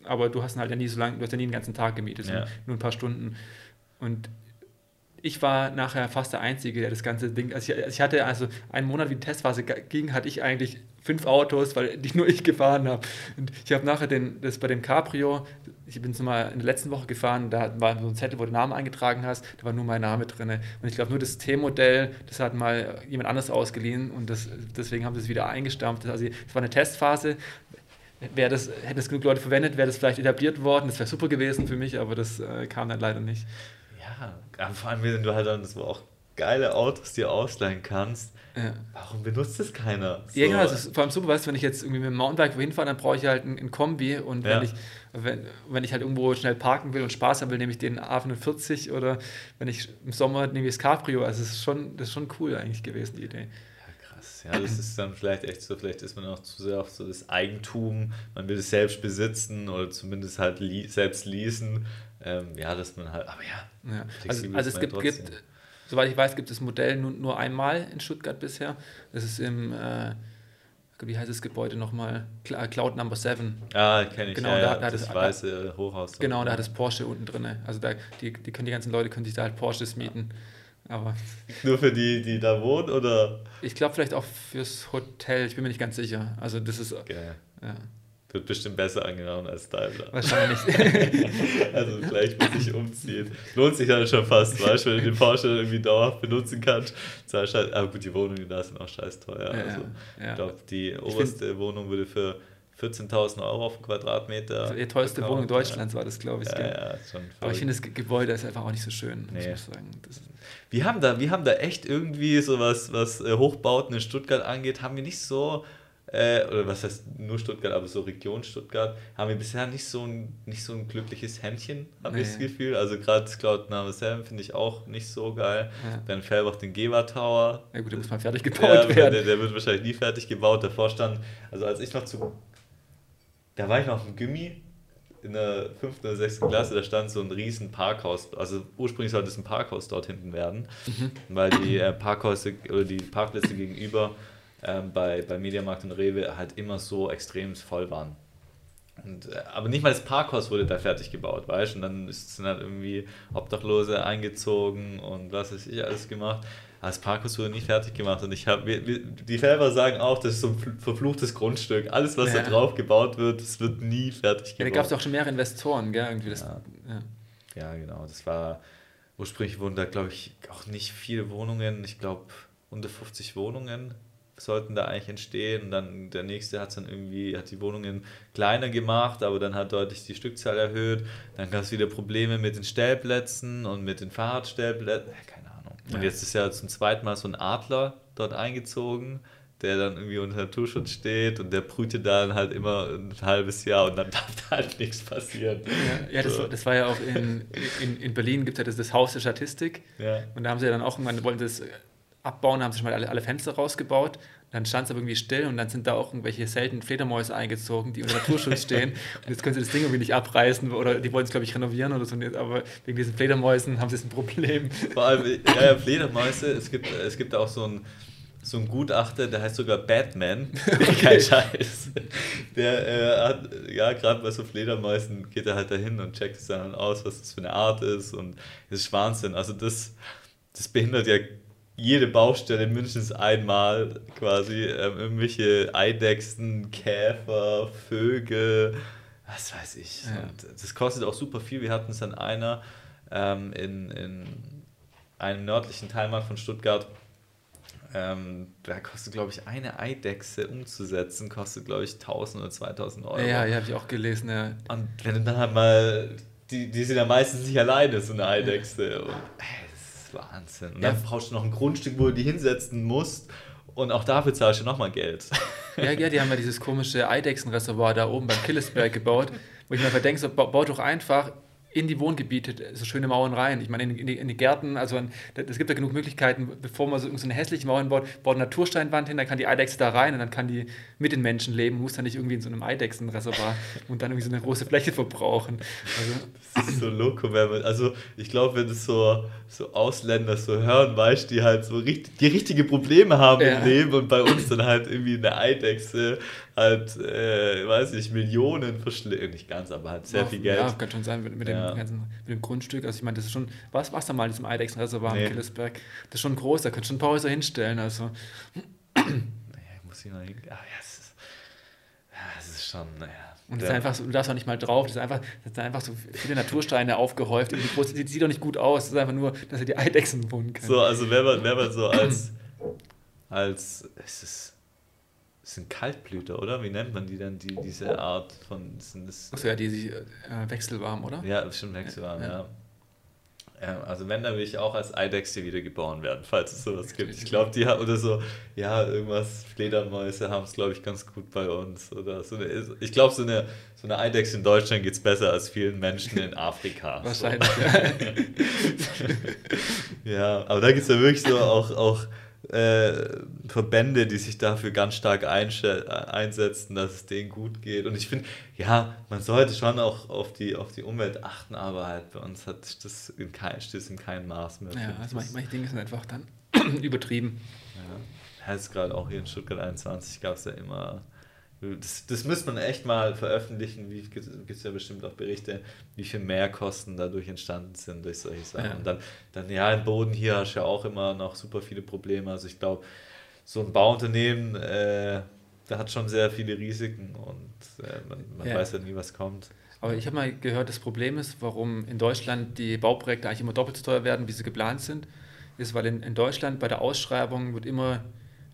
aber du hast ihn halt ja nie so lange, du hast ja nie den ganzen Tag gemietet, ja. nur ein paar Stunden. Und ich war nachher fast der Einzige, der das ganze Ding, also ich, ich hatte also einen Monat, wie die Testphase ging, hatte ich eigentlich fünf Autos, weil die nur ich gefahren habe. Und ich habe nachher den, das bei dem Cabrio, ich bin es mal in der letzten Woche gefahren, da war so ein Zettel, wo du Namen eingetragen hast, da war nur mein Name drin. Und ich glaube, nur das T-Modell, das hat mal jemand anders ausgeliehen und das, deswegen haben sie es wieder eingestampft. Also es war eine Testphase. wäre das, hätten es genug Leute verwendet, wäre das vielleicht etabliert worden. Das wäre super gewesen für mich, aber das äh, kam dann leider nicht. Ja, vor allem, wenn du halt dann so auch geile Autos dir ausleihen kannst. Ja. Warum benutzt das keiner? So. Ja, genau, das ist vor allem super, weißt du, wenn ich jetzt irgendwie mit dem Mountainbike wohin fahre, dann brauche ich halt ein, ein Kombi und ja. wenn, ich, wenn, wenn ich halt irgendwo schnell parken will und Spaß haben will, nehme ich den A45 oder wenn ich im Sommer nehme ich das Cabrio. Also das ist schon, das ist schon cool eigentlich gewesen, die Idee. Ja, das ist dann vielleicht echt so, vielleicht ist man auch zu sehr auf so das Eigentum, man will es selbst besitzen oder zumindest halt li selbst leasen. Ähm, ja, dass man halt, aber ja, ja. also, also es gibt, gibt, soweit ich weiß, gibt es das Modell nur, nur einmal in Stuttgart bisher. Das ist im, äh, wie heißt das Gebäude nochmal? Cloud Number 7. Ah, kenne ich. Genau, ja, da, ja, da das, das weiße Hochhaus. Genau, da hat das Porsche unten drin. Also da, die, die, können, die ganzen Leute können sich da halt Porsches mieten. Ja. Aber Nur für die, die da wohnen, oder? Ich glaube vielleicht auch fürs Hotel, ich bin mir nicht ganz sicher. Also das ist. Okay. Ja. Wird bestimmt besser angenommen als Daimler. Wahrscheinlich. also vielleicht muss ich umziehen. Lohnt sich dann schon fast, weißt du, wenn du den Porsche irgendwie dauerhaft benutzen kannst. Halt, aber gut, die Wohnungen da sind auch scheiß teuer. Ja, also, ja. Ich glaube, die oberste Wohnung würde für 14.000 Euro auf den Quadratmeter. Also die teuerste verkauft. Wohnung Deutschlands war das, glaube ich. Ja, ja, schon Aber ich finde, das Gebäude ist einfach auch nicht so schön, nee. muss ich sagen. Das wir, haben da, wir haben da echt irgendwie so was, was äh, Hochbauten in Stuttgart angeht, haben wir nicht so, äh, oder was heißt nur Stuttgart, aber so Region Stuttgart, haben wir bisher nicht so ein, nicht so ein glückliches Händchen, habe nee. ich das Gefühl. Also gerade das Cloud Name 7 finde ich auch nicht so geil. Ja. Dann Fellbach den Gewa Tower. Ja gut, der muss mal fertig gebaut ja, werden. Der, der, wird wahrscheinlich nie fertig gebaut. Davor stand, also als ich noch zu da war ich noch im Gimmi in der fünften oder sechsten Klasse, da stand so ein riesen Parkhaus. Also ursprünglich sollte es ein Parkhaus dort hinten werden, mhm. weil die äh, Parkhäuser oder die Parkplätze gegenüber äh, bei, bei Mediamarkt und Rewe halt immer so extrem voll waren. Und, äh, aber nicht mal das Parkhaus wurde da fertig gebaut, weißt du? Und dann sind halt irgendwie Obdachlose eingezogen und was weiß ich alles gemacht das Parkhaus wurde nie fertig gemacht und ich habe, die Felber sagen auch, das ist so ein verfluchtes Grundstück. Alles, was ja. da drauf gebaut wird, das wird nie fertig gebaut. Ja, da gab es auch schon mehrere Investoren, gell? Irgendwie das, ja. Ja. ja, genau. Das war, ursprünglich wurden da, glaube ich, auch nicht viele Wohnungen. Ich glaube, unter 50 Wohnungen sollten da eigentlich entstehen. Und dann der nächste hat dann irgendwie, hat die Wohnungen kleiner gemacht, aber dann hat deutlich die Stückzahl erhöht. Dann gab es wieder Probleme mit den Stellplätzen und mit den Fahrradstellplätzen. Keine und jetzt ist ja zum zweiten Mal so ein Adler dort eingezogen, der dann irgendwie unter Naturschutz steht und der brütet dann halt immer ein halbes Jahr und dann darf da halt nichts passieren. Ja, ja das, war, das war ja auch in, in, in Berlin, gibt es ja das, das Haus der Statistik. Ja. Und da haben sie ja dann auch irgendwann, wollten das abbauen, haben sie schon mal alle, alle Fenster rausgebaut dann stand es aber irgendwie still und dann sind da auch irgendwelche seltenen Fledermäuse eingezogen, die unter Naturschutz stehen. Und jetzt können sie das Ding irgendwie nicht abreißen oder die wollen es, glaube ich, renovieren oder so. Aber wegen diesen Fledermäusen haben sie jetzt ein Problem. Vor allem, ja, ja Fledermäuse, es gibt, es gibt auch so ein so ein Gutachter, der heißt sogar Batman. Kein Scheiß. Der äh, hat, ja, gerade bei so Fledermäusen geht er halt dahin und checkt es dann aus, was das für eine Art ist und das ist Wahnsinn. Also das, das behindert ja jede Baustelle mindestens einmal quasi ähm, irgendwelche Eidechsen, Käfer, Vögel, was weiß ich. Ja. Das kostet auch super viel. Wir hatten es an einer ähm, in, in einem nördlichen Teilmarkt von Stuttgart. Ähm, da kostet, glaube ich, eine Eidechse umzusetzen, kostet, glaube ich, 1000 oder 2000 Euro. Ja, ja, habe ich auch gelesen, ja. Und wenn du dann halt mal, die, die sind ja meistens nicht alleine, so eine Eidechse. Ja. Und, Wahnsinn. Und ja. dann brauchst du noch ein Grundstück, wo du die hinsetzen musst. Und auch dafür zahlst du nochmal Geld. Ja, ja, die haben ja dieses komische Eidechsenreservoir da oben beim Killesberg gebaut, wo ich mir denke, so, baut doch einfach in die Wohngebiete so schöne Mauern rein. Ich meine, in, in, die, in die, Gärten, also es gibt ja genug Möglichkeiten, bevor man so, so eine hässliche Mauer baut, baut eine Natursteinwand hin, dann kann die Eidechse da rein und dann kann die mit den Menschen leben, muss dann nicht irgendwie in so einem Eidechsenreservoir und dann irgendwie so eine große Fläche verbrauchen. Also, das ist so loco, wenn man, also ich glaube, wenn es so, so Ausländer so hören, weißt die halt so richtig, die richtige Probleme haben ja. im Leben und bei uns dann halt irgendwie eine Eidechse halt, äh, weiß ich, Millionen verschlägt, nicht ganz, aber halt sehr ja, viel Geld. Ja, kann schon sein, mit, mit ja. dem ganzen, mit dem Grundstück, also ich meine, das ist schon, was war's da mal in diesem Eidechsenreservoir nee. im Killesberg, das ist schon groß, da könnt schon ein paar Häuser hinstellen, also. Naja, muss ich noch hin, ah, ja, es ist, ja, es ist schon, naja. Und das ist einfach so, du darfst auch nicht mal drauf, das ist einfach, das sind einfach so viele Natursteine aufgehäuft. Die groß, die sieht doch nicht gut aus. Das ist einfach nur, dass er die Eidechsen wohnen kann. So, also wenn man, wenn man so als, als, es ist sind Kaltblüter, oder? Wie nennt man die denn, die, diese Art von. Sind das, Achso, ja, die, die äh, wechselwarm, oder? Ja, schon wechselwarm, ja. ja. also wenn, dann will ich auch als Eidechse wieder geboren werden, falls es sowas gibt. Ich glaube, die haben, oder so, ja, irgendwas, Fledermäuse haben es, glaube ich, ganz gut bei uns. Oder so eine, ich glaube, so eine, so eine Eidechse in Deutschland geht es besser als vielen Menschen in Afrika. Wahrscheinlich, so. ja. ja, aber da gibt es ja wirklich so auch, auch äh, Verbände, die sich dafür ganz stark einsetzen, dass es denen gut geht. Und ich finde, ja, man sollte schon auch auf die, auf die Umwelt achten, aber halt bei uns hat das in kein, steht in keinem Maß mehr. Ja, also manche, manche Dinge sind einfach dann übertrieben. Ja, heißt gerade auch hier in Stuttgart 21 gab es ja immer das, das müsste man echt mal veröffentlichen. Wie gibt es ja bestimmt auch Berichte, wie viel Mehrkosten dadurch entstanden sind durch solche Sachen. Ja. Und dann, dann, ja, im Boden hier hast du ja auch immer noch super viele Probleme. Also ich glaube, so ein Bauunternehmen, äh, da hat schon sehr viele Risiken und äh, man, man ja. weiß ja nie, was kommt. Aber ich habe mal gehört, das Problem ist, warum in Deutschland die Bauprojekte eigentlich immer doppelt so teuer werden, wie sie geplant sind, ist, weil in, in Deutschland bei der Ausschreibung wird immer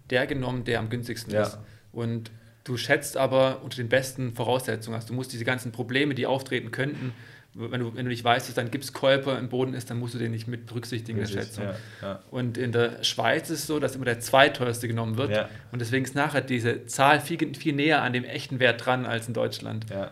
der genommen, der am günstigsten ja. ist. Und Du schätzt aber unter den besten Voraussetzungen. Also du musst diese ganzen Probleme, die auftreten könnten, wenn du, wenn du nicht weißt, dass dann Gipskolper im Boden ist, dann musst du den nicht mit berücksichtigen in der Schätzung. Ja, ja. Und in der Schweiz ist es so, dass immer der zweiteuerste genommen wird. Ja. Und deswegen ist nachher diese Zahl viel, viel näher an dem echten Wert dran als in Deutschland. Ja,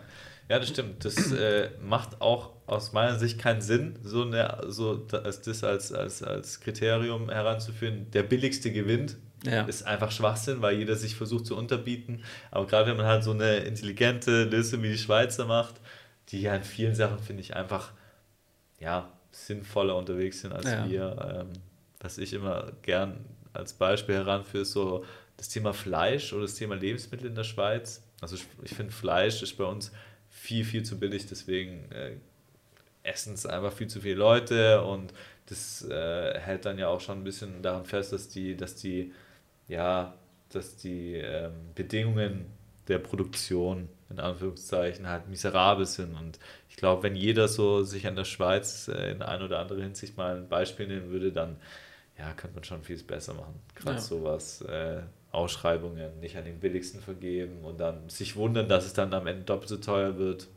ja das stimmt. Das äh, macht auch aus meiner Sicht keinen Sinn, so, eine, so das als, als, als Kriterium heranzuführen. Der billigste gewinnt ja. Ist einfach Schwachsinn, weil jeder sich versucht zu unterbieten. Aber gerade wenn man halt so eine intelligente Lösung wie die Schweizer macht, die ja in vielen Sachen, finde ich, einfach ja, sinnvoller unterwegs sind als ja. wir. Ähm, was ich immer gern als Beispiel heranführe, ist so das Thema Fleisch oder das Thema Lebensmittel in der Schweiz. Also ich, finde, Fleisch ist bei uns viel, viel zu billig, deswegen äh, essen es einfach viel zu viele Leute und das äh, hält dann ja auch schon ein bisschen daran fest, dass die, dass die ja, dass die ähm, Bedingungen der Produktion in Anführungszeichen halt miserabel sind. Und ich glaube, wenn jeder so sich an der Schweiz äh, in ein oder andere Hinsicht mal ein Beispiel nehmen würde, dann ja, könnte man schon vieles besser machen. Gerade ja. sowas, äh, Ausschreibungen nicht an den billigsten vergeben und dann sich wundern, dass es dann am Ende doppelt so teuer wird.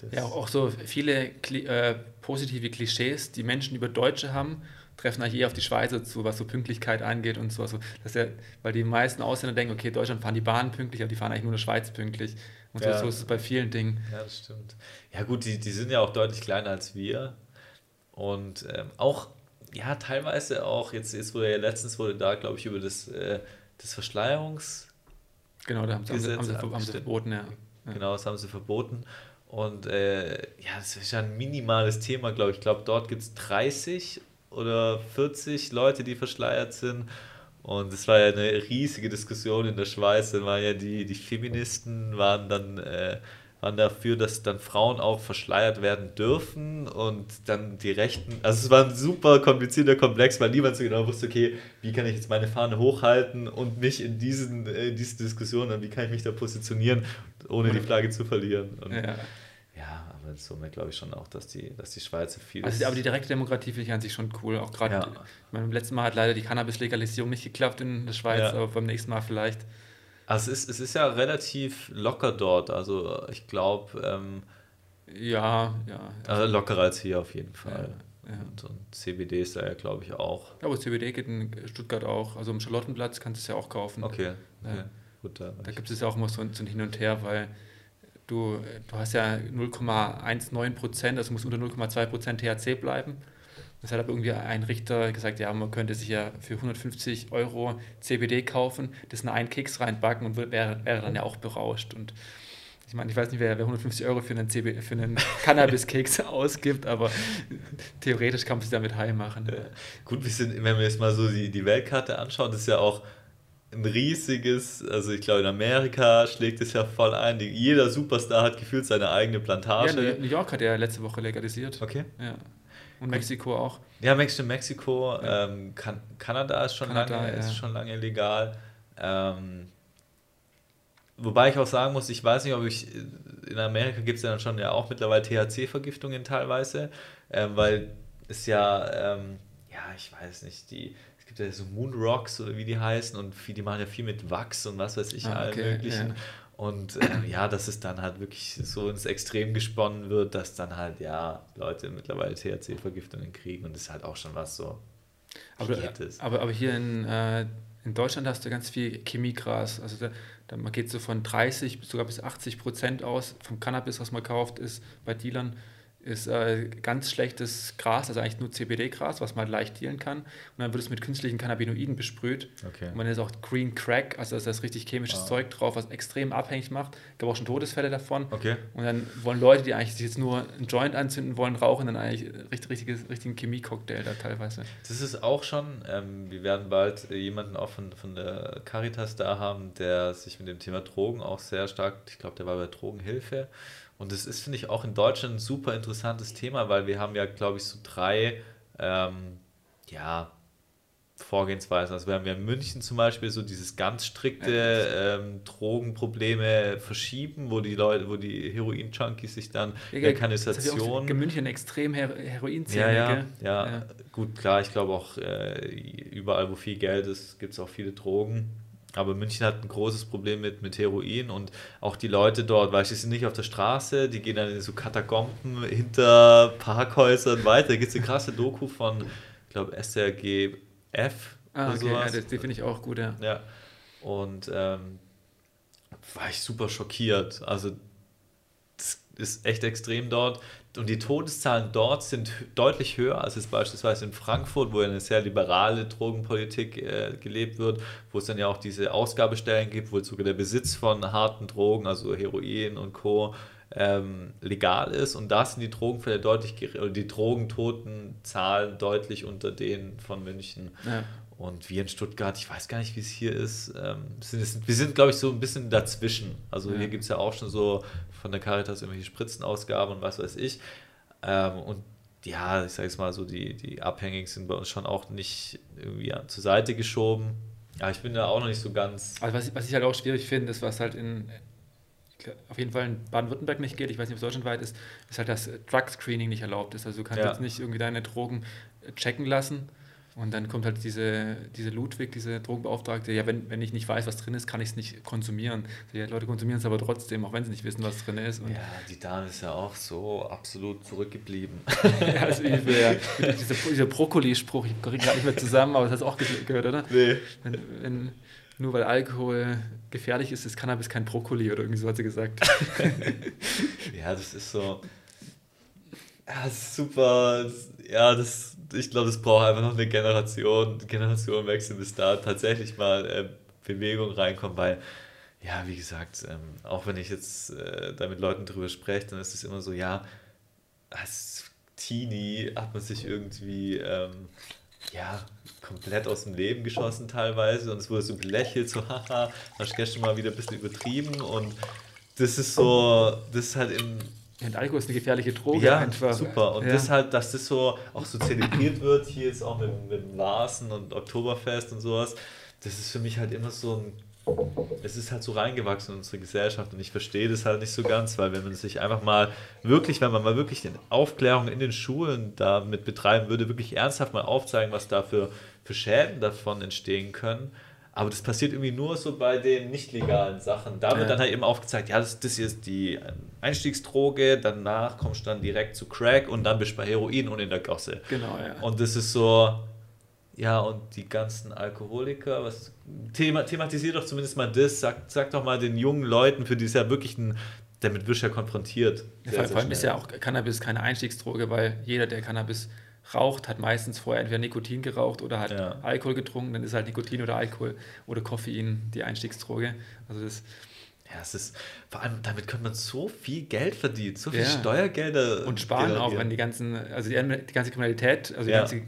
Das ja, auch so viele äh, positive Klischees, die Menschen über Deutsche haben treffen eigentlich eher auf die Schweizer zu, was so Pünktlichkeit angeht und so. Also, dass ja, weil die meisten Ausländer denken, okay, Deutschland fahren die Bahn pünktlich, aber die fahren eigentlich nur in der Schweiz pünktlich. Und so, ja. so ist es bei vielen Dingen. Ja, das stimmt. Ja, gut, die, die sind ja auch deutlich kleiner als wir. Und ähm, auch, ja, teilweise auch, jetzt, jetzt wurde ja letztens wurde da, glaube ich, über das, äh, das Verschleierungs. Genau, da haben sie, Gesetz, haben sie, haben sie verboten, ja. ja. Genau, das haben sie verboten. Und äh, ja, das ist ja ein minimales Thema, glaube ich. Ich glaube, dort gibt es 30 oder 40 Leute, die verschleiert sind. Und es war ja eine riesige Diskussion in der Schweiz. Dann waren ja die, die Feministen waren dann äh, waren dafür, dass dann Frauen auch verschleiert werden dürfen und dann die Rechten. Also es war ein super komplizierter Komplex, weil niemand so genau wusste, okay, wie kann ich jetzt meine Fahne hochhalten und mich in diesen, in diesen Diskussionen, wie kann ich mich da positionieren, ohne die Flagge zu verlieren. Und ja. ja, aber somit glaube ich schon auch, dass die, dass die Schweiz viel. Also, aber die direkte Demokratie finde ich an sich schon cool. Auch gerade, ja. beim letzten Mal hat leider die Cannabis-Legalisierung nicht geklappt in der Schweiz, ja. aber beim nächsten Mal vielleicht. Also es ist, es ist ja relativ locker dort. Also ich glaube. Ähm, ja, ja. Also lockerer als hier auf jeden Fall. Ja, ja. Und, und, CBD ist da ja, glaube ich, auch. Ja, aber CBD geht in Stuttgart auch. Also im Charlottenplatz kannst du es ja auch kaufen. Okay. okay. Ja. Gut, da, da gibt es ja auch immer so ein, so ein Hin und Her, weil du, du hast ja 0,19 Prozent, also muss unter 0,2 Prozent THC bleiben. Das hat aber irgendwie ein Richter gesagt, ja, man könnte sich ja für 150 Euro CBD kaufen, das in einen Keks reinbacken und wäre, wäre dann ja auch berauscht. Und ich meine, ich weiß nicht, wer, wer 150 Euro für einen, CB, für einen Cannabis-Keks ausgibt, aber theoretisch kann man sich damit high machen. Ja. Gut, wir sind, wenn wir jetzt mal so die, die Weltkarte anschauen, das ist ja auch ein riesiges, also ich glaube in Amerika schlägt es ja voll ein. Jeder Superstar hat gefühlt seine eigene Plantage. Ja, New York hat ja letzte Woche legalisiert. Okay. Ja. Und Mexiko auch. Ja, Mexiko, Mexiko ja. Ähm, kan Kanada ist schon Kanada, lange, ja. ist schon lange legal. Ähm, wobei ich auch sagen muss, ich weiß nicht, ob ich in Amerika gibt es ja dann schon ja auch mittlerweile THC-Vergiftungen teilweise, ähm, weil es ja, ähm, ja, ich weiß nicht, die gibt so Moon Rocks oder wie die heißen und die machen ja viel mit Wachs und was weiß ich, ah, okay, allen möglichen. Ja. Und äh, ja, dass es dann halt wirklich so ins Extrem gesponnen wird, dass dann halt, ja, Leute mittlerweile THC-Vergiftungen kriegen und das ist halt auch schon was so. Aber, aber, aber hier in, äh, in Deutschland hast du ganz viel Chemiegras. Also da, da man geht so von 30 sogar bis 80 Prozent aus vom Cannabis, was man kauft, ist bei Dealern ist äh, ganz schlechtes Gras, also eigentlich nur CBD-Gras, was man halt leicht dealen kann. Und dann wird es mit künstlichen Cannabinoiden besprüht. Okay. Und man ist auch Green Crack, also da ist richtig chemisches ah. Zeug drauf, was extrem abhängig macht. Ich habe auch schon Todesfälle davon. Okay. Und dann wollen Leute, die eigentlich sich jetzt nur einen Joint anzünden wollen, rauchen dann eigentlich richtig, richtiges, richtigen Chemie-Cocktail da teilweise. Das ist auch schon, ähm, wir werden bald jemanden auch von, von der Caritas da haben, der sich mit dem Thema Drogen auch sehr stark, ich glaube, der war bei Drogenhilfe und das ist, finde ich, auch in Deutschland ein super interessantes Thema, weil wir haben ja, glaube ich, so drei ähm, ja, Vorgehensweisen. Also wir haben ja in München zum Beispiel so dieses ganz strikte ähm, Drogenprobleme verschieben, wo die Leute, wo die Heroin-Junkies sich dann ja, der Kanalisation. In München extrem Her Heroinszene. Ja, ja, ja, ja, gut, klar, ich glaube auch äh, überall, wo viel Geld ist, gibt es auch viele Drogen. Aber München hat ein großes Problem mit, mit Heroin und auch die Leute dort, weil sie sind nicht auf der Straße, die gehen dann in so Katakomben hinter Parkhäusern weiter. Da gibt es eine krasse Doku von, ich glaube, SRGF ah, oder okay. Ja, die finde ich auch gut, ja. Ja. Und ähm, war ich super schockiert. Also, das ist echt extrem dort. Und die Todeszahlen dort sind deutlich höher als jetzt beispielsweise in Frankfurt, wo eine sehr liberale Drogenpolitik äh, gelebt wird, wo es dann ja auch diese Ausgabestellen gibt, wo sogar der Besitz von harten Drogen, also Heroin und Co., ähm, legal ist. Und da sind die Drogenfälle deutlich, oder die Drogentotenzahlen deutlich unter denen von München. Ja. Und wir in Stuttgart, ich weiß gar nicht, wie es hier ist, ähm, sind, wir sind, glaube ich, so ein bisschen dazwischen. Also ja. hier gibt es ja auch schon so von der Caritas irgendwelche Spritzenausgaben und was weiß ich. Ähm, und ja, ich sage jetzt mal so, die, die Abhängigen sind bei uns schon auch nicht irgendwie zur Seite geschoben. Ja, ich bin da auch noch nicht so ganz. Also was, was ich halt auch schwierig finde, ist, was halt in auf jeden Fall in Baden-Württemberg nicht geht, ich weiß nicht, ob es deutschlandweit ist, ist halt, dass Drug Screening nicht erlaubt ist. Also du kannst ja. jetzt nicht irgendwie deine Drogen checken lassen und dann kommt halt diese, diese Ludwig, diese Drogenbeauftragte, ja, wenn, wenn ich nicht weiß, was drin ist, kann ich es nicht konsumieren. Die Leute konsumieren es aber trotzdem, auch wenn sie nicht wissen, was drin ist. Und ja, die Dame ist ja auch so absolut zurückgeblieben. ja, das ist übel, ja. Dieser, dieser Brokkoli-Spruch, ich kriege gerade nicht mehr zusammen, aber das hast du auch gehört, oder? Nee. Wenn, wenn, nur weil Alkohol gefährlich ist, ist Cannabis kein Brokkoli oder irgendwie so hat sie gesagt. ja, das ist so. Ja, super. Ja, das ich glaube, es braucht einfach noch eine Generation, Generationenwechsel, bis da tatsächlich mal äh, Bewegung reinkommt, weil, ja, wie gesagt, ähm, auch wenn ich jetzt äh, da mit Leuten drüber spreche, dann ist es immer so, ja, als Teenie hat man sich irgendwie, ähm, ja, komplett aus dem Leben geschossen teilweise und es wurde so belächelt, so, haha, hast gestern mal wieder ein bisschen übertrieben und das ist so, das ist halt im und Alkohol ist eine gefährliche Droge ja, einfach. super. Und ja. das halt, dass das so auch so zelebriert wird, hier jetzt auch mit, mit Larsen und Oktoberfest und sowas, das ist für mich halt immer so ein es ist halt so reingewachsen in unsere Gesellschaft und ich verstehe das halt nicht so ganz, weil wenn man sich einfach mal wirklich, wenn man mal wirklich die Aufklärung in den Schulen damit betreiben würde, wirklich ernsthaft mal aufzeigen, was da für, für Schäden davon entstehen können, aber das passiert irgendwie nur so bei den nicht legalen Sachen. Da wird ja. dann halt eben aufgezeigt, ja, das, das hier ist die ähm, Einstiegsdroge, danach kommst du dann direkt zu Crack und dann bist du bei Heroin und in der Gosse. Genau, ja. Und das ist so, ja, und die ganzen Alkoholiker, was thema, thematisiert doch zumindest mal das, sag, sag doch mal den jungen Leuten, für die ist ja wirklich ein, damit wirst du ja konfrontiert. Ja, vor allem ist ja auch Cannabis keine Einstiegsdroge, weil jeder, der Cannabis raucht, hat meistens vorher entweder Nikotin geraucht oder hat ja. Alkohol getrunken, dann ist halt Nikotin oder Alkohol oder Koffein die Einstiegsdroge. Also das ja, es ist, vor allem damit könnte man so viel Geld verdienen, so viel ja. Steuergelder. Und sparen generieren. auch, wenn die ganzen, also die, die ganze Kriminalität, also ja. die, ganze,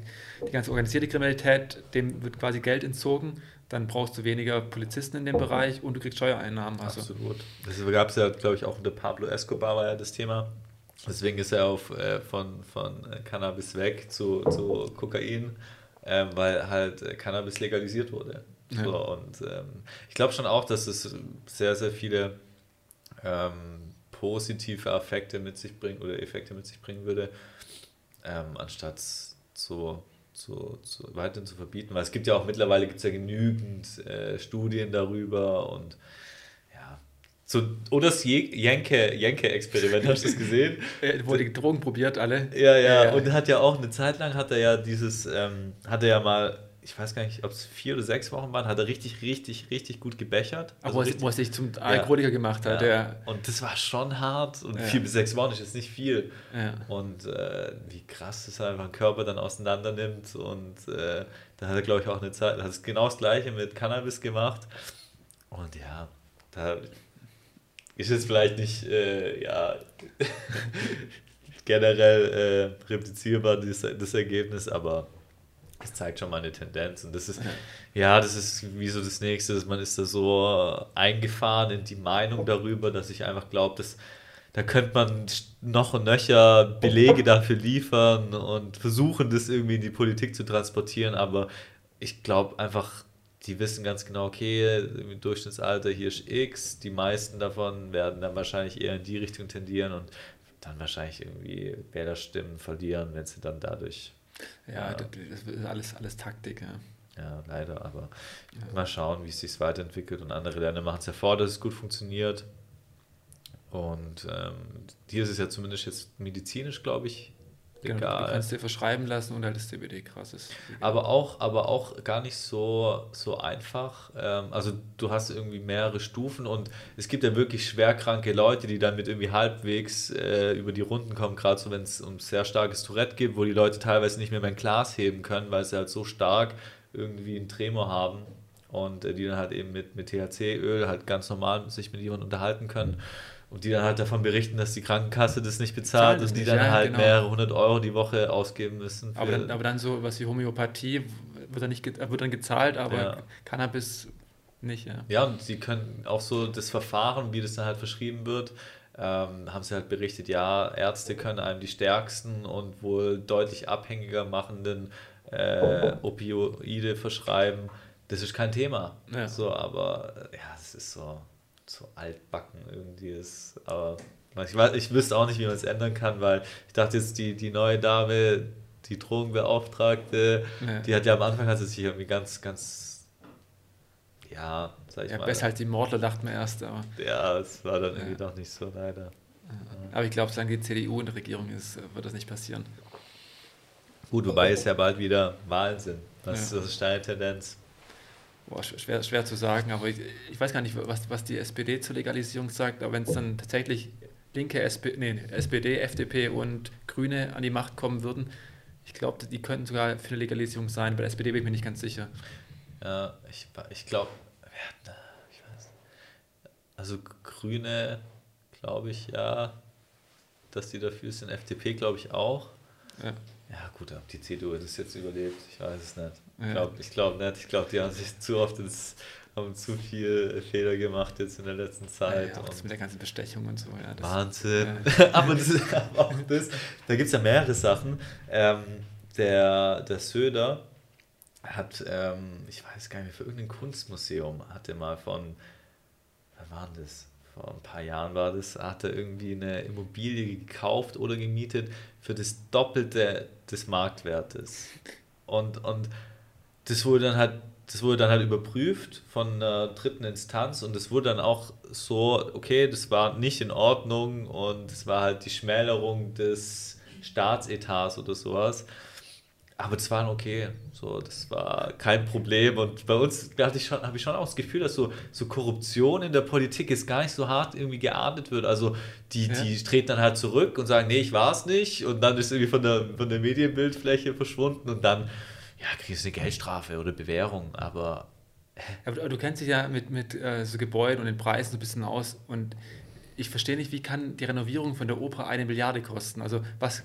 die ganze organisierte Kriminalität, dem wird quasi Geld entzogen, dann brauchst du weniger Polizisten in dem Bereich und du kriegst Steuereinnahmen. Also. Absolut. Das gab es ja, glaube ich, auch unter Pablo Escobar war ja das Thema. Deswegen ist er auf, äh, von, von Cannabis weg zu, zu Kokain, äh, weil halt äh, Cannabis legalisiert wurde. Ja. So, und ähm, ich glaube schon auch, dass es sehr, sehr viele ähm, positive Effekte mit sich bringt oder Effekte mit sich bringen würde, ähm, anstatt so zu, zu, weiterhin zu verbieten, weil es gibt ja auch mittlerweile gibt's ja genügend äh, Studien darüber und. So, oder das Jenke-Experiment, hast du das gesehen? Er wurde die Drogen probiert, alle. Ja, ja, ja, und hat ja auch eine Zeit lang hat er ja dieses, ähm, hat er ja mal ich weiß gar nicht, ob es vier oder sechs Wochen waren, hat er richtig, richtig, richtig gut gebechert. Also wo, richtig, wo er sich zum Alkoholiker ja, gemacht hat. Ja. ja. Und das war schon hart. Und ja. vier bis sechs Wochen ist jetzt nicht viel. Und äh, wie krass das einfach ein Körper dann auseinander nimmt. Und äh, da hat er, glaube ich, auch eine Zeit, hat es genau das Gleiche mit Cannabis gemacht. Und ja, da ist jetzt vielleicht nicht, äh, ja, generell äh, replizierbar, das, das Ergebnis, aber das zeigt schon mal eine Tendenz. Und das ist, ja, das ist wie so das Nächste, dass man ist da so eingefahren in die Meinung darüber, dass ich einfach glaube, dass da könnte man noch und nöcher Belege dafür liefern und versuchen, das irgendwie in die Politik zu transportieren. Aber ich glaube einfach, die wissen ganz genau, okay, im Durchschnittsalter hier ist X, die meisten davon werden dann wahrscheinlich eher in die Richtung tendieren und dann wahrscheinlich irgendwie Wählerstimmen verlieren, wenn sie dann dadurch ja, das ist alles, alles Taktik, ja. Ja, leider, aber ja. mal schauen, wie es sich weiterentwickelt. Und andere Länder machen es ja vor, dass es gut funktioniert. Und ähm, hier ist es ja zumindest jetzt medizinisch, glaube ich, Genau, egal. Du kannst dir verschreiben lassen und halt das CBD krass ist. Aber auch, aber auch gar nicht so, so einfach. Ähm, also du hast irgendwie mehrere Stufen und es gibt ja wirklich schwerkranke Leute, die dann mit irgendwie halbwegs äh, über die Runden kommen, gerade so wenn es um sehr starkes Tourette geht, wo die Leute teilweise nicht mehr mein Glas heben können, weil sie halt so stark irgendwie einen Tremor haben und äh, die dann halt eben mit, mit THC-Öl halt ganz normal sich mit jemandem unterhalten können. Mhm und die dann halt davon berichten, dass die Krankenkasse das nicht bezahlt und die dann ja, halt genau. mehrere hundert Euro die Woche ausgeben müssen. Aber dann, aber dann so was wie Homöopathie wird dann, nicht, wird dann gezahlt, aber ja. Cannabis nicht, ja. Ja, und sie können auch so das Verfahren, wie das dann halt verschrieben wird, ähm, haben sie halt berichtet, ja, Ärzte können einem die stärksten und wohl deutlich abhängiger machenden äh, Opioide verschreiben. Das ist kein Thema. Ja. So, aber ja, es ist so so altbacken irgendwie ist. Aber ich, weiß, ich wüsste auch nicht, wie man es ändern kann, weil ich dachte jetzt, die, die neue Dame, die Drogenbeauftragte, ja. die hat ja am Anfang hat sie sich irgendwie ganz, ganz, ja, sag ich ja, mal. Besser als die Mordler, dachten wir erst, aber. Ja, es war dann ja. irgendwie doch nicht so leider. Aber ich glaube, solange die CDU in der Regierung ist, wird das nicht passieren. Gut, wobei es ja bald wieder Wahlen sind. Das, das ist deine Tendenz. Boah, schwer, schwer zu sagen, aber ich, ich weiß gar nicht, was, was die SPD zur Legalisierung sagt, aber wenn es dann tatsächlich linke SP, nee, SPD, FDP und Grüne an die Macht kommen würden, ich glaube, die könnten sogar für eine Legalisierung sein. Bei der SPD bin ich mir nicht ganz sicher. Ja, ich, ich glaube, also Grüne, glaube ich, ja, dass die dafür sind. FDP, glaube ich, auch. Ja. Ja, gut, ob die CDU das jetzt überlebt, ich weiß es nicht. Ich glaube ich glaub nicht. Ich glaube, die haben sich zu oft ins, haben zu viel Fehler gemacht jetzt in der letzten Zeit. Ja, ja mit der ganzen Bestechung und so. Ja, das, Wahnsinn. Ja. aber das ist auch das. Da gibt es ja mehrere Sachen. Ähm, der, der Söder hat, ähm, ich weiß gar nicht mehr, für irgendein Kunstmuseum hat er mal von, wann war das? Vor ein paar Jahren war das, hat er irgendwie eine Immobilie gekauft oder gemietet für das Doppelte des Marktwertes. Und, und das wurde dann halt das wurde dann halt überprüft von einer dritten Instanz und es wurde dann auch so, okay, das war nicht in Ordnung und es war halt die Schmälerung des Staatsetats oder sowas. Aber das war okay. So, das war kein Problem. Und bei uns hatte ich schon, habe ich schon auch das Gefühl, dass so, so Korruption in der Politik jetzt gar nicht so hart irgendwie geahndet wird. Also die, ja. die treten dann halt zurück und sagen, nee, ich war es nicht. Und dann ist irgendwie von der, von der Medienbildfläche verschwunden und dann, ja, kriegst du eine Geldstrafe oder Bewährung. Aber. Aber du kennst dich ja mit, mit äh, so Gebäuden und den Preisen so ein bisschen aus. Und ich verstehe nicht, wie kann die Renovierung von der Oper eine Milliarde kosten? Also was,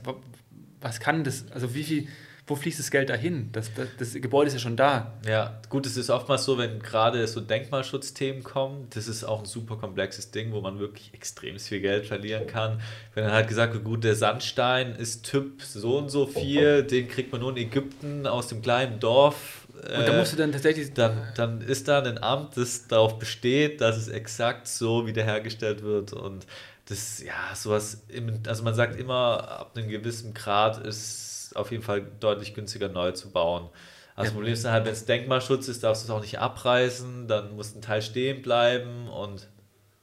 was kann das, also wie viel wo fließt das Geld dahin? Das, das, das Gebäude ist ja schon da. Ja, gut, es ist oftmals so, wenn gerade so Denkmalschutzthemen kommen, das ist auch ein super komplexes Ding, wo man wirklich extrem viel Geld verlieren kann. Wenn dann halt gesagt wird, gut, der Sandstein ist Typ so und so viel, den kriegt man nur in Ägypten aus dem kleinen Dorf. Und da musst du dann tatsächlich. Dann, dann ist da ein Amt, das darauf besteht, dass es exakt so wiederhergestellt wird und das, ja, sowas, im, also man sagt immer, ab einem gewissen Grad ist auf jeden Fall deutlich günstiger neu zu bauen. Also das Problem ist dann halt, wenn es Denkmalschutz ist, darfst du es auch nicht abreißen, dann muss ein Teil stehen bleiben und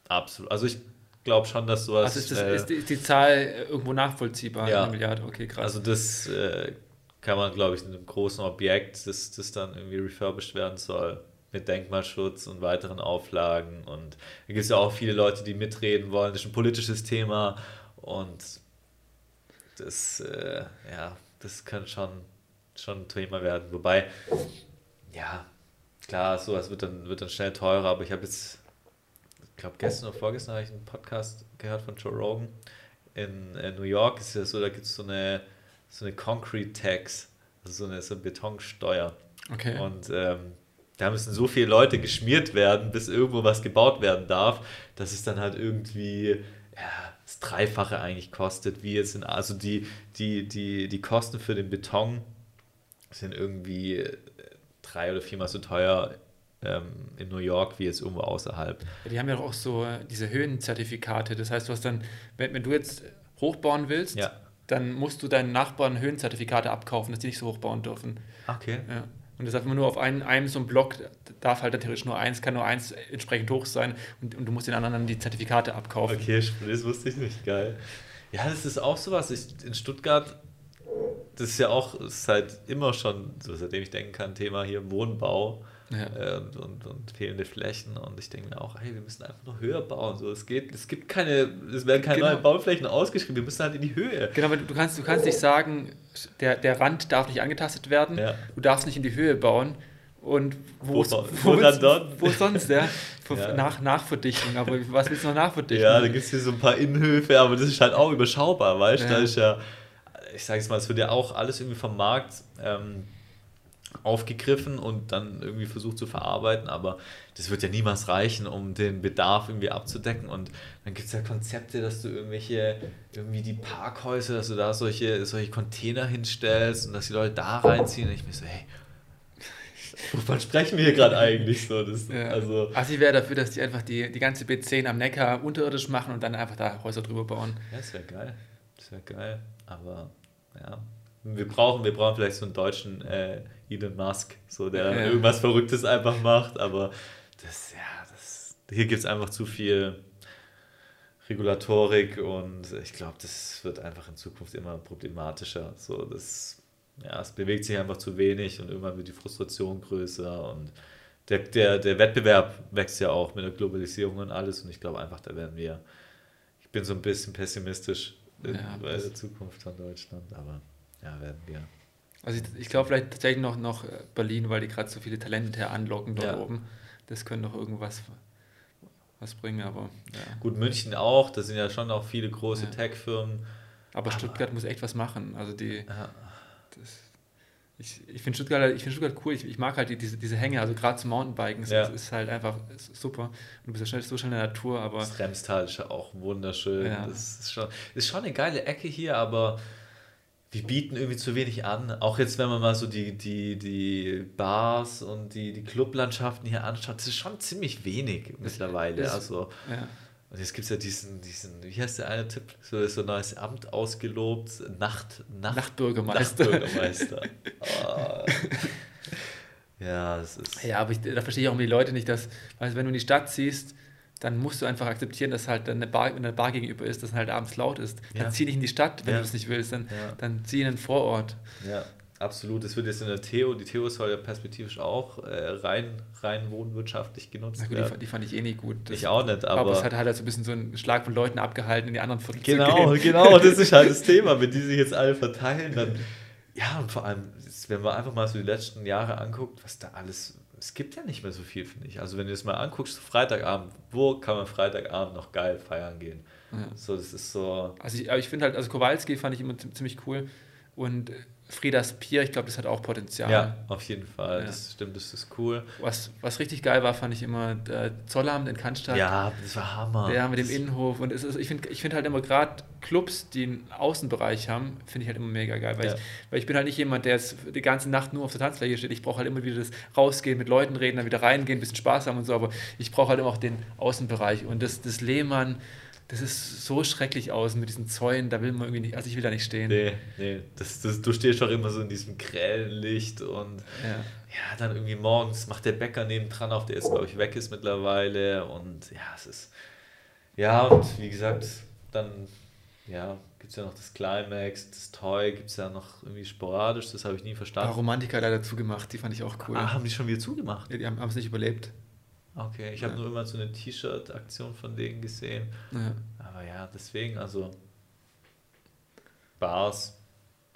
absolut. Also ich glaube schon, dass sowas. Also ist, das, äh, ist, die, ist, die, Zahl irgendwo nachvollziehbar? Ja. Eine Milliarde, okay, krass. Also das äh, kann man, glaube ich, in einem großen Objekt, das, das dann irgendwie refurbished werden soll, mit Denkmalschutz und weiteren Auflagen. Und da gibt es ja auch viele Leute, die mitreden wollen. Das ist ein politisches Thema und das, äh, ja, das kann schon, schon ein Thema werden. Wobei, ja, klar, sowas wird dann, wird dann schnell teurer, aber ich habe jetzt, ich glaube, gestern oder vorgestern habe ich einen Podcast gehört von Joe Rogan. In, in New York ist ja so, da gibt es so eine, so eine Concrete Tax, also so eine, so eine Betonsteuer. Okay. Und ähm, da müssen so viele Leute geschmiert werden, bis irgendwo was gebaut werden darf, dass es dann halt irgendwie ja, das Dreifache eigentlich kostet, wie jetzt in, also die, die, die, die Kosten für den Beton sind irgendwie drei oder viermal so teuer ähm, in New York wie jetzt irgendwo außerhalb. Ja, die haben ja auch so diese Höhenzertifikate. Das heißt, du hast dann, wenn, wenn du jetzt hochbauen willst, Ja. dann musst du deinen Nachbarn Höhenzertifikate abkaufen, dass die nicht so hochbauen dürfen. Okay. Ja. Und das darf immer nur auf einen, einem so einem Block, darf halt theoretisch nur eins, kann nur eins entsprechend hoch sein und, und du musst den anderen dann die Zertifikate abkaufen. Okay, das wusste ich nicht. Geil. Ja, das ist auch sowas. Ich, in Stuttgart, das ist ja auch seit immer schon, so seitdem ich denken kann, Thema hier Wohnbau Ja. äh, und, und, fehlende Flächen. Und ich denke mir auch, hey, wir müssen einfach noch höher bauen. So, es, geht, es gibt keine, es werden keine Genau. neuen Bauflächen ausgeschrieben, wir müssen halt in die Höhe. Genau, weil du kannst, du kannst nicht sagen, der, der Rand darf nicht angetastet werden, Ja. du darfst nicht in die Höhe bauen. Und wo, Wo ba- wo dann wo sonst, ja? Ja. Nach, Nachverdichtung. Aber was willst du noch nachverdichten? Ja, da gibt es hier so ein paar Innenhöfe, aber das ist halt auch überschaubar, weißt du? Ja. Da ist ja, ich sage jetzt mal, es wird ja auch alles irgendwie vom Markt ähm, aufgegriffen und dann irgendwie versucht zu verarbeiten, aber das wird ja niemals reichen, um den Bedarf irgendwie abzudecken. Und dann gibt es ja Konzepte, dass du irgendwelche, irgendwie die Parkhäuser, dass du da solche, solche Container hinstellst und dass die Leute da reinziehen. Und ich mir so, hey, wovon sprechen wir hier gerade eigentlich so? Das, Ja. Also, Also ich wäre dafür, dass die einfach die, die ganze B10 am Neckar unterirdisch machen und dann einfach da Häuser drüber bauen. Ja, das wäre geil. Das wäre geil. Aber ja. Wir brauchen, wir brauchen vielleicht so einen deutschen äh, Elon Musk, so der Ja. irgendwas Verrücktes einfach macht, aber das, ja, das, hier gibt es einfach zu viel Regulatorik und ich glaube, das wird einfach in Zukunft immer problematischer. So, das, ja, es bewegt sich einfach zu wenig und irgendwann wird die Frustration größer und der, der, der Wettbewerb wächst ja auch mit der Globalisierung und alles und ich glaube einfach, da werden wir, ich bin so ein bisschen pessimistisch in, Ja, der Zukunft von Deutschland, aber ja, werden wir. Also ich, ich glaube vielleicht tatsächlich noch, noch äh, Berlin, weil die gerade so viele Talente anlocken dort Ja. oben. Das könnte noch irgendwas was bringen, aber ja. Gut, München auch, da sind ja schon auch viele große Ja. Tech-Firmen. Aber Stuttgart muss echt was machen. Also die, das, ich, ich finde Stuttgart, ich find Stuttgart cool. Ich, ich mag halt die, diese, diese Hänge, also gerade zum Mountainbiken. Ja. ist, ist halt einfach ist super. Und du bist ja schnell, so schnell in der Natur, aber das Remstal ist ja auch wunderschön. Ja. Das ist schon, ist schon eine geile Ecke hier, aber wir bieten irgendwie zu wenig an. Auch jetzt, wenn man mal so die, die, die Bars und die, die Clublandschaften hier anschaut, das ist schon ziemlich wenig mittlerweile. ist- Also, ja. und jetzt gibt es ja diesen, diesen, wie heißt der eine Tipp? So so ein neues Amt ausgelobt. Nacht, Nacht, Nachtbürgermeister. Nachtbürgermeister. Ah. Ja, es ist. Ja, aber ich, da verstehe ich auch die Leute nicht, dass, also wenn du in die Stadt ziehst, dann musst du einfach akzeptieren, dass halt eine Bar, wenn eine Bar gegenüber ist, dass halt abends laut ist. Dann Ja. zieh nicht in die Stadt, wenn Ja. du das nicht willst, dann, Ja. dann zieh in den Vorort. Ja, absolut. Es wird jetzt in der Theo, die Theo soll ja perspektivisch auch äh, rein, rein wohnwirtschaftlich genutzt gut, die, werden. fand- die fand ich eh nie gut. Das, Ich auch nicht, aber, aber. es hat halt so ein bisschen so einen Schlag von Leuten abgehalten, in die anderen Viertel genau, zu gehen. genau, das ist halt das Thema. Wenn die sich jetzt alle verteilen, dann. Ja, und vor allem, wenn man einfach mal so die letzten Jahre anguckt, was da alles. Es gibt ja nicht mehr so viel, finde ich. Also, wenn du es mal anguckst, Freitagabend, wo kann man Freitagabend noch geil feiern gehen? Ja. So, das ist so. Also ich, aber ich finde halt, also Kowalski fand ich immer zi- ziemlich cool und Friedas Pier, ich glaube, das hat auch Potenzial. Ja, auf jeden Fall. Ja. Das stimmt, das ist cool. Was, was richtig geil war, fand ich immer der Zollamt in Cannstatt. Ja, das war Hammer. Der mit dem Das- Innenhof. Und ist, ich finde ich find halt immer gerade Clubs, die einen Außenbereich haben, finde ich halt immer mega geil. Weil, Ja. ich, weil ich bin halt nicht jemand, der jetzt die ganze Nacht nur auf der Tanzfläche steht. Ich brauche halt immer wieder das Rausgehen, mit Leuten reden, dann wieder reingehen, ein bisschen Spaß haben und so. Aber ich brauche halt immer auch den Außenbereich. Und das, das Lehmann, das ist so schrecklich aus mit diesen Zäunen, da will man irgendwie nicht, also ich will da nicht stehen. Nee, nee, das, das, du stehst doch immer so in diesem grellen Licht und Ja. ja, dann irgendwie morgens macht der Bäcker nebendran auf, der jetzt, glaube ich, weg ist mittlerweile und ja, es ist, ja, und wie gesagt, dann, ja, gibt es ja noch das Climax, das Toy, gibt es ja noch irgendwie sporadisch, das habe ich nie verstanden. Romantiker hat leider zugemacht, die fand ich auch cool. Ah, haben die schon wieder zugemacht? Ja, die haben es nicht überlebt. Okay, ich habe Ja. nur immer so eine T-Shirt-Aktion von denen gesehen. Ja. Aber ja, deswegen, also Bars.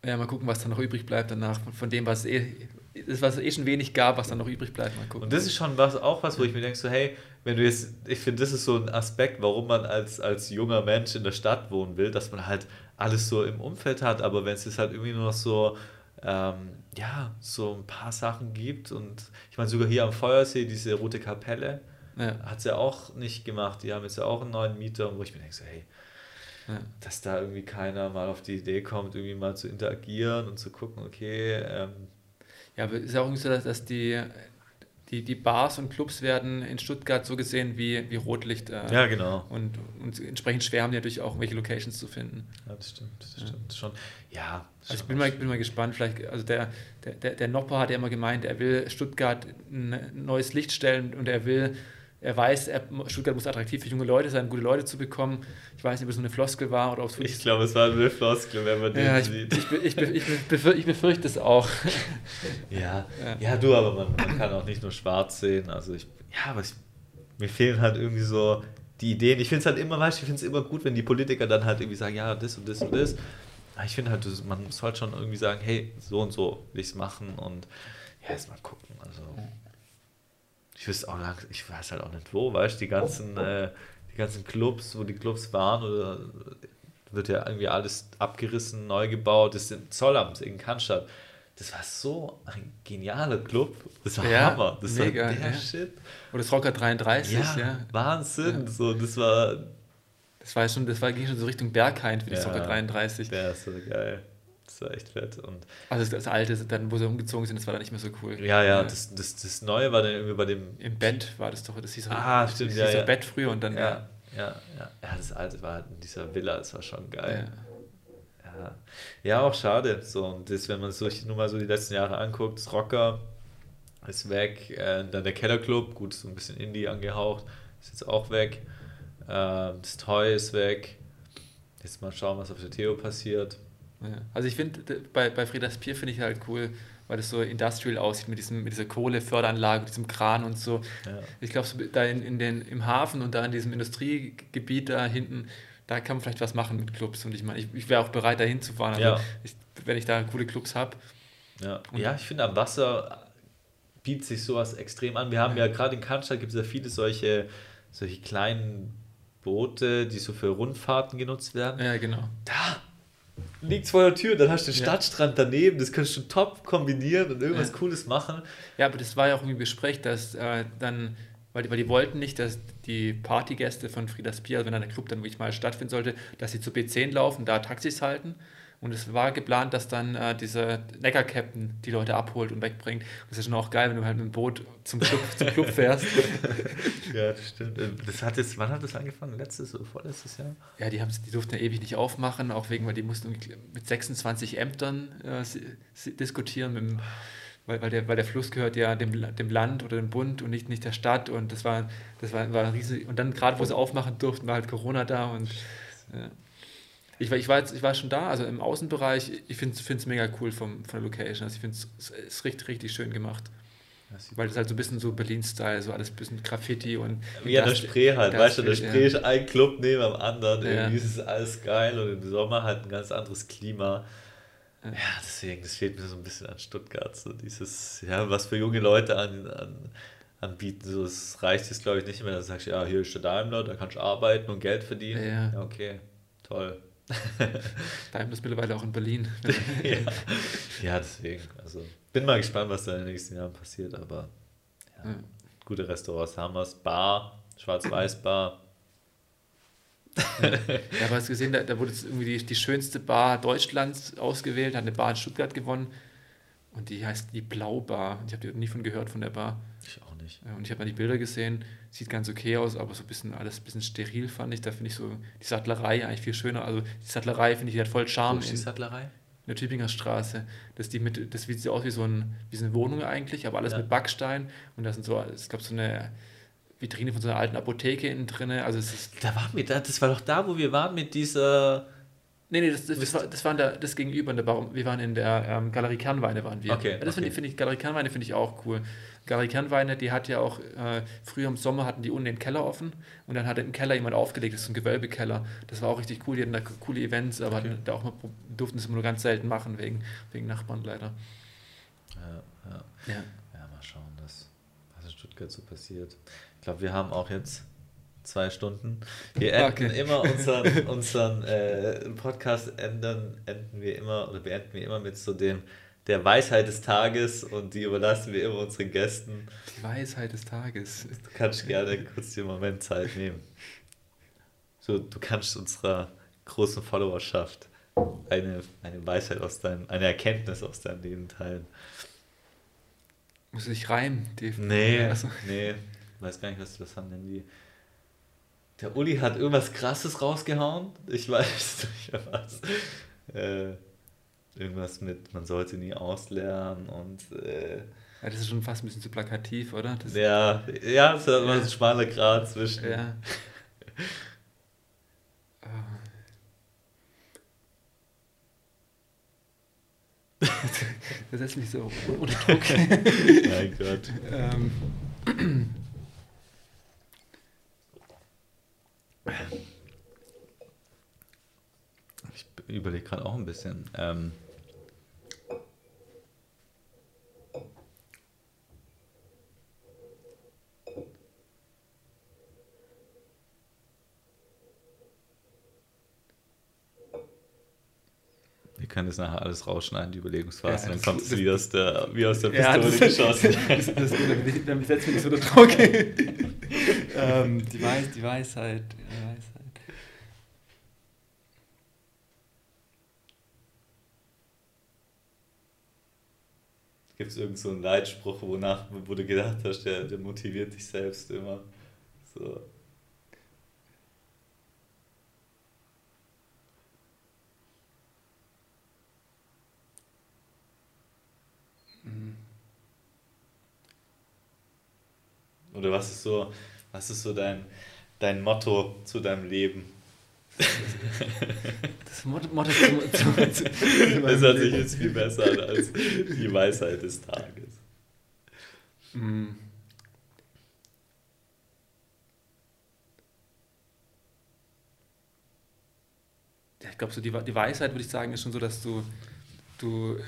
ja, mal gucken, was dann noch übrig bleibt danach, von, dem, was eh, das, was es eh schon wenig gab, was dann noch übrig bleibt. Mal gucken. Und das ist schon was, auch was, wo ich mir denke, so, hey, wenn du jetzt, ich finde, das ist so ein Aspekt, warum man als, als junger Mensch in der Stadt wohnen will, dass man halt alles so im Umfeld hat, aber wenn es jetzt halt irgendwie nur noch so, ähm, ja, so ein paar Sachen gibt und ich meine, sogar hier am Feuersee, diese Rote Kapelle, ja, hat es ja auch nicht gemacht. Die haben jetzt ja auch einen neuen Mieter, wo ich mir denke, so, hey, ja. dass da irgendwie keiner mal auf die Idee kommt, irgendwie mal zu interagieren und zu gucken, okay, ähm, ja, aber es ist ja auch irgendwie so, dass, dass die, die, die Bars und Clubs werden in Stuttgart so gesehen wie, wie Rotlicht. Äh, ja, genau. und, und entsprechend schwer haben die natürlich auch, welche Locations zu finden. Ja, das stimmt, das Ja. stimmt schon. Ja, Also ich bin mal, bin mal gespannt, vielleicht, also der, der, der, der Nopper hat ja immer gemeint, er will Stuttgart ein neues Licht stellen und er will, er weiß, er, Stuttgart muss attraktiv für junge Leute sein, gute Leute zu bekommen. Ich weiß nicht, ob es so eine Floskel war oder ob es Ich glaube, es war eine Floskel, wenn man den ja, ich, sieht. ich, ich, ich, befür, ich befürchte es auch. Ja. Ja. ja, du, aber man, man kann auch nicht nur schwarz sehen. Also ich, ja, aber mir fehlen halt irgendwie so die Ideen. Ich finde es halt immer, weißt ich finde es immer gut, wenn die Politiker dann halt irgendwie sagen, ja, das und das und das. Aber ich finde halt, man sollte schon irgendwie sagen, hey, so und so will ich es machen und ja, jetzt mal gucken. Also ich wüsste auch lang, ich weiß halt auch nicht wo, weißt du, die ganzen, äh, die ganzen Clubs, wo die Clubs waren, oder wird ja irgendwie alles abgerissen, neu gebaut. Das ist in Zollamt in Cannstatt. Das war so ein genialer Club. Das war Ja, Hammer. Das mega, war der ja. Shit. Oder das Rocker 33, Ja, ja. Wahnsinn. Ja. So, das war, Das war schon, das war, ging schon so Richtung Berghain für die Ja. Rocker 33. der ist so geil. Das war echt fett. Und Also das, das alte, dann, wo sie umgezogen sind, das war dann nicht mehr so cool. ja, ja, das, das, das Neue war dann irgendwie bei dem. Im Bett war das doch, das hieß Ah, das stimmt, hieß ja, so ja. Bett früher und dann, Ja, ja, ja. Ja, das alte war halt in dieser Villa, das war schon geil. Ja, ja auch schade. So, und das, wenn man sich nur mal so die letzten Jahre anguckt, das Rocker ist weg, äh, dann der Kellerclub, gut, so ein bisschen Indie angehaucht, ist jetzt auch weg. Ähm, das Toy ist weg. Jetzt mal schauen, was auf der Theo passiert. Ja. Also ich finde, bei, bei Friedas Pier finde ich halt cool, weil das so industrial aussieht mit, diesem, mit dieser Kohleförderanlage, mit diesem Kran und so. Ja. Ich glaube, so da in, in den, im Hafen und da in diesem Industriegebiet da hinten, da kann man vielleicht was machen mit Clubs. Und ich meine, ich, ich wäre auch bereit, da hinzufahren. Also Ja. ich, wenn ich da coole Clubs habe. Ja, ja ich finde, am Wasser bietet sich sowas extrem an. Wir haben ja, Ja. gerade in Cannstatt gibt es ja viele solche, solche kleinen Boote, die so für Rundfahrten genutzt werden. Ja, genau. Da liegt vor der Tür, dann hast du den. Stadtstrand daneben, das kannst du top kombinieren und irgendwas Ja. Cooles machen. Ja, aber das war ja auch irgendwie im Gespräch, dass äh, dann, weil die, weil die wollten nicht, dass die Partygäste von Friedas Bier, also wenn dann der Club dann wirklich mal stattfinden sollte, dass sie zu B10 laufen, da Taxis halten. Und es war geplant, dass dann äh, dieser Neckar-Captain die Leute abholt und wegbringt. Das ist schon auch geil, wenn du halt mit dem Boot zum Club, zum Club fährst. Ja, das stimmt. Äh, Das hat jetzt, wann hat das angefangen? Letztes oder vorletztes Jahr? Ja, die, die durften ja ewig nicht aufmachen, auch wegen, weil die mussten mit 26 Ämtern äh, diskutieren, mit dem, weil, weil, der, weil der Fluss gehört ja dem, dem Land oder dem Bund und nicht, nicht der Stadt. Und das war, das war, war riesig. Und dann gerade, wo sie aufmachen durften, war halt Corona da. Und ja. Ich, war, ich, war jetzt, ich war schon da, also im Außenbereich, ich finde es mega cool vom, von der Location. Also ich finde es ist richtig, richtig schön gemacht. Weil das halt so ein bisschen so Berlin-Style, so alles ein bisschen Graffiti und. Wie an der Spree halt, weißt du, der Spree ja. ist ein Club neben dem anderen, Ja. irgendwie ist es alles geil und im Sommer halt ein ganz anderes Klima. Ja. Ja, deswegen, das fehlt mir so ein bisschen an Stuttgart, so dieses, ja, was für junge Leute an, an, anbieten, so, es reicht jetzt glaube ich nicht mehr, dass du sagst, ja, hier ist der Daimler, da kannst du arbeiten und Geld verdienen. Ja. ja okay, toll. Daimler ist mittlerweile auch in Berlin. ja. ja, deswegen, also, bin mal gespannt, was da in den nächsten Jahren passiert, aber ja, Ja. gute Restaurants haben wir Bar, Schwarz-Weiß-Bar, Ja, aber hast gesehen, da, da wurde jetzt irgendwie die, die schönste Bar Deutschlands ausgewählt, hat eine Bar in Stuttgart gewonnen. Und die heißt die Blaubar. Ich habe nie von gehört von der Bar. Ich auch nicht. Und ich habe mal die Bilder gesehen. Sieht ganz okay aus, aber so ein bisschen alles ein bisschen steril fand ich. Da finde ich so die Sattlerei eigentlich viel schöner. Also die Sattlerei finde ich die hat voll Charme. Wo ist die Sattlerei? In der Tübinger Straße. Das, die mit, das sieht aus wie so, ein, wie so eine Wohnung eigentlich, aber alles Ja. mit Backstein. Und da sind so, ich glaube, so eine Vitrine von so einer alten Apotheke innen drin. Also es ist. Da waren wir, da, das war doch da, wo wir waren mit dieser. Nee, nee, das, das, das, war, das war der, das gegenüber in der Bar. Wir waren in der ähm, Galerie Kernweine waren wir. Okay, Das finde okay. ich, finde ich, Galerie Kernweine finde ich auch cool. Galerie Kernweine, die hat ja auch, äh, früher im Sommer hatten die unten den Keller offen und dann hat im Keller jemand aufgelegt, das ist ein Gewölbekeller. Das war auch richtig cool, die hatten da coole Events, aber Okay. da auch mal, durften es immer nur ganz selten machen, wegen, wegen Nachbarn leider. Ja, ja. Ja. ja, mal schauen, was in Stuttgart so passiert. Ich glaube, wir haben auch jetzt zwei Stunden. Wir enden Okay. immer unseren, unseren äh, Podcast enden, enden wir immer oder beenden wir immer mit so dem der Weisheit des Tages und die überlassen wir immer unseren Gästen. Die Weisheit des Tages. Du kannst gerne kurz den Moment Zeit nehmen. So, du kannst unserer großen Followerschaft eine, eine Weisheit aus deinem, eine Erkenntnis aus deinem Leben teilen. Muss ich reimen? Die, Nee, Also, nee, weiß gar nicht, was das haben denn die. Der Uli hat irgendwas krasses rausgehauen. Ich weiß nicht was. Äh, irgendwas mit, man sollte nie auslernen und äh, ja, das ist schon fast ein bisschen zu plakativ, oder? Das, ja, ja, es immer Ja. ein schmaler Grad zwischen. Ja. Das setzt mich so unter Druck. Mein Gott. ähm, Ich überlege gerade auch ein bisschen. Ähm, wir können das nachher alles rausschneiden, die Überlegungsphase, Ja, dann kommt es wie aus der, wie aus der ja, Pistole das, geschossen. das, das, das, damit setzt mich nicht so unter Druck. ähm, die, Weis, die Weisheit. Die Weisheit. Gibt es irgend so Leitspruch, wonach, wo du gedacht hast, der, der motiviert dich selbst immer? So. Oder was ist so, was ist so dein, dein Motto zu deinem Leben? Das Motto, Motto zu, zu, zu, zu Das hört sich jetzt viel besser an als die Weisheit des Tages. Mm. Ja, ich glaube, so die, die Weisheit, würde ich sagen, ist schon so, dass du, du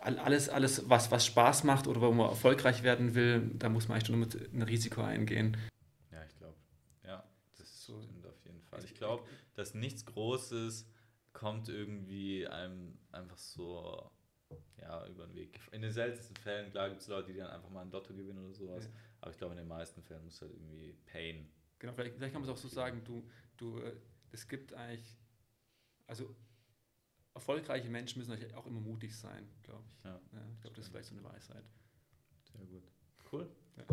all- alles, alles was, was Spaß macht oder wo man erfolgreich werden will, da muss man eigentlich schon mit ein Risiko eingehen. Ja, ich glaube, ja, das So. stimmt auf jeden Fall. Ich glaube, dass nichts Großes kommt irgendwie einem einfach so ja, über den Weg. In den seltensten Fällen, klar, gibt es Leute, die dann einfach mal ein Lotto gewinnen oder sowas. Ja. Aber ich glaube, in den meisten Fällen muss halt irgendwie Pain. Genau, vielleicht, vielleicht kann man es auch so sagen, du, du, äh, es gibt eigentlich, also erfolgreiche Menschen müssen eigentlich auch immer mutig sein, glaube ich. Ja. ich glaube, das ist vielleicht so eine Weisheit. Sehr gut. Cool. Ja.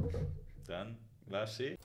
Dann war schön.